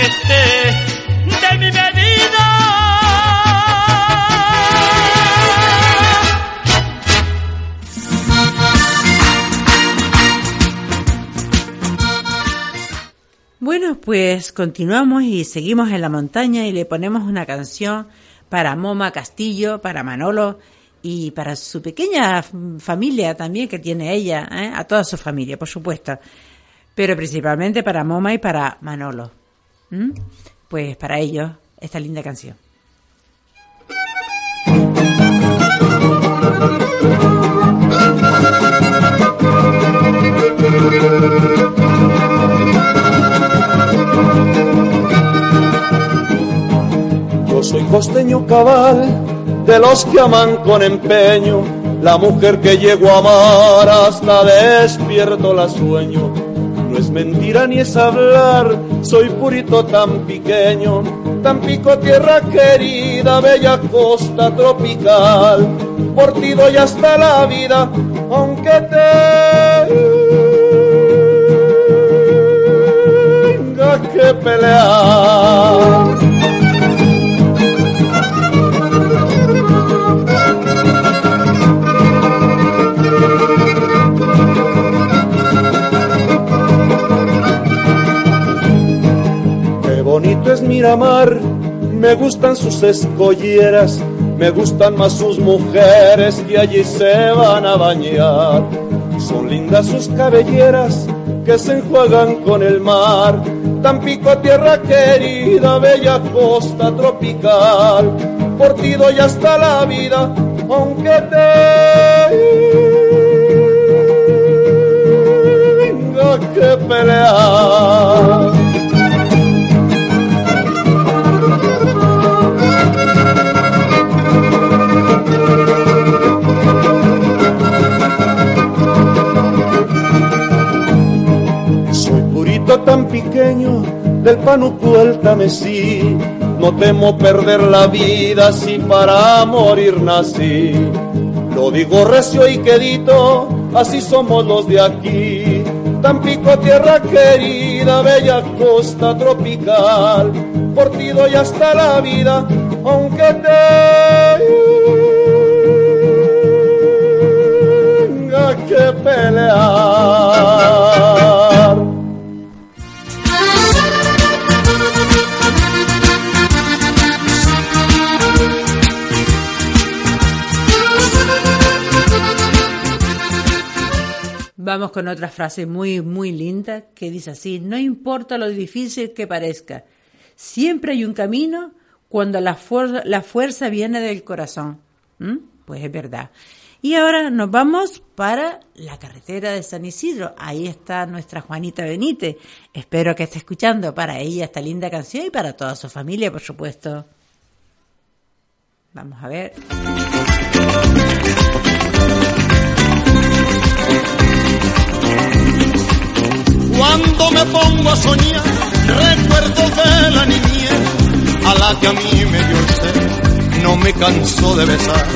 esté de mi medida. Bueno, pues continuamos y seguimos en la montaña y le ponemos una canción para Moma Castillo, para Manolo y para su pequeña familia también que tiene ella, ¿eh? a toda su familia, por supuesto, pero principalmente para Moma y para Manolo. ¿Mm? Pues para ellos, esta linda canción. Yo soy costeño cabal, de los que aman con empeño, la mujer que llego a amar hasta despierto la sueño. No es mentira ni es hablar, soy purito tan pequeño, tan pico tierra querida, bella costa tropical. Por ti doy hasta la vida, aunque tenga que pelear. Bonito es Miramar, me gustan sus escolleras, me gustan más sus mujeres que allí se van a bañar. Son lindas sus cabelleras que se enjuagan con el mar. Tampico, tierra querida, bella costa tropical. Por ti doy hasta la vida, aunque tenga que pelear. Tan pequeño del panuco el Tamesí, no temo perder la vida si para morir nací. Lo digo recio y quedito, así somos los de aquí. Tampico, tierra querida, bella costa tropical, por ti doy hasta la vida, aunque tenga que pelear. Vamos con otra frase muy, muy linda que dice así, no importa lo difícil que parezca, siempre hay un camino cuando la, fuer- la fuerza viene del corazón. ¿Mm? Pues es verdad. Y ahora nos vamos para la carretera de San Isidro. Ahí está nuestra Juanita Benítez. Espero que esté escuchando para ella esta linda canción y para toda su familia, por supuesto. Vamos a ver. Me pongo a soñar, recuerdo de la niñez a la que a mí me dio el no me canso de besar.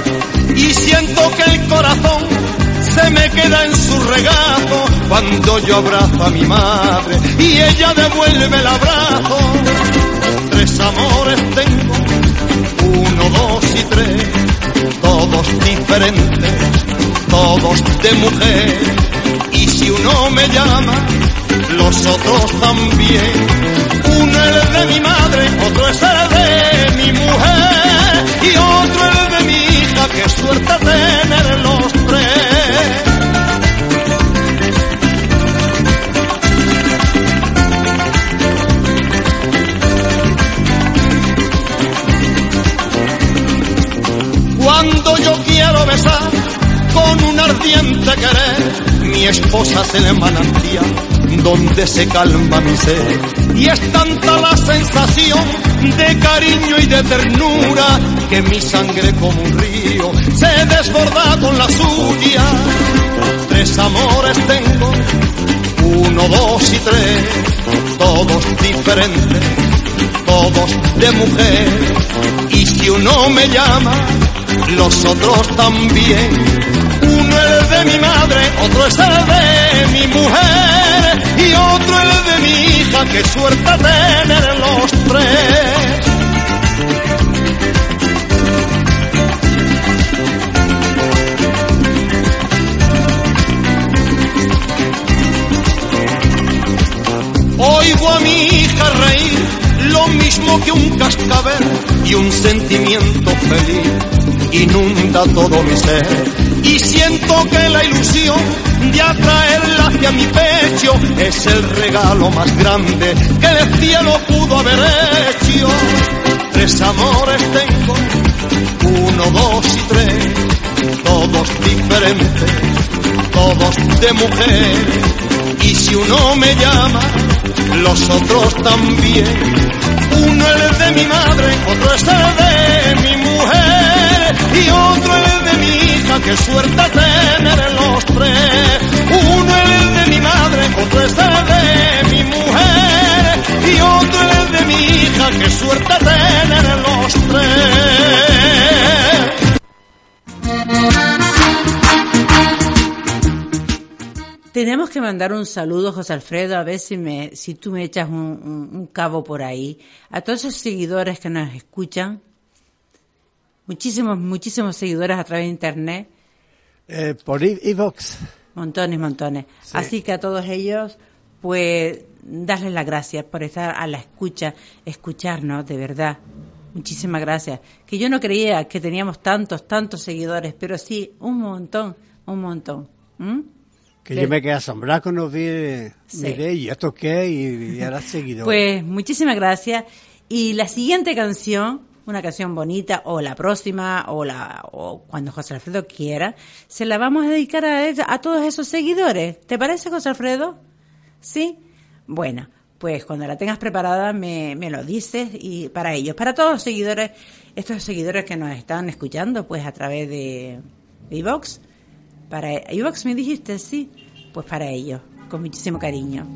Y siento que el corazón se me queda en su regazo cuando yo abrazo a mi madre y ella devuelve el abrazo. Tres amores tengo, uno, dos y tres, todos diferentes, todos de mujer. Y si uno me llama, los otros también. Uno es el de mi madre, otro es el de mi mujer y otro el de mi hija, qué suerte tener los tres. Cuando yo quiero besar con un ardiente querer, mi esposa se le manantial donde se calma mi ser. Y es tanta la sensación de cariño y de ternura que mi sangre como un río se desborda con la suya. Tres amores tengo, uno, dos y tres, todos diferentes, todos de mujer. Y si uno me llama, los otros también. Uno es de mi madre, otro es el de mi mujer y otro el de mi hija, qué suerte tener los tres. Oigo a mi hija reír, lo mismo que un cascabel y un sentimiento feliz inunda todo mi ser. Y siento que la ilusión de atraerla hacia mi pecho es el regalo más grande que el cielo pudo haber hecho. Tres amores tengo, uno, dos y tres, todos diferentes, todos de mujer. Y si uno me llama, los otros también. Uno es el de mi madre, otro es el de mi y otro el de mi hija, qué suerte tener los tres. Uno el de mi madre, otro es el de mi mujer y otro el de mi hija, qué suerte tener los tres. Tenemos que mandar un saludo, José Alfredo, a ver si, me, si tú me echas un, un- un cabo por ahí. A todos esos seguidores que nos escuchan, muchísimos, muchísimos seguidores a través de Internet, Eh, por Evox. montones, montones. Así que a todos ellos, pues, darles las gracias por estar a la escucha, escucharnos, de verdad. Muchísimas gracias. Que yo no creía que teníamos tantos, tantos seguidores, pero sí, un montón, un montón. ¿Mm? Que yo me quedé asombrado cuando vi, Sí. miré, ¿y esto qué? Y, y ahora seguido. Pues muchísimas gracias. Y la siguiente canción, una canción bonita, o la próxima, o la o cuando José Alfredo quiera, se la vamos a dedicar a, a todos esos seguidores. ¿Te parece, José Alfredo? ¿Sí? Bueno, pues cuando la tengas preparada me, me lo dices y para ellos, para todos los seguidores, estos seguidores que nos están escuchando, pues a través de Evox, para Evox me dijiste, sí, pues para ellos, con muchísimo cariño.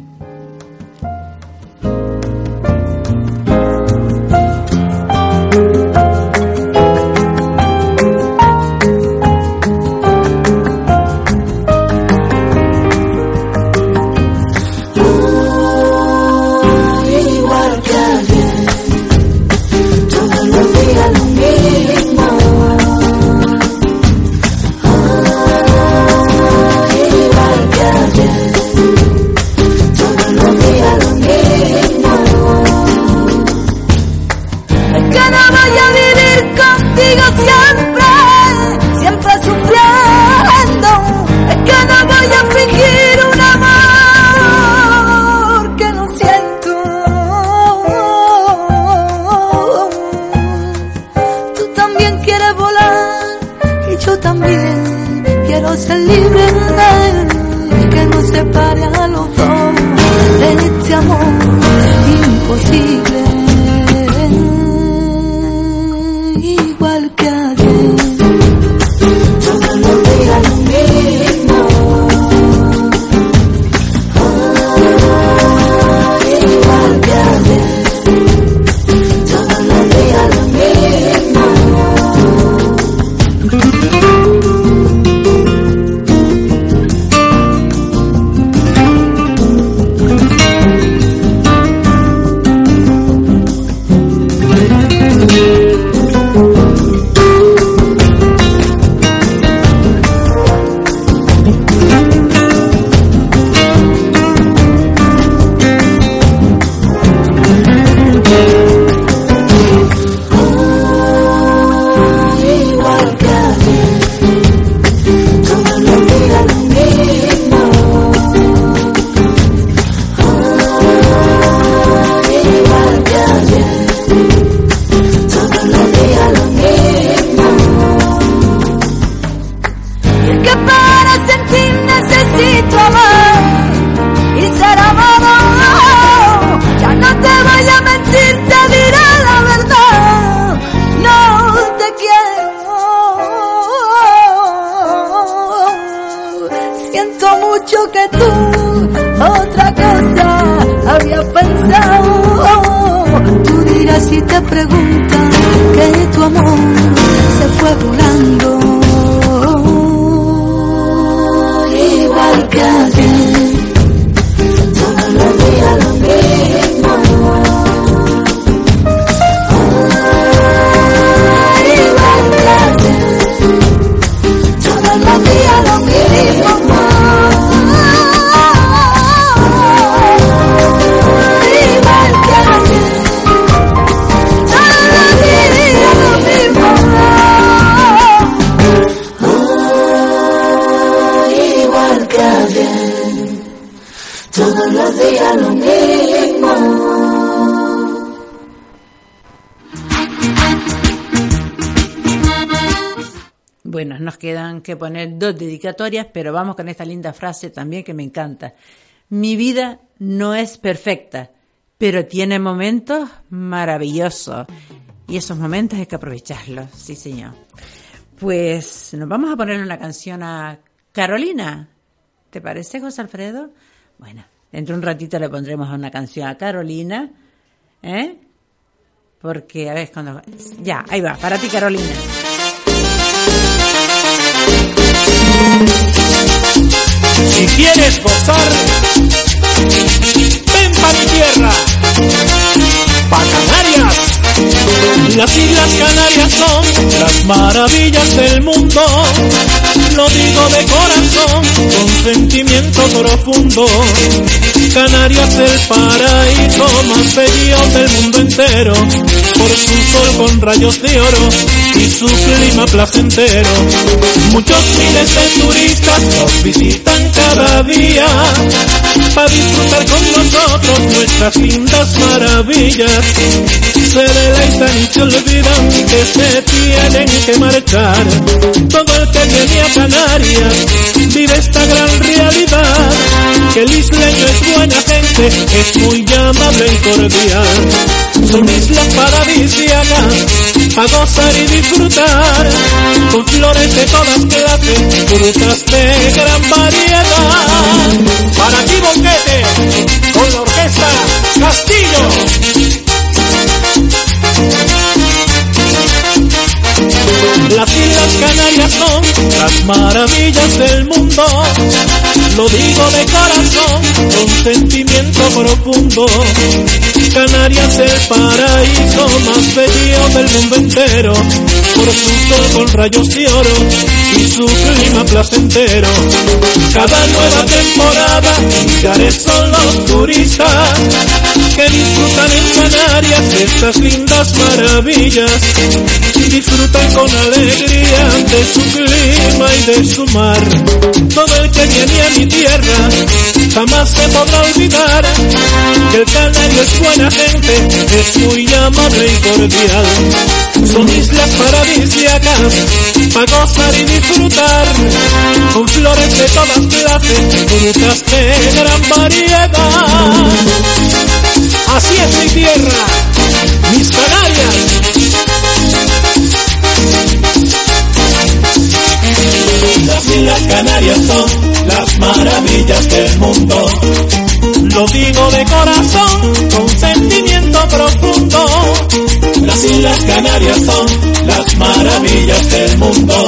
Pero vamos con esta linda frase también que me encanta. Mi vida no es perfecta, pero tiene momentos maravillosos. Y esos momentos hay que aprovecharlos, sí señor. Pues nos vamos a poner una canción a Carolina. ¿Te parece, José Alfredo? Bueno, dentro de un ratito le pondremos una canción a Carolina. ¿Eh? Porque, a ver, cuando... Ya, ahí va, para ti, Carolina. Si quieres gozar, ven pa' mi tierra, pa' Canarias. Las Islas Canarias son las maravillas del mundo. Lo digo de corazón, con sentimiento profundo. Canarias el paraíso más bello del mundo entero, por su sol con rayos de oro y su clima placentero. Muchos miles de turistas nos visitan cada día para disfrutar con nosotros nuestras lindas maravillas. Se deleitan y se olvidan que se tienen que marchar. Todo el que viene a Canarias vive esta gran realidad. Que el isleño es buena gente, es muy amable y cordial. Son islas paradisíacas a gozar y disfrutar con flores de todas clases, frutas de gran variedad. Para aquí Bonquete, con la orquesta Castillo. Las Islas Canarias son las maravillas del mundo. Lo digo de corazón, con sentimiento profundo. Canarias el paraíso más bello del mundo entero. Por su sol con rayos de oro y su clima placentero. Cada nueva temporada, millares son los turistas que disfrutan en Canarias estas lindas maravillas. Disfrutan con alegría de su clima y de su mar. Todo el que viene a mi tierra jamás se podrá olvidar que el canario es buena gente, es muy amable y cordial. Son islas paradisíacas para gozar y disfrutar con flores de todas clases, frutas de gran variedad. Así es mi tierra, mis Canarias. Las Islas Canarias son las maravillas del mundo. Lo digo de corazón, con sentimiento profundo. Las Islas Canarias son las maravillas del mundo.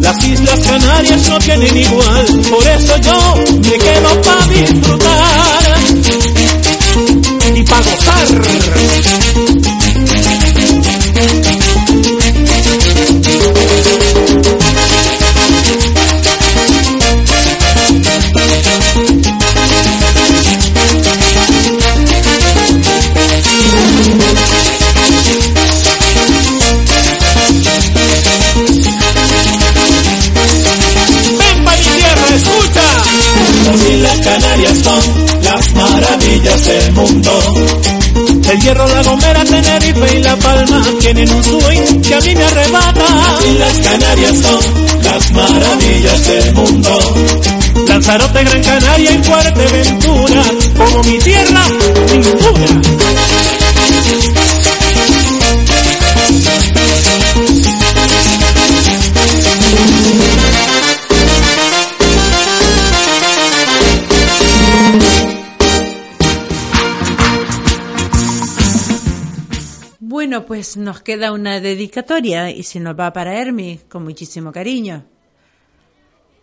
Las Islas Canarias no tienen igual, por eso yo me quedo para disfrutar y para gozar. Maravillas del mundo. El Hierro, La Gomera, Tenerife y La Palma tienen un swing que a mí me arrebata. Las Islas Canarias son las maravillas del mundo. Lanzarote, Gran Canaria y Fuerteventura, como mi tierra, ninguna. Pues nos queda una dedicatoria y se nos va para Hermi con muchísimo cariño.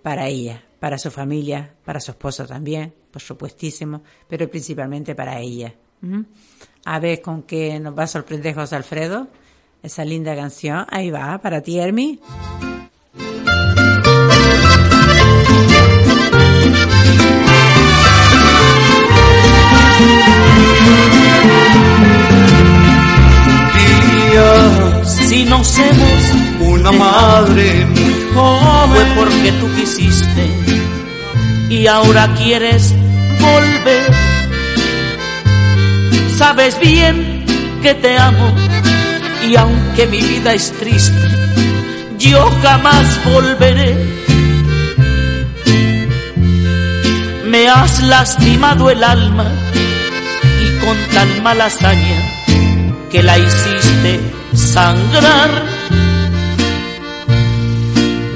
Para ella, para su familia, para su esposo también, por supuestísimo, pero principalmente para ella. ¿Mm? A ver con qué nos va a sorprender José Alfredo. Esa linda canción. Ahí va, para ti, Hermi. Hemos una madre muy joven fue porque tú quisiste y ahora quieres volver. Sabes bien que te amo y aunque mi vida es triste, yo jamás volveré. Me has lastimado el alma y con tan mala hazaña que la hiciste sangrar.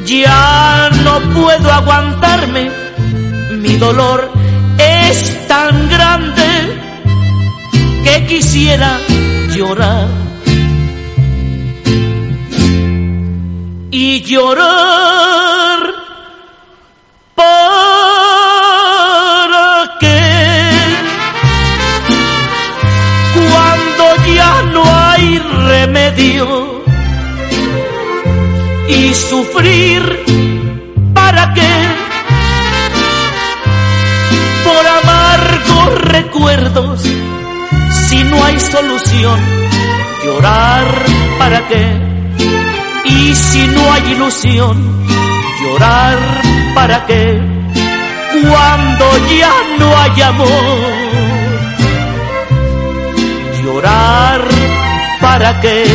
Ya no puedo aguantarme, mi dolor es tan grande que quisiera llorar. Y llorar para y sufrir para qué por amargos recuerdos si no hay solución llorar para qué y si no hay ilusión llorar para qué cuando ya no hay amor llorar para qué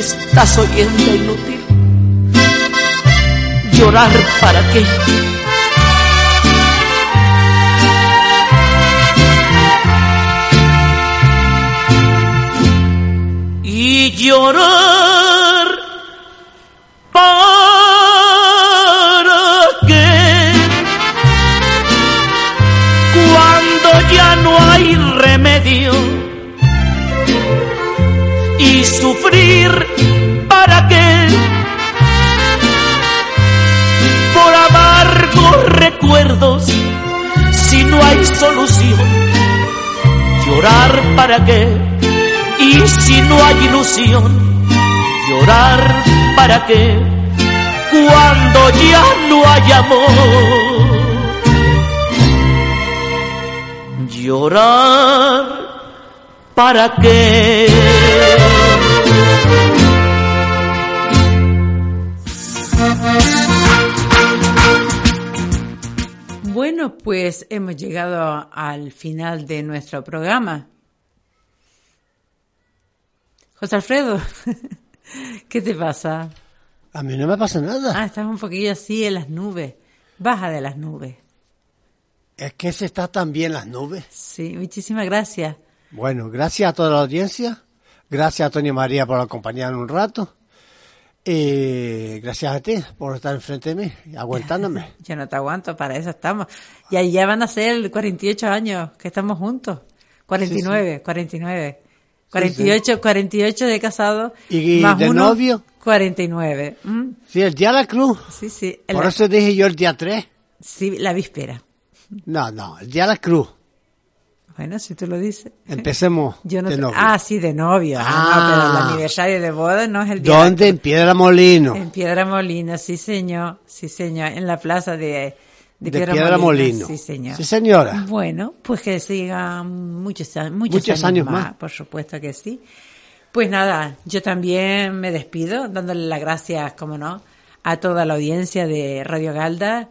estás oyendo inútil llorar para qué y llorar para y sufrir para qué por amargos recuerdos si no hay solución llorar para qué y si no hay ilusión, llorar para qué cuando ya no hay amor. Llorar para qué. Bueno, pues hemos llegado al final de nuestro programa. José Alfredo, <laughs> ¿qué te pasa? A mí no me pasa nada. Ah, estás un poquillo así en las nubes. Baja de las nubes. Es que se está tan bien las nubes. Sí, muchísimas gracias. Bueno, gracias a toda la audiencia. Gracias a Tony María por acompañarnos un rato. Y gracias a ti por estar enfrente de mí, aguantándome. <laughs> Yo no te aguanto, para eso estamos. Y ahí ya van a ser 48 años que estamos juntos. 49, sí, sí. 49. 48, sí, sí. 48 de casado. ¿Y más de uno, novio? 49. ¿Mm? Sí, el día de la cruz. Sí, sí. Por eso dije yo el día 3. Sí, la víspera. No, no, el día de la cruz. Bueno, si tú lo dices. Empecemos <laughs> Yo no de novio. Ah, sí, de novio. Ah, Ah. no, pero el aniversario de boda no es el día. ¿Dónde? En Piedra Molino. En Piedra Molina, sí, señor. Sí, señor. En la plaza de, de, De Piedra Molino. Sí, señor. Sí, señora. Bueno, pues que sigan muchos, muchos, Muchos años, años más, más. por supuesto que sí. Pues nada, yo también me despido, dándole las gracias, como no, a toda la audiencia de Radio Galda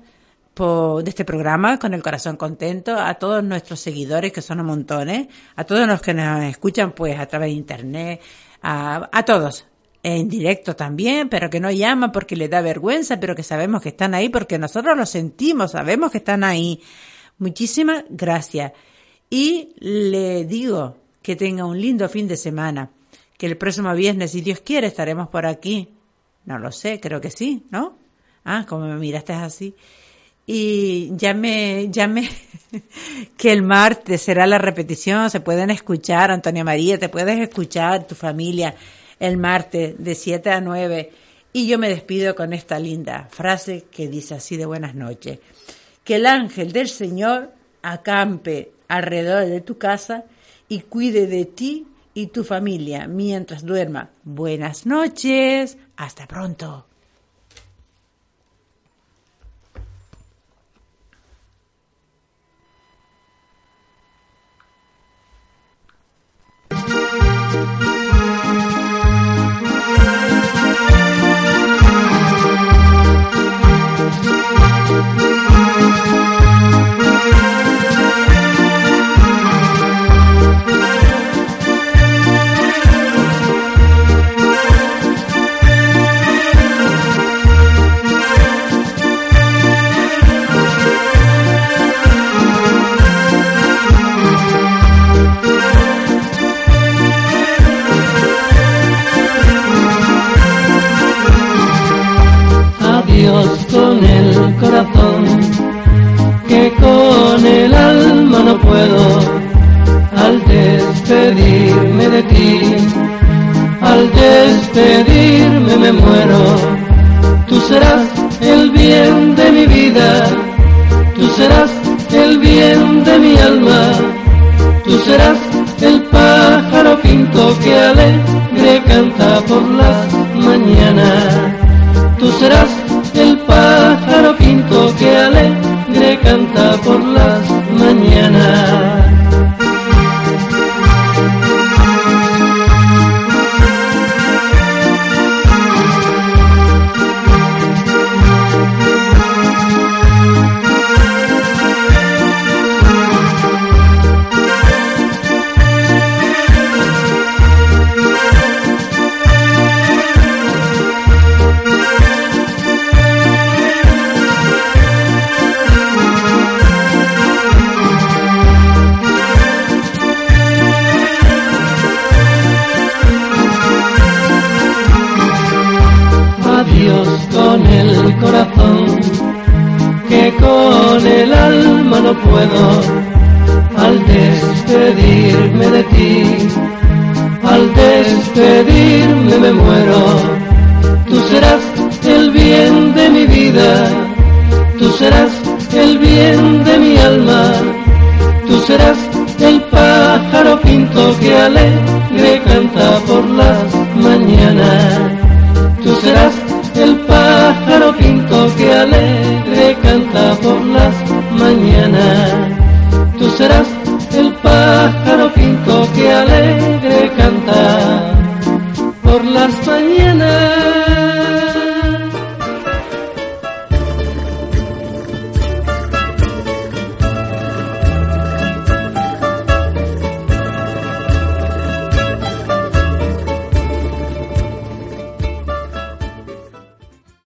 por, de este programa, con el corazón contento, a todos nuestros seguidores, que son a montones, a todos los que nos escuchan pues a través de internet, a, a todos, en directo también, pero que no llaman porque les da vergüenza, pero que sabemos que están ahí porque nosotros lo sentimos, sabemos que están ahí. Muchísimas gracias. Y le digo que tenga un lindo fin de semana, que el próximo viernes, si Dios quiere, estaremos por aquí. No lo sé, creo que sí, ¿no? Ah, como me miraste así. Y llame, llame <laughs> que el martes será la repetición, se pueden escuchar, Antonia María, te puedes escuchar, tu familia, el martes de 7 a 9. Y yo me despido con esta linda frase que dice así de buenas noches. Que el ángel del Señor acampe alrededor de tu casa y cuide de ti y tu familia mientras duerma. Buenas noches, hasta pronto. No puedo, al despedirme de ti, al despedirme me muero, tú serás el bien de mi vida, tú serás el bien de mi alma, tú serás el pájaro pinto que alegre canta por las mañanas. Tú serás pájaro pinto que alegre canta por las mañanas. El alma no puedo, al despedirme de ti, al despedirme me muero. Tú serás el bien de mi vida, tú serás el bien de mi alma, tú serás el pájaro pinto que alegre canta por las mañanas. Tú serás el pájaro pinto que alegre canta por las mañanas. Tú serás el pájaro pinto que alegre canta por las mañanas.